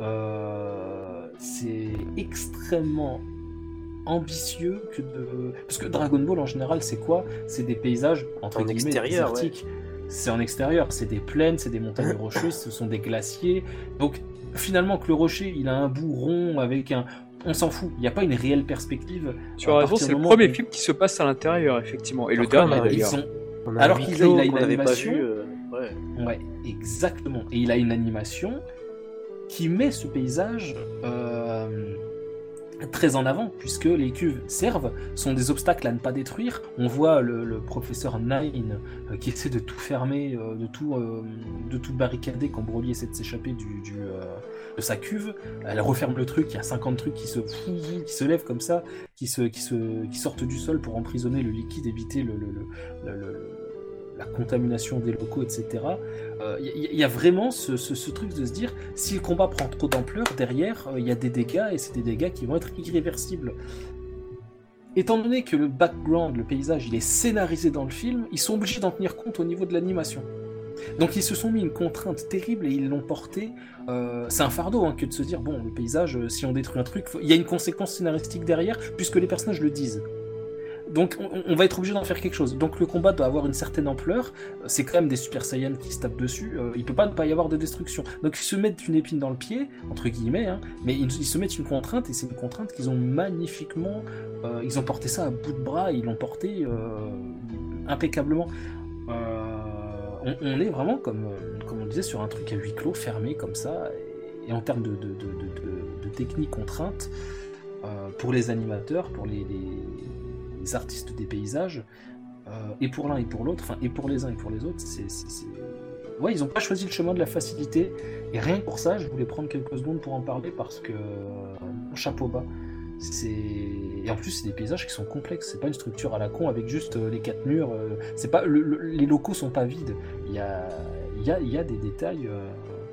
Euh, c'est extrêmement ambitieux que de... Parce que Dragon Ball en général c'est quoi? C'est des paysages entre En guillemets extérieur, ouais. désertiques. C'est en extérieur, c'est des plaines, c'est des montagnes <laughs> rocheuses, ce sont des glaciers. Donc finalement que le rocher il a un bout rond avec un... On s'en fout, il n'y a pas une réelle perspective. Tu as raison, c'est le premier film qui se passe à l'intérieur effectivement, et le Alors dernier d'ailleurs. Ils ont... On a Alors qu'il a- clos il a une n'avait pas animation. vu. euh, ouais. Ouais, exactement. Et il a une animation qui met ce paysage euh, très en avant, puisque les cuves servent, sont des obstacles à ne pas détruire. On voit le, professeur Nine euh, qui essaie de tout fermer, euh, de, tout, de tout barricader quand Broly essaie de s'échapper de sa cuve. Elle referme le truc, il y a 50 trucs qui se, qui se lèvent comme ça, qui, sortent du sol pour emprisonner le liquide, éviter le- la contamination des locaux, etc. Il y, y a vraiment ce, truc de se dire, si le combat prend trop d'ampleur, derrière, il y a des dégâts, et c'est des dégâts qui vont être irréversibles. Étant donné que le background, le paysage, il est scénarisé dans le film, ils sont obligés d'en tenir compte au niveau de l'animation. Donc ils se sont mis une contrainte terrible et ils l'ont porté. euh, c'est un fardeau hein, que de se dire bon le paysage, euh, si on détruit un truc, il y a une conséquence scénaristique derrière puisque les personnages le disent. Donc on, va être obligé d'en faire quelque chose. Donc le combat doit avoir une certaine ampleur. Euh, C'est quand même des Super Saiyans qui se tapent dessus. Euh, il peut pas ne pas y avoir de destruction. Donc ils se mettent une épine dans le pied entre guillemets, hein, mais ils, se mettent une contrainte et c'est une contrainte qu'ils ont magnifiquement. euh, ils ont porté ça à bout de bras. Ils l'ont porté euh, impeccablement. On, est vraiment comme, comme on disait sur un truc à huis clos, fermé comme ça. Et, en termes de, de, de, technique contrainte, pour les animateurs, pour les- les artistes des paysages, euh, et pour l'un et pour l'autre, enfin, et pour les uns et pour les autres, c'est. Ouais, ils n'ont pas choisi le chemin de la facilité. Et rien que pour ça, je voulais prendre quelques secondes pour en parler parce que. euh, chapeau bas. C'est et en plus c'est des paysages qui sont complexes. C'est pas une structure à la con avec juste euh, les quatre murs. c'est pas le- le- les locaux sont pas vides. Il y a il y a, il y a des détails. euh,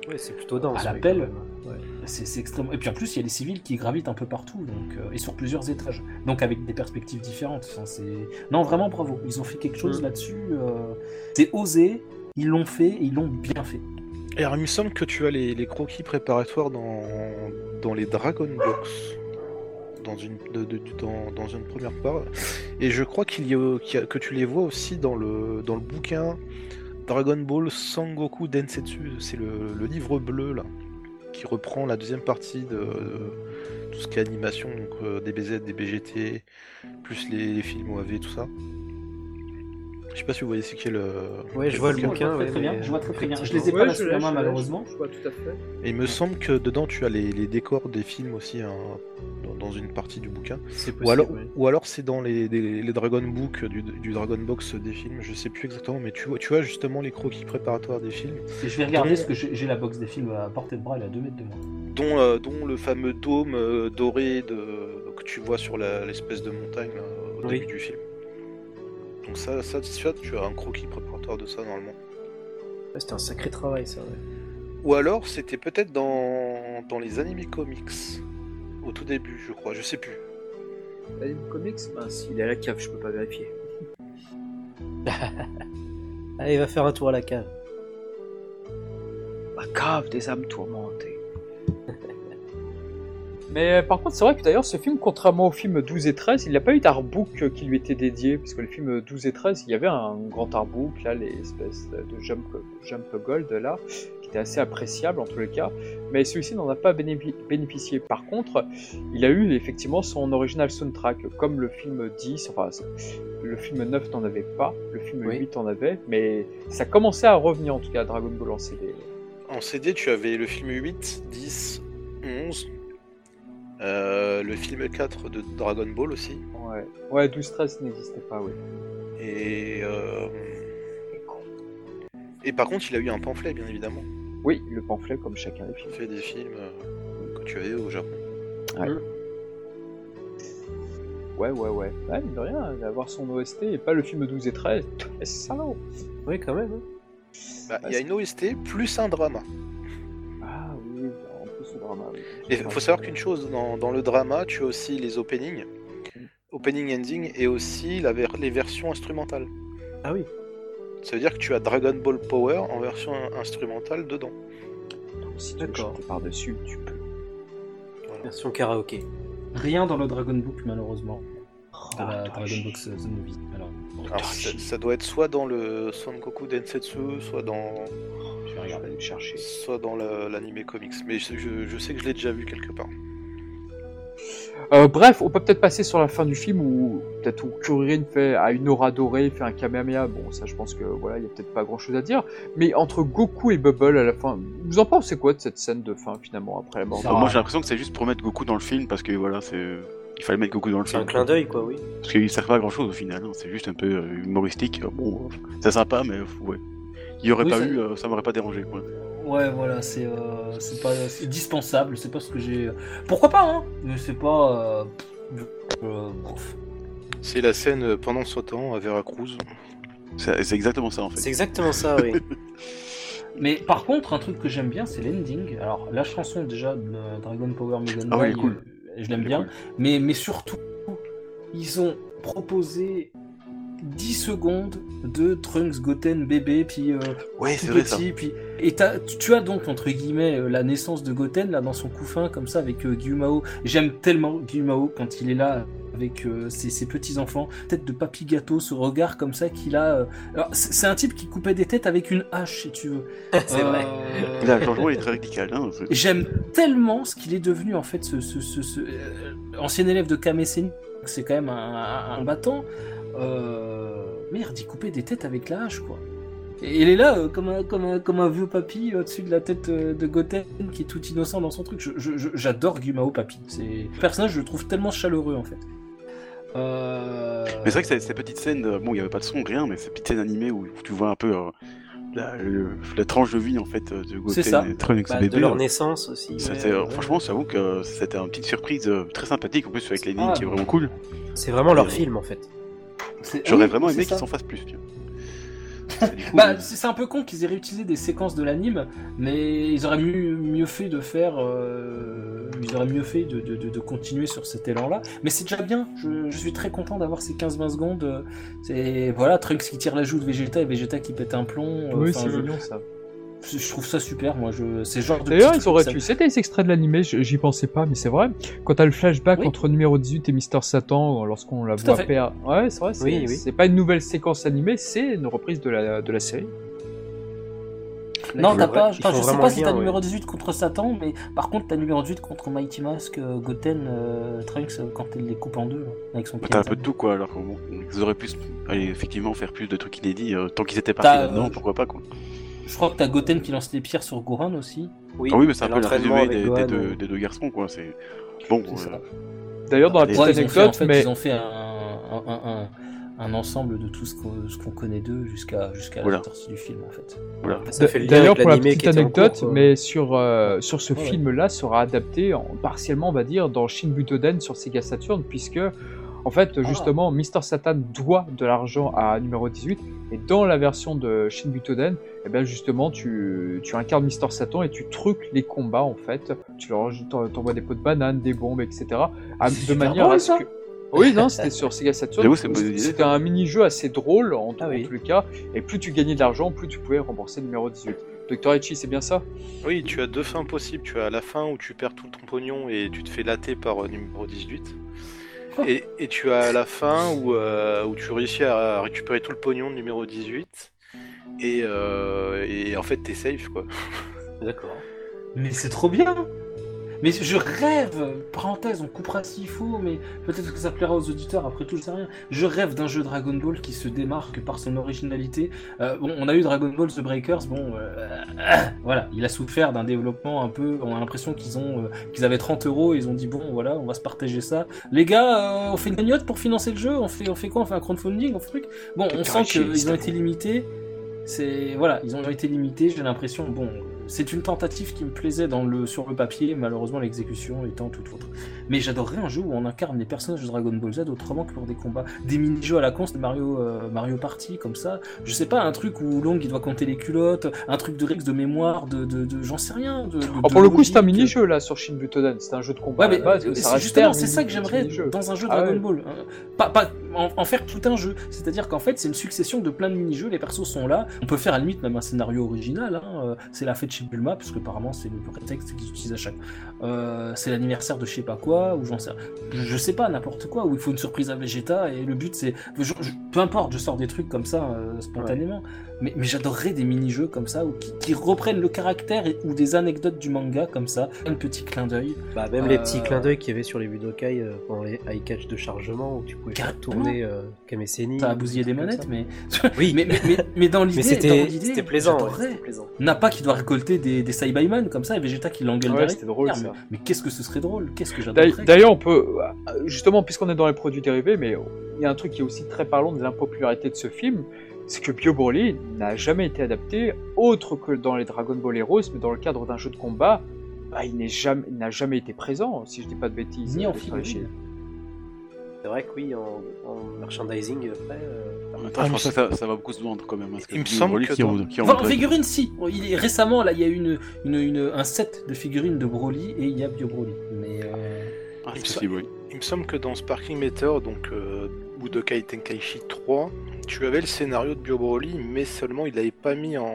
Ouais, c'est plutôt dense. À l'appel. C'est extrêmement. Et puis en plus, il y a des civils qui gravitent un peu partout, donc euh, et sur plusieurs étages, donc avec des perspectives différentes. Enfin, non vraiment bravo. Ils ont fait quelque chose là-dessus. euh, C'est osé. Ils l'ont fait et ils l'ont bien fait. Et alors, il me semble que tu as les, les croquis préparatoires dans, dans les Dragon Box. Dans une, de- de- dans, dans une première part. Et je crois qu'il y a, qu'il y a- que tu les vois aussi dans le, dans le bouquin Dragon Ball Sangoku Densetsu. C'est le, le livre bleu, là, qui reprend la deuxième partie de, tout ce qui est animation, donc euh, des BZ, des BGT, plus les, les films OAV, tout ça. Je sais pas si vous voyez c'est quel. euh, Ouais, je vois le Je vois bouquin. très, ouais, très bien. mais- Je vois très très bien. Je les ai pas sous la je main malheureusement. Je vois tout à fait. Et il me semble que dedans tu as les, les décors des films aussi hein, dans, dans une partie du bouquin. C'est Ou alors, ouais. ou alors c'est dans les, les- les Dragon Book du, du Dragon Box des films, je sais plus exactement, mais tu vois, tu vois justement les croquis préparatoires des films. Et je vais regarder Dans- parce que j'ai la box des films à portée de bras, elle est à 2 mètres de moi. dont, euh, dont le fameux dôme euh, doré de, que tu vois sur la- l'espèce de montagne là, au Oui. début du film. Donc ça, ça, tu as un croquis préparatoire de ça normalement. Ouais, C'était un sacré travail, ça. ouais. Ou alors c'était peut-être dans, dans les animés comics au tout début, je crois, je sais plus. Anime Comics Bah, s'il est à la cave, je peux pas vérifier. <laughs> Allez, va faire un tour à la cave. La cave des âmes tourmentées. <laughs> Mais euh, par contre, c'est vrai que d'ailleurs, ce film, contrairement au film 12 et 13, il n'a pas eu d'artbook euh, qui lui était dédié, puisque le film 12 et 13, il y avait un grand artbook, là, les espèces de jump, jump gold, là, qui était assez appréciable en tous les cas, mais celui-ci n'en a pas bénéfi- bénéficié. Par contre, il a eu effectivement son original soundtrack, comme le film 10, enfin, le film 9 n'en avait pas, le film Oui. 8 en avait, mais ça commençait à revenir en tout cas, Dragon Ball en CD. En CD, tu avais le film 8, 10, 11, euh, le film 4 de Dragon Ball aussi, Ouais, ouais 12-13 n'existait pas, oui. et euh, et par contre, il a eu un pamphlet, bien évidemment. Oui, le pamphlet comme chacun des Il films. fait des films euh, que tu avais au Japon. Ouais, ouais, ouais. Ouais, mine de rien, d'avoir son OST et pas le film 12 et 13. C'est salaud. Oui, quand même. hein. Bah, il y a une OST plus un drama. Drama. Oui. Et il faut savoir qu'une chose, dans, dans le drama, tu as aussi les openings, opening ending, et aussi la ver- les versions instrumentales. Ah oui. Ça veut dire que tu as Dragon Ball Power en version in- instrumentale dedans. Donc, si tu chanter par-dessus, tu peux. Version karaoké. Rien dans le Dragon Book, malheureusement. La toi, Dragon chier. Book The Movie. Alors, Alors, ça, ça doit être soit dans le Son Goku Densetsu, soit dans, Je vais regarder le chercher. soit dans la- l'anime comics. Mais je, je- je sais que je l'ai déjà vu quelque part. Euh, bref, on peut peut-être passer sur la fin du film où peut-être où Kuririn fait à une aura dorée, fait un Kamehameha. Bon, ça, je pense que voilà, il y a peut-être pas grand-chose à dire. Mais entre Goku et Bubble à la fin, vous en pensez quoi de cette scène de fin finalement après la mort Ça de- Enfin, moi j'ai l'impression que c'est juste pour mettre Goku dans le film parce que voilà, c'est. Il fallait mettre Goku dans le C'est film. un clin d'œil, quoi, oui. Parce qu'il sert pas à grand chose au final, hein. c'est juste un peu euh, humoristique. Bon, c'est sympa, mais ouais. Il y aurait Oui, pas ça- eu, euh, ça m'aurait pas dérangé quoi. Ouais, voilà, c'est euh, c'est pas c'est dispensable, c'est pas ce que j'ai. Pourquoi pas, hein Mais c'est pas. Euh... euh. C'est la scène euh, pendant son temps à Veracruz. C'est c'est exactement ça en fait. C'est exactement ça, oui. <laughs> Mais par contre, un truc que j'aime bien, c'est l'ending. Alors, la chanson déjà de Dragon Power Mega Ah ouais, cool. euh, je l'aime bien. cool. Mais, mais surtout, ils ont proposé 10 secondes de Trunks Goten bébé, puis euh, Ouais, tout c'est vrai ça. petit, puis et tu as donc entre guillemets euh, la naissance de Goten là dans son couffin comme ça avec euh, Gyumao. J'aime tellement Gyumao quand il est là avec euh, ses, ses petits enfants, tête de papy gâteau, ce regard comme ça qu'il a. euh, alors, c'est un type qui coupait des têtes avec une hache si tu veux. <laughs> c'est vrai. Là, le changement il est <laughs> très radical. Hein, J'aime tellement ce qu'il est devenu en fait, ce, ce, ce- ce, euh, ancien élève de Kame. C'est quand même un, un, un battant. Euh, merde, il coupait des têtes avec la hache quoi. Et il est là euh, comme, un, comme, un, comme un vieux papy au-dessus de la tête euh, de Goten qui est tout innocent dans son truc. J'adore Gumao Papy. C'est le personnage, je le trouve tellement chaleureux en fait. Euh... Mais c'est vrai que ces, petites scènes, euh, bon, il y avait pas de son, rien, mais ces petites scènes animées où tu vois un peu euh, la, le- la tranche de vie en fait euh, de. Goten et Trunks Bah, bébé. de leur euh, naissance aussi. c'était, ouais, euh, ouais. Franchement, j'avoue que c'était une petite surprise euh, très sympathique en plus avec les lignes Ah, qui est vraiment cool. C'est vraiment leur Euh, film, en fait. C'est- J'aurais oui, vraiment aimé qu'ils s'en fassent plus. <laughs> Bah, euh, c'est un peu con qu'ils aient réutilisé des séquences de l'anime, mais ils auraient mieux, mieux fait de faire. euh, ils auraient mieux fait de, de, de- de continuer sur cet élan-là. Mais c'est déjà bien. Je, je suis très content d'avoir ces 15-20 secondes. C'est voilà, Trunks qui tire la joue de Vegeta et Vegeta qui pète un plomb. euh, Oui, enfin, c'est mignon ça. Je- trouve ça super. Moi, je c'est genre de. D'ailleurs, ils auraient pu. C'était les extraits de l'animé, j'y pensais pas, mais c'est vrai. Quand t'as le flashback Oui. entre numéro 18 et Mister Satan, lorsqu'on la Tout voit perdre. Ouais, c'est vrai, c'est Oui, oui. c'est pas une nouvelle séquence animée, c'est une reprise de la, de la série. Non, Ils t'as pas. enfin, je sais pas si t'as ouais. numéro 18 contre Satan, mais par contre t'as numéro 18 contre Mighty Mask, euh, Goten, euh, Trunks euh, quand il les coupe en deux là, avec son. T'as un peu de tout quoi, alors que bon, ils auraient pu aller effectivement faire plus de trucs inédits euh, tant qu'ils étaient partis là-dedans, euh, pourquoi pas quoi. Je crois que t'as Goten qui lance les pierres sur Gohan aussi. Oui, Ah oui, mais c'est un peu le l'entraînement résumé des, des deux, des deux garçons quoi. C'est bon. C'est euh. D'ailleurs, dans la petite en anecdote, fait, mais ils ont fait un, un, un- un- un ensemble de tout ce qu'on qu'on connaît d'eux jusqu'à jusqu'à Voilà. la sortie du film en fait. Voilà. D'ailleurs, pour la l'animé petite anecdote, cours, mais sur, euh, sur ce Ouais, film-là sera adapté en, partiellement, on va dire, dans Shin Butoden sur Sega Saturn, puisque, en fait, Ah. justement, Mr. Satan doit de l'argent à numéro 18, et dans la version de Shin Butoden, eh ben, justement, tu, tu incarnes Mr. Satan et tu truques les combats, en fait. Tu leur t'en- t'envoies des pots de bananes, des bombes, etc. à- de manière drôle, à ce ça. que. Oui, non, c'était sur Sega Saturn. C'était un mini-jeu assez drôle en, Ah en oui. tous les cas, et plus tu gagnais de l'argent, plus tu pouvais rembourser le numéro 18. Dr. Echi, c'est bien ça? Oui, tu as deux fins possibles. Tu as la fin où tu perds tout ton pognon et tu te fais latter par euh, numéro 18. Et, et tu as la fin où, euh, où tu réussis à récupérer tout le pognon de numéro 18. Et, euh, et en fait, t'es safe quoi. D'accord. Mais c'est trop bien Mais je rêve Parenthèse, on coupera s'il faut, mais peut-être que ça plaira aux auditeurs, après tout, je sais rien. Je rêve d'un jeu Dragon Ball qui se démarque par son originalité. Euh, bon, on a eu Dragon Ball The Breakers, bon, euh, <coughs> voilà, il a souffert d'un développement un peu... On a l'impression qu'ils ont, euh, qu'ils avaient 30 euros, et ils ont dit, bon, voilà, on va se partager ça. Les gars, euh, on fait une cagnotte pour financer le jeu, on fait, on fait quoi? On fait un crowdfunding, on fait un truc? Bon, on sent qu'ils ont été limités. C'est voilà, ils ont été limités. J'ai l'impression, bon, c'est une tentative qui me plaisait dans le sur le papier, malheureusement l'exécution étant tout autre. Mais j'adorerais un jeu où on incarne les personnages de Dragon Ball Z autrement que lors des combats, des mini-jeux à la con, de Mario euh, Mario Party comme ça. Je sais pas, un truc où Long il doit compter les culottes, un truc de Rex de mémoire, de, de, de- j'en sais rien. De, de- Oh, Pour le coup, c'est un mini-jeu là sur Shin Butoden. C'est un jeu de combat Ouais, mais c'est justement, c'est ça que j'aimerais dans un jeu Ah Dragon ouais. Ball. hein. Pas, pas en, en faire tout un jeu. C'est-à-dire qu'en fait, c'est une succession de plein de mini-jeux. Les persos sont là. On peut faire à la limite même un scénario original. hein. Euh, C'est la fête chez Bulma, parce que apparemment c'est le prétexte qu'ils utilisent à chaque. Euh, c'est l'anniversaire de je sais pas quoi, ou j'en sais. Je, sais pas n'importe quoi. Où il faut une surprise à Vegeta et le but c'est. peu importe, je sors des trucs comme ça euh, spontanément. Mais, mais j'adorerais des mini-jeux comme ça, ou qui, qui reprennent le caractère et, ou des anecdotes du manga comme ça, un petit clin d'œil. Bah, même les Euh, petits clins d'œil qu'il y avait sur les Budokai euh, pendant les high catch de chargement où tu pouvais faire Carrément. tourner euh, Kameseni. A bousillé des manettes, mais. <laughs> Oui. mais, mais, mais, mais dans l'idée, c'était plaisant. ouais, plaisant. Nappa qui doit récolter des, des Saibayman comme ça et Vegeta qui l'engueule Ouais, derrière. c'était drôle, mais ça. mais qu'est-ce que ce serait drôle? Qu'est-ce que j'adorerais? D'ailleurs, on peut, euh, justement, puisqu'on est dans les produits dérivés, mais il y a un truc qui est aussi très parlant de l'impopularité de ce film, c'est que Bio Broly n'a jamais été adapté autre que dans les Dragon Ball Heroes, mais dans le cadre d'un jeu de combat, bah, il n'est jamais, n'a jamais été présent, si je dis pas de bêtises. Ni en euh, figurine. C'est vrai que oui, en, en merchandising après. euh, En même temps, je pense que ça, ça va beaucoup se vendre quand même. hein, Il me semble Broly, que qui dans- en- qui en Enfin, en voudrait- figurine, si. Il est, récemment, là, il y a eu une, une, une- un set de figurines de Broly et il y a Bio Broly. Mais euh, Ah, Il me oui. Il semble que dans Sparking Meteor, donc euh, Budokai Tenkaichi 3, tu avais le scénario de Bio Broly, mais seulement il l'avait pas mis en,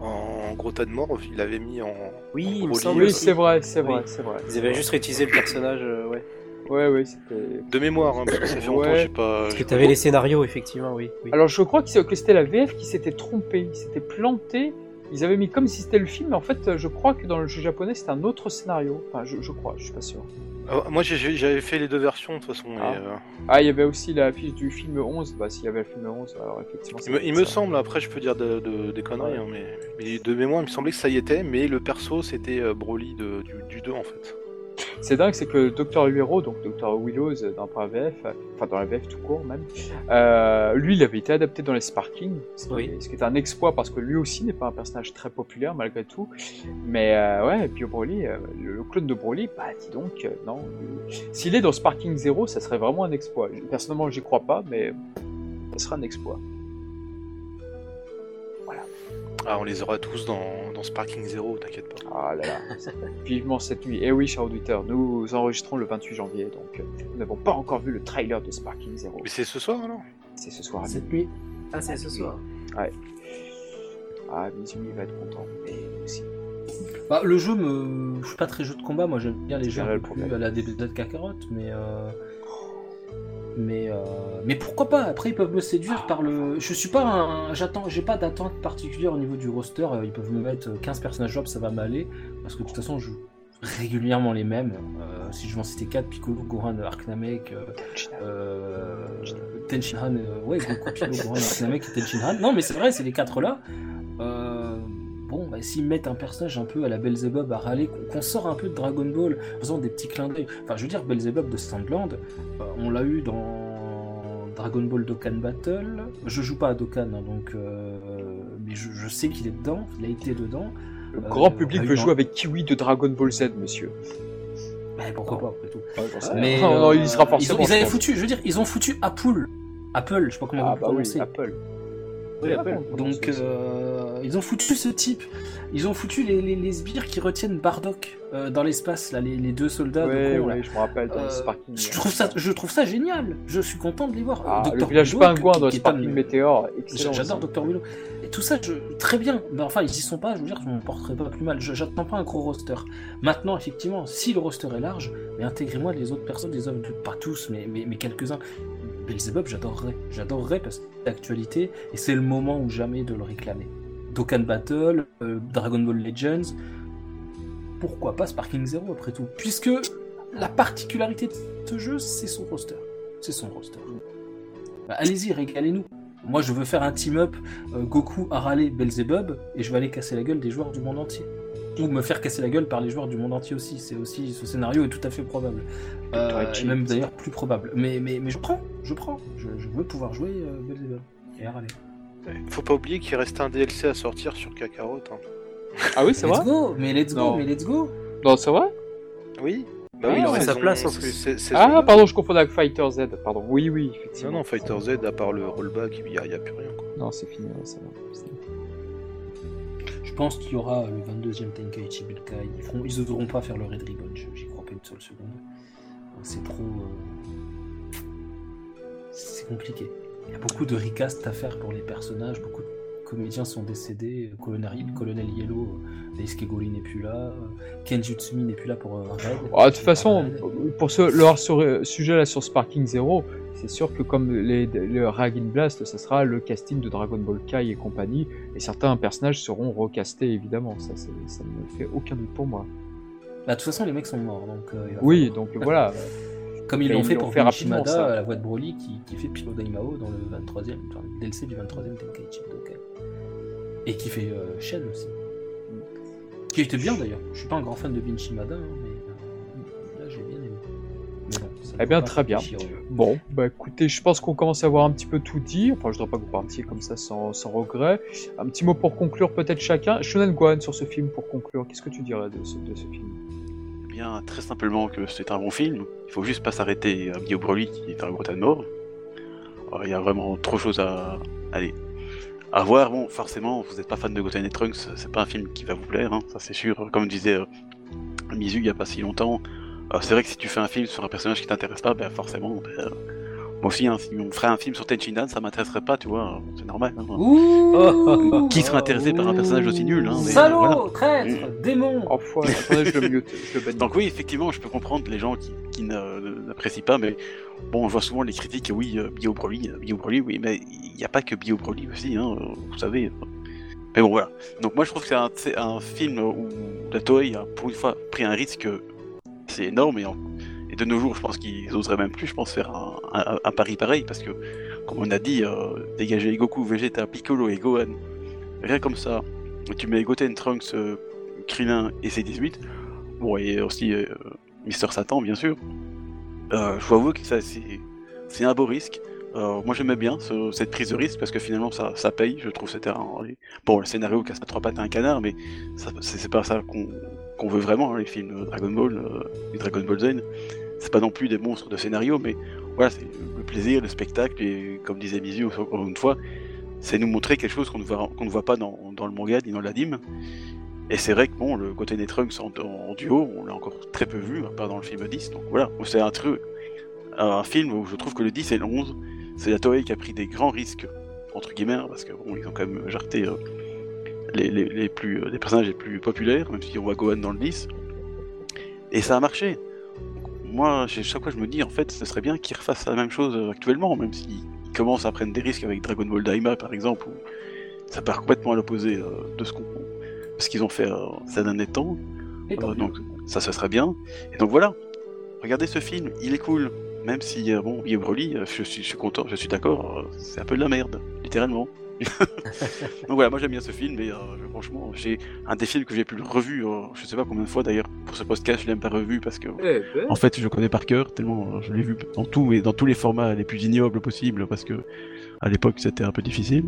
en gros tas de mort, il l'avait mis en. Oui, en c'est vrai, c'est Oui. vrai, c'est vrai. Ils avaient juste réutilisé le personnage, euh, ouais. Ouais, ouais, c'était. De mémoire, hein, parce que ça fait longtemps Ouais. que j'ai pas. Parce que j'ai t'avais les scénarios, effectivement, oui. oui. Alors, je crois que c'est- que c'était la VF qui s'était trompée, ils s'étaient plantés. Ils avaient mis comme si c'était le film, mais en fait, je crois que dans le jeu japonais, c'était un autre scénario. Enfin, je, je crois, je suis pas sûr. Ah, moi j'avais fait les deux versions de toute façon. Ah. euh, Ah, il y avait aussi la fiche du film 11. Bah, s'il y avait le film 11, alors effectivement. il me, c'est il me ça. semble, après je peux dire de- de- des conneries, Ouais. hein, mais, mais de mémoire il me semblait que ça y était, mais le perso c'était euh, Broly de- du, du 2 en fait. C'est dingue, c'est que Dr. Huero, donc Dr. Willows euh, dans la VF, euh, enfin dans la VF tout court même, euh, lui il avait été adapté dans les Sparking, ce qui, Oui. ce qui est un exploit parce que lui aussi n'est pas un personnage très populaire malgré tout. Mais euh, ouais, et puis Broly, euh, le, clone de Broly, bah dis donc, non. S'il est dans Sparking 0, ça serait vraiment un exploit. Personnellement, j'y crois pas, mais ça serait un exploit. Ah, on les aura tous dans, dans Sparking Zero, t'inquiète pas. Ah là là, <laughs> vivement cette nuit. Et oui, cher auditeur, nous enregistrons le 28 janvier, donc euh, nous n'avons pas encore vu le trailer de Sparking Zero. Mais c'est ce soir alors? C'est ce soir cette nuit. Ah, c'est ce soir. Ah, Mizumi va être content. Et nous aussi. Bah, le jeu, me... je suis pas très jeu de combat, moi j'aime bien les jeux à la DBZ Kakarot, mais. euh, Mais, euh, mais pourquoi pas? Après, ils peuvent me séduire par le. Je suis pas un. J'attends, j'ai pas d'attente particulière au niveau du roster. euh, Ils peuvent me mettre 15 personnages jouables, ça va m'aller. Parce que de toute façon, je joue régulièrement les mêmes. Euh, si je vais en citer 4, Piccolo, Gohan, Arknamek, euh, euh, Tenshinhan, euh, ouais, Goku, Piccolo, Gohan, Arknamek et Tenshinhan. Non, mais c'est vrai, c'est les quatre là. Euh, bon, bah, s'ils mettent un personnage un peu à la Belzebub à râler, qu'on sort un peu de Dragon Ball, en faisant des petits clins d'œil. Enfin, je veux dire, Belzebub de Sandland, euh, on l'a eu dans, Dragon Ball Dokkan Battle. Je joue pas à Dokkan, hein, donc, euh, mais je, je sais qu'il est dedans, il a été dedans. Le Euh, grand public veut eu jouer avec Kiwi de Dragon Ball Z, monsieur. Mais pourquoi pas après tout. Mais Mais non, non, il euh, sera ils, forcément. ont- ils avaient foutu, je veux dire, ils ont foutu Apple. Apple, je sais pas comment Ah vous bah oui. Apple. Apple, Donc, euh, ils ont foutu ce type. Ils ont foutu les, les, les sbires qui retiennent Bardock euh, dans l'espace, là, les, les deux soldats Ouais, de con, là. ouais, je me rappelle dans Euh, je trouve ça, je trouve ça génial. Je suis content de les voir. Ah, Euh, le Dr. village Willow, pingouin qui- dans qui est Sparking un- Météor, excellent. J'adore. Dr. Willow. Et tout ça, je... très bien. Mais enfin, ils y sont pas, je veux dire, je m'en porterai pas plus mal. Je- J'attends pas un gros roster. Maintenant, effectivement, si le roster est large, mais intégrez-moi les autres personnes, les hommes, pas tous, mais, mais, mais quelques-uns. Belzebub, j'adorerais. J'adorerais parce que c'est d'actualité et c'est le moment ou jamais de le réclamer. Dokkan Battle, euh, Dragon Ball Legends, pourquoi pas Sparking Zero après tout? Puisque la particularité de ce jeu, c'est son roster. C'est son roster. Bah, Allez-y, régalez-nous. Moi, je veux faire un team-up euh, Goku, Harale, Belzebub, et je vais aller casser la gueule des joueurs du monde entier. Ou me faire casser la gueule par les joueurs du monde entier aussi. C'est aussi ce scénario est tout à fait probable. Euh, et même d'ailleurs plus probable. Mais, mais, mais je prends, je prends. Je, je veux pouvoir jouer euh, Belzebub et Harale. Faut pas oublier qu'il reste un DLC à sortir sur Kakarot. hein. <laughs> Ah oui, c'est Let's vrai go, mais let's go, Non. mais let's go. Non, c'est vrai Oui Ah, oui, il aurait sa place, en plus. Ah, pardon, je confonds avec Fighter Z. Pardon. Oui, oui, Non, effectivement. non, Fighter Z, à part le rollback, il y a, il y a plus rien. Quoi. Non, c'est fini, ouais, ça va. Pense qu'il y aura le 22e Tenkaichi Budokai. Ils ils oseront pas faire le Red Ribbon. J'y crois pas une seule seconde. C'est trop. euh, C'est compliqué. Il y a beaucoup de recast à faire pour les personnages. Beaucoup de comédiens sont décédés. Colonel, Colonel Yellow, euh, Daisuke n'est plus là. euh, Kenji Utsumi n'est plus là pour euh, Red. Ah, de toute façon, pour ce, leur sur- sujet là sur Sparking Zero, c'est sûr que comme les, le Ragin Blast, ça sera le casting de Dragon Ball Kai et compagnie, et certains personnages seront recastés évidemment. Ça, ça ne fait aucun doute pour moi. Bah, de toute façon, les mecs sont morts. Donc, euh, Oui, falloir- donc voilà. <laughs> Comme ils l'ont fait pour fait Vinci rapidement, Mada, ça. la voix de Broly qui, qui fait Pilo Daimao dans le 23e, enfin, DLC du 23e Tenkaichi. Et qui fait euh, Shen aussi. Qui était bien d'ailleurs. Je suis pas un grand fan de Vinci Mada, hein, mais euh, là j'ai bien aimé. Mais bon, ça Eh bien, très bien. Bon, bah écoutez, je pense qu'on commence à avoir un petit peu tout dit. Enfin, je ne voudrais pas que vous partiez comme ça sans, sans regret. Un petit mot pour conclure, peut-être chacun. Shonen Guan sur ce film pour conclure. Qu'est-ce que tu dirais de ce, de ce film? Eh bien, très simplement que c'est un bon film. Il faut juste pas s'arrêter à Guillaume Broly qui est un gros tas de mort. Alors, Il y a vraiment trop de choses à, aller à voir. Bon, forcément, vous n'êtes pas fan de Goten et Trunks, c'est pas un film qui va vous plaire, hein, ça c'est sûr. Comme disait euh, Mizu il y a pas si longtemps, euh, c'est vrai que si tu fais un film sur un personnage qui t'intéresse pas, ben forcément, ben, euh, moi aussi, hein, si on ferait un film sur Tenchinan, ça m'intéresserait pas, tu vois, c'est normal. hein. Ouh <laughs> Qui serait intéressé par un personnage aussi nul hein, mais, Salaud, voilà. traître, démon Oh, foi, attendez, je le mute, je le bannis. Donc oui, effectivement, je peux comprendre les gens qui, n'apprécient pas, mais bon, on voit souvent les critiques, oui, euh, Bio Broly, euh, Bio Broly, oui, mais il n'y a pas que Bio Broly aussi, hein, vous savez. Mais bon, voilà. Donc moi, je trouve que c'est un, c'est un film où la Toei a pour une fois pris un risque, c'est énorme, et, en- et de nos jours, je pense qu'ils oseraient même plus, je pense, faire un, pari pareil, parce que, comme on a dit, euh, dégager Goku, Vegeta, Piccolo et Gohan, rien comme ça, tu mets Goten, Trunks, euh, Krillin et C18, bon, et aussi euh, Mister Satan, bien sûr. Je dois avouer que ça, c'est, un beau risque. Moi, j'aimais bien ce- cette prise de risque parce que finalement, ça, paye. Je trouve c'était un. Bon, le scénario casse pas trois pattes à un canard, mais c'est, pas ça qu'on, veut vraiment, hein, les films Dragon Ball et Dragon Ball Z. C'est pas non plus des monstres de scénario, mais voilà, c'est le plaisir, le spectacle, et comme disait Mizu encore une fois, c'est nous montrer quelque chose qu'on ne voit, qu'on ne voit pas dans, dans le manga ni dans l'anime. Et c'est vrai que bon, le côté des Trunks en, en duo, on l'a encore très peu vu, à part dans le film 10. Donc voilà, c'est un un film où je trouve que le 10 et le 11, c'est la Toei qui a pris des grands risques, entre guillemets, hein, parce que bon, ils ont quand même jarté les, les, les plus, euh, les personnages les plus populaires, même si on voit Gohan dans le 10. Et ça a marché. Moi, chaque fois, je me dis, en fait, ce serait bien qu'ils refassent la même chose euh, actuellement, même s'ils ils commencent à prendre des risques avec Dragon Ball Daima, par exemple, où ça part complètement à l'opposé euh, de ce qu'on ce qu'ils ont fait euh, ces derniers temps. Euh, donc ça, ce serait bien. Et donc voilà, regardez ce film, il est cool. Même si, bon, Guillaume Broly, je suis, je suis content, je suis d'accord, c'est un peu de la merde, littéralement. <laughs> Donc voilà, moi j'aime bien ce film et euh, franchement, j'ai un des films que j'ai pu le revu, euh, je sais pas combien de fois d'ailleurs, pour ce podcast, je l'ai même pas revu parce que Eh ben, en fait je le connais par cœur tellement euh, je l'ai vu dans tout et dans tous les formats les plus ignobles possibles parce que à l'époque c'était un peu difficile.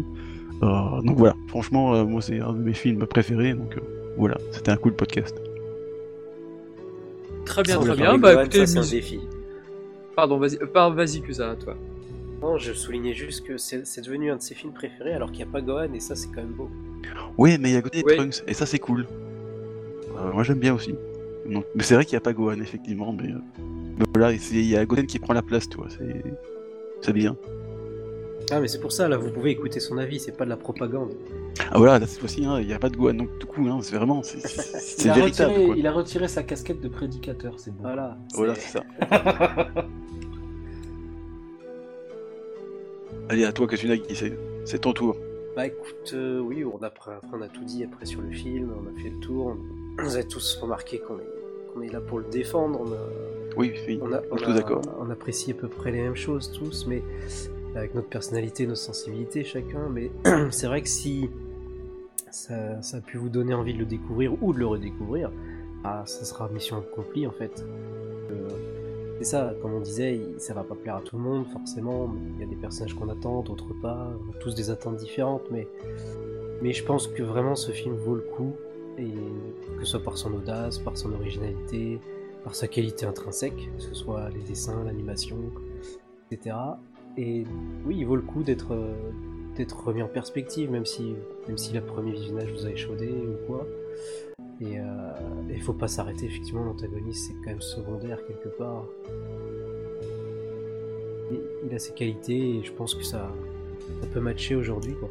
Euh, donc voilà, franchement, euh, moi c'est un de mes films préférés, donc euh, voilà, c'était un cool podcast. Très bien, Ça, très bien. Bah écoutez, ça, c'est un défi. pardon, vas-y, pardon, vas-y, Kusa, toi. Non, je soulignais juste que c'est devenu un de ses films préférés alors qu'il n'y a pas Gohan et ça c'est quand même beau. Oui, mais il y a côté Oui. Trunks et ça c'est cool. Euh, moi j'aime bien aussi. Donc, mais c'est vrai qu'il n'y a pas Gohan effectivement, mais, euh, mais voilà, il y a Goten qui prend la place, tu vois, c'est c'est bien. Ah mais c'est pour ça là, vous pouvez écouter son avis, c'est pas de la propagande. Ah voilà, là, cette fois-ci, hein, il n'y a pas de Gohan, donc du coup, hein, c'est vraiment, c'est- <laughs> véritable. retiré, quoi. il a retiré sa casquette de prédicateur, c'est bon. Voilà. Voilà, c'est- c'est ça. <laughs> Allez, à toi, Kasunagi, c'est c'est ton tour. Bah écoute, euh, oui, on a, après, on a tout dit après sur le film, on a fait le tour, on- vous avez tous remarqué qu'on est, qu'on est là pour le défendre, on a, Oui, oui, on, a, on a- d'accord. on apprécie à peu près les mêmes choses tous, mais avec notre personnalité, nos sensibilités chacun, mais <clears throat> c'est vrai que si ça, ça a pu vous donner envie de le découvrir ou de le redécouvrir, ah, ça sera mission accomplie en fait. Euh, c'est ça, comme on disait, ça va pas plaire à tout le monde forcément, il y a des personnages qu'on attend, d'autres pas, tous des attentes différentes, mais, mais je pense que vraiment ce film vaut le coup, et que ce soit par son audace, par son originalité, par sa qualité intrinsèque, que ce soit les dessins, l'animation, etc. Et oui, il vaut le coup d'être euh, d'être remis en perspective, même si même si le premier visionnage vous a échaudé ou quoi. Et euh, il faut pas s'arrêter, effectivement, l'antagoniste c'est quand même secondaire quelque part. Il a ses qualités et je pense que ça, ça peut matcher aujourd'hui quoi.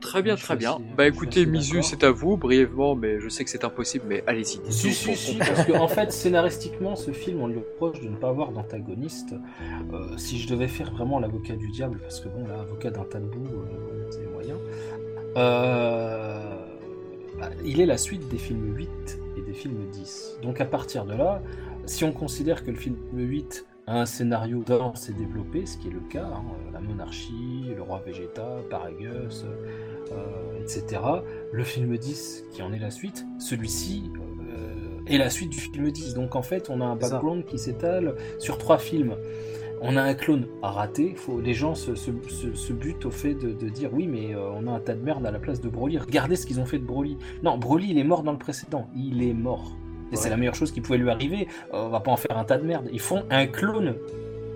Très bien, très bien. assez- Bah écoutez, Mizu, c'est à vous, brièvement, mais je sais que c'est impossible, mais allez-y. Si, si, si, parce qu'en en fait, scénaristiquement, ce film, on lui reproche de ne pas avoir d'antagoniste. Euh, si je devais faire vraiment l'avocat du diable, parce que bon, l'avocat d'un tas de boue, euh, c'est moyen. Euh, bah, il est la suite des films 8 et des films 10. Donc à partir de là, si on considère que le film 8 a un scénario dense et développé, ce qui est le cas, hein, la monarchie, le roi Vegeta, Paragus, euh, etc. Le film 10, qui en est la suite, celui-ci euh, est la suite du film 10. Donc en fait, on a un background qui s'étale sur trois films. On a un clone à rater. Faut, les gens se, se, se- se butent au fait de, de dire oui, mais euh, on a un tas de merde à la place de Broly. Regardez ce qu'ils ont fait de Broly. Non, Broly, il est mort dans le précédent. Il est mort. Et c'est la meilleure chose qui pouvait lui arriver. Euh, on va pas en faire un tas de merde. Ils font un clone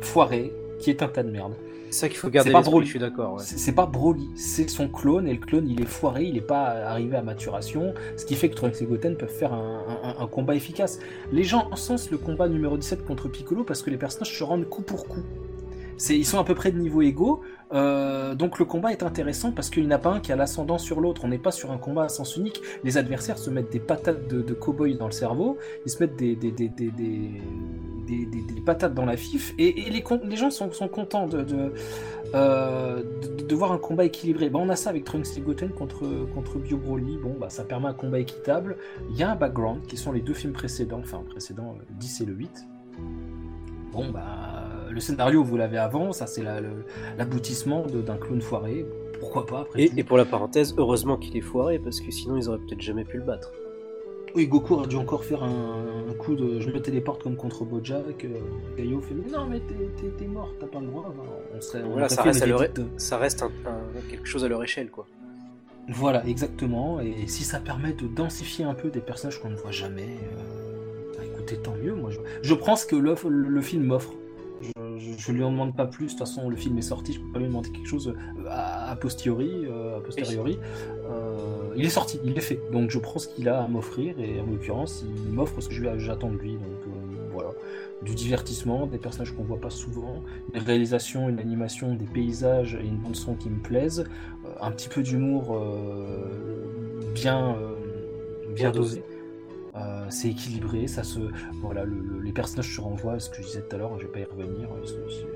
foiré qui est un tas de merde. C'est ça qu'il faut garder C'est pas Broly. je suis d'accord. ouais. C'est c'est pas Broly, c'est son clone, et le clone il est foiré, il est pas arrivé à maturation, ce qui fait que Trunks et Goten peuvent faire un, un- un combat efficace. Les gens encensent le combat numéro 17 contre Piccolo parce que les personnages se rendent coup pour coup. Ils sont à peu près de niveau égaux, euh, donc le combat est intéressant parce qu'il n'y a pas un qui a l'ascendant sur l'autre. On n'est pas sur un combat à sens unique. Les adversaires se mettent des patates de, de cow-boy dans le cerveau, ils se mettent des, des, des, des, des, patates dans la fif, et, les, les gens sont, sont contents de, de, euh, de, voir un combat équilibré. Bah, on a ça avec Trunks et Goten contre, contre Bio Broly. Bon, bah, ça permet un combat équitable. Il y a un background qui sont les deux films précédents, enfin précédents, le 10 et le 8. Bon, bah, le scénario, vous l'avez avant, ça c'est l'aboutissement de- d'un clown foiré. Pourquoi pas après Et, tout. et pour la pareilles, heureusement qu'il est foiré parce que sinon ils auraient peut-être jamais pu le battre. Oui, Goku aurait dû encore faire un, un coup de je me téléporte comme contre Bojack. Euh, Gaio fait mais non, mais t'es- mort, t'as pas le droit. Non, on serait, on Voilà, ça reste, à leur, de- ça reste un- un- quelque chose à leur échelle quoi. Voilà, exactement. Et si ça permet de densifier un peu des personnages qu'on ne voit jamais, euh, bah, écoutez, tant mieux. Moi, je, je prends ce que le, le- le film m'offre. Je, ne lui en demande pas plus. De toute façon, le film est sorti. Je peux pas lui demander quelque chose euh, a, a posteriori. euh, a posteriori. Euh, il est sorti, il est fait. Donc, je prends ce qu'il a à m'offrir. Et en l'occurrence, il m'offre ce que j'attends de lui. Donc, voilà. Du divertissement, des personnages qu'on voit pas souvent, une réalisation, une animation, des paysages et une bande son qui me plaisent euh, un petit peu d'humour euh, bien, euh, bien Bien dosé. Euh, c'est équilibré, ça se, voilà, le- le- les personnages se renvoient, ce que je disais tout à l'heure, je vais pas y revenir.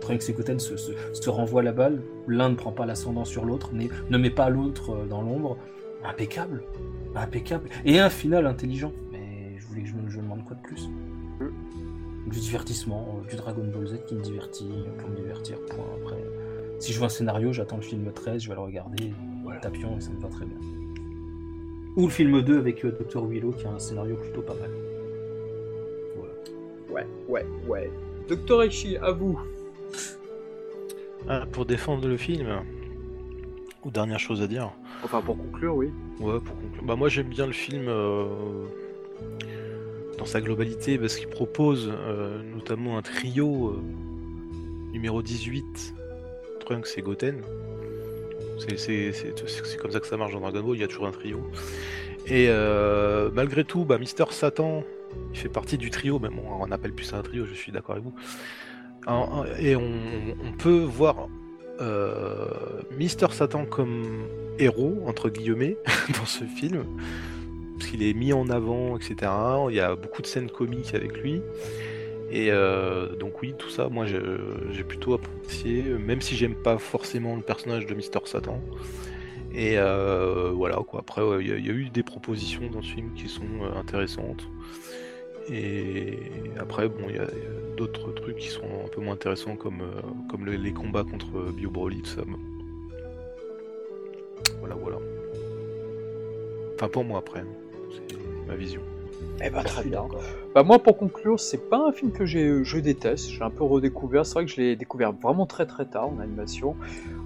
Trunks et Goten se, se, se renvoient la balle, l'un ne prend pas l'ascendant sur l'autre, ne met pas l'autre euh, dans l'ombre. Impeccable, impeccable, et un final intelligent. Mais je voulais que je me, je demande quoi de plus. du divertissement, euh, du Dragon Ball Z qui me divertit pour me divertir. Point. Après, si je vois un scénario, j'attends le film 13, je vais le regarder, voilà. tapion et ça me va très bien. Ou le film 2 avec euh, Dr. Willow qui a un scénario plutôt pas mal. Ouais, ouais, ouais. Docteur Echi, à vous. Ah, pour défendre le film, ou dernière chose à dire Enfin, pour conclure, oui. Ouais, pour conclure. Bah, moi, j'aime bien le film euh, dans sa globalité parce qu'il propose euh, notamment un trio euh, numéro 18, Trunks et Goten. C'est- comme ça que ça marche dans Dragon Ball, il y a toujours un trio. Et euh, malgré tout, bah, Mister Satan, il fait partie du trio, mais bon, on appelle plus ça un trio, je suis d'accord avec vous. Et on, on peut voir euh, Mister Satan comme héros, entre guillemets, <laughs> dans ce film, parce qu'il est mis en avant, etc. Il y a beaucoup de scènes comiques avec lui. Et euh, donc oui, tout ça, moi j'ai plutôt apprécié, même si j'aime pas forcément le personnage de Mister Satan. Et euh, voilà quoi. Après, il y, a- eu des propositions dans ce film qui sont euh, intéressantes. Et après, bon, il y a, d'autres trucs qui sont un peu moins intéressants, comme, euh, les combats contre Bio Broly, tout ça. Voilà, voilà. Enfin, pour moi, après, c'est ma vision. Eh ben, très bien. Bah moi pour conclure, c'est pas un film que j'ai, je déteste, j'ai un peu redécouvert, c'est vrai que je l'ai découvert vraiment très très tard en animation.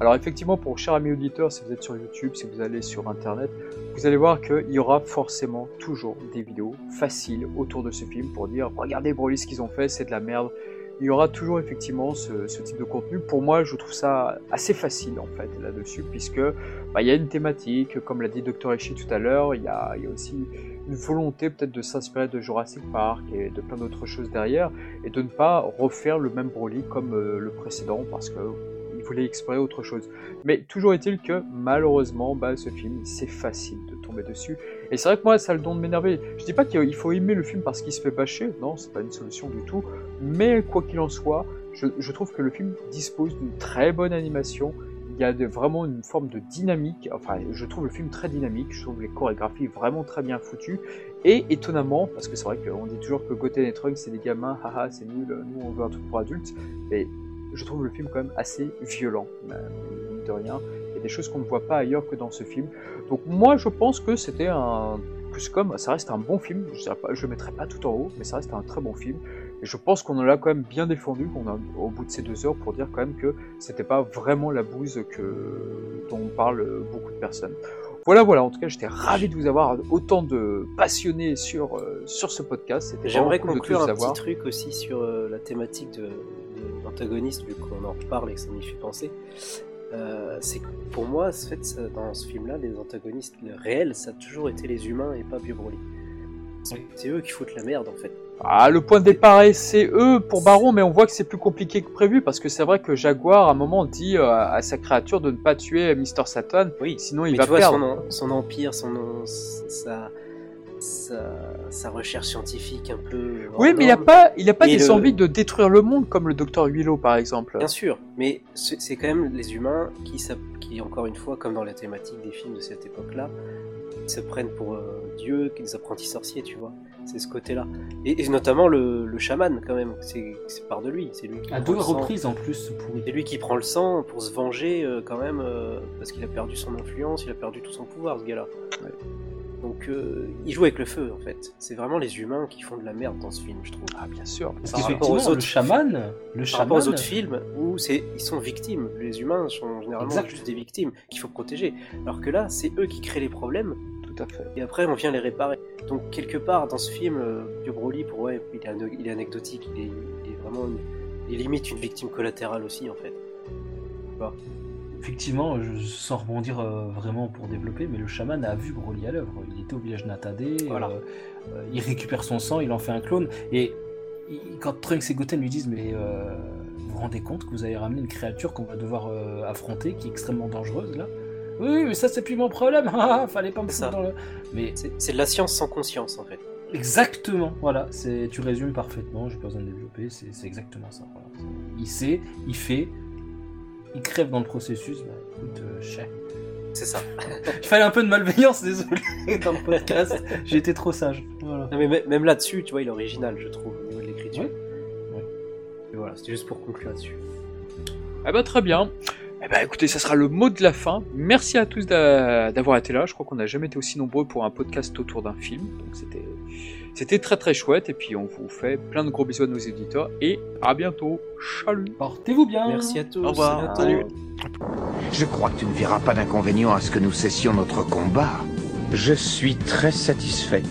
Alors effectivement pour chers amis auditeurs, si vous êtes sur YouTube, si vous allez sur internet, vous allez voir qu'il y aura forcément toujours des vidéos faciles autour de ce film pour dire regardez Broly ce qu'ils ont fait, c'est de la merde. Il y aura toujours effectivement ce, ce type de contenu. Pour moi, je trouve ça assez facile en fait là-dessus, puisque bah, il y a une thématique, comme l'a dit Dr. Eshi tout à l'heure, il y a, il y a aussi une volonté peut-être de s'inspirer de Jurassic Park et de plein d'autres choses derrière, et de ne pas refaire le même Broly comme euh, le précédent, parce que il voulait explorer autre chose. Mais toujours est-il que malheureusement, bah, ce film, c'est facile de tomber dessus. Et c'est vrai que moi, ça a le don de m'énerver. Je dis pas qu'il faut aimer le film parce qu'il se fait bâcher, non, c'est pas une solution du tout. Mais quoi qu'il en soit, je, je trouve que le film dispose d'une très bonne animation. Y a vraiment une forme de dynamique. Enfin, je trouve le film très dynamique. Je trouve les chorégraphies vraiment très bien foutues. Et étonnamment, parce que c'est vrai qu'on dit toujours que Goten et Trunks c'est des gamins, haha, c'est nul, nous on veut un truc pour adultes. Mais je trouve le film quand même assez violent, de rien. Il y a des choses qu'on ne voit pas ailleurs que dans ce film. Donc moi je pense que c'était un... que comme, ça reste un bon film, je ne mettrai pas tout en haut, mais ça reste un très bon film. Et je pense qu'on en a quand même bien défendu qu'on a, au bout de ces deux heures pour dire quand même que c'était pas vraiment la bouse que, dont parlent beaucoup de personnes. Voilà, voilà, en tout cas j'étais ravi de vous avoir autant de passionnés sur, euh, sur ce podcast. C'était J'aimerais cool conclure un avoir. petit truc aussi sur euh, la thématique de, de l'antagoniste, vu qu'on en reparle et que ça m'y fait penser. Euh, c'est que pour moi, en fait, ça- dans ce film-là, les antagonistes le réels, ça a toujours été les humains et pas Bio Broly. C'est c'est eux qui foutent la merde en fait. Ah, le point de départ est c'est eux pour Baron, mais on voit que c'est plus compliqué que prévu parce que c'est vrai que Jaguar, à un moment, dit euh, à sa créature de ne pas tuer Mister Satan, Oui, sinon il mais va tu vois, perdre. son, empire, son, sa, sa, sa recherche scientifique un peu. Oui, mais il n'a pas, il a pas des le- envies de détruire le monde comme le docteur Willow, par exemple. Bien sûr, mais c'est quand même les humains qui, qui, encore une fois, comme dans la thématique des films de cette époque-là, se prennent pour euh, Dieu, des apprentis sorciers, tu vois. C'est ce côté-là. Et, et notamment le, le chaman, quand même, c'est part de lui. C'est lui qui À deux le reprises en plus. C'est lui qui prend le sang pour se venger, euh, quand même, euh, parce qu'il a perdu son influence, il a perdu tout son pouvoir, ce gars-là. Donc, euh, il joue avec le feu, en fait. C'est vraiment les humains qui font de la merde dans ce film, je trouve. Ah, bien sûr. Parce Par rapport aux le autres- chaman, le Par rapport aux autres films où c'est ils sont victimes, les humains sont généralement Exact. juste des victimes qu'il faut protéger. Alors que là, c'est eux qui créent les problèmes à fait. et après on vient les réparer. Donc quelque part dans ce film, euh, Bio Broly, pour ouais, il est, ano- il est anecdotique, il est, il est vraiment, une- il est limite une victime collatérale aussi en fait. effectivement, je, sans rebondir euh, vraiment pour développer, mais le chaman a vu Broly à l'œuvre. Il était au village Natade, Voilà. euh, euh, il récupère son sang, il en fait un clone. Et il- quand Trunks et Goten lui disent Mais vous vous rendez compte que vous avez ramené une créature qu'on va devoir affronter, qui est extrêmement dangereuse là? Oui, mais ça c'est plus mon problème, <laughs> Ah, fallait pas me C'est ça. foutre dans le. Mais C'est de la science sans conscience en fait. Exactement, voilà, c'est tu résumes parfaitement, j'ai pas besoin de développer, c'est exactement ça. voilà. Il sait, il fait, il crève dans le processus, bah écoute, euh, chais. C'est ça. <laughs> Il fallait un peu de malveillance, <laughs> désolé, dans le podcast, j'ai été trop sage. Voilà. Non, mais mê- même là-dessus, tu vois, il est original, je trouve, au niveau de l'écriture. Ouais. Voilà, c'était juste pour conclure là-dessus. Eh ben, très bien. Eh ben, écoutez, ça sera le mot de la fin. Merci à tous d'a- d'avoir été là. Je crois qu'on n'a jamais été aussi nombreux pour un podcast autour d'un film. Donc c'était, c'était très très chouette. Et puis on vous fait plein de gros bisous à nos éditeurs. Et à bientôt. Salut. Portez-vous bien. Merci à tous. Au revoir. Salut. Je crois que tu ne verras pas d'inconvénient à ce que nous cessions notre combat. Je suis très satisfait.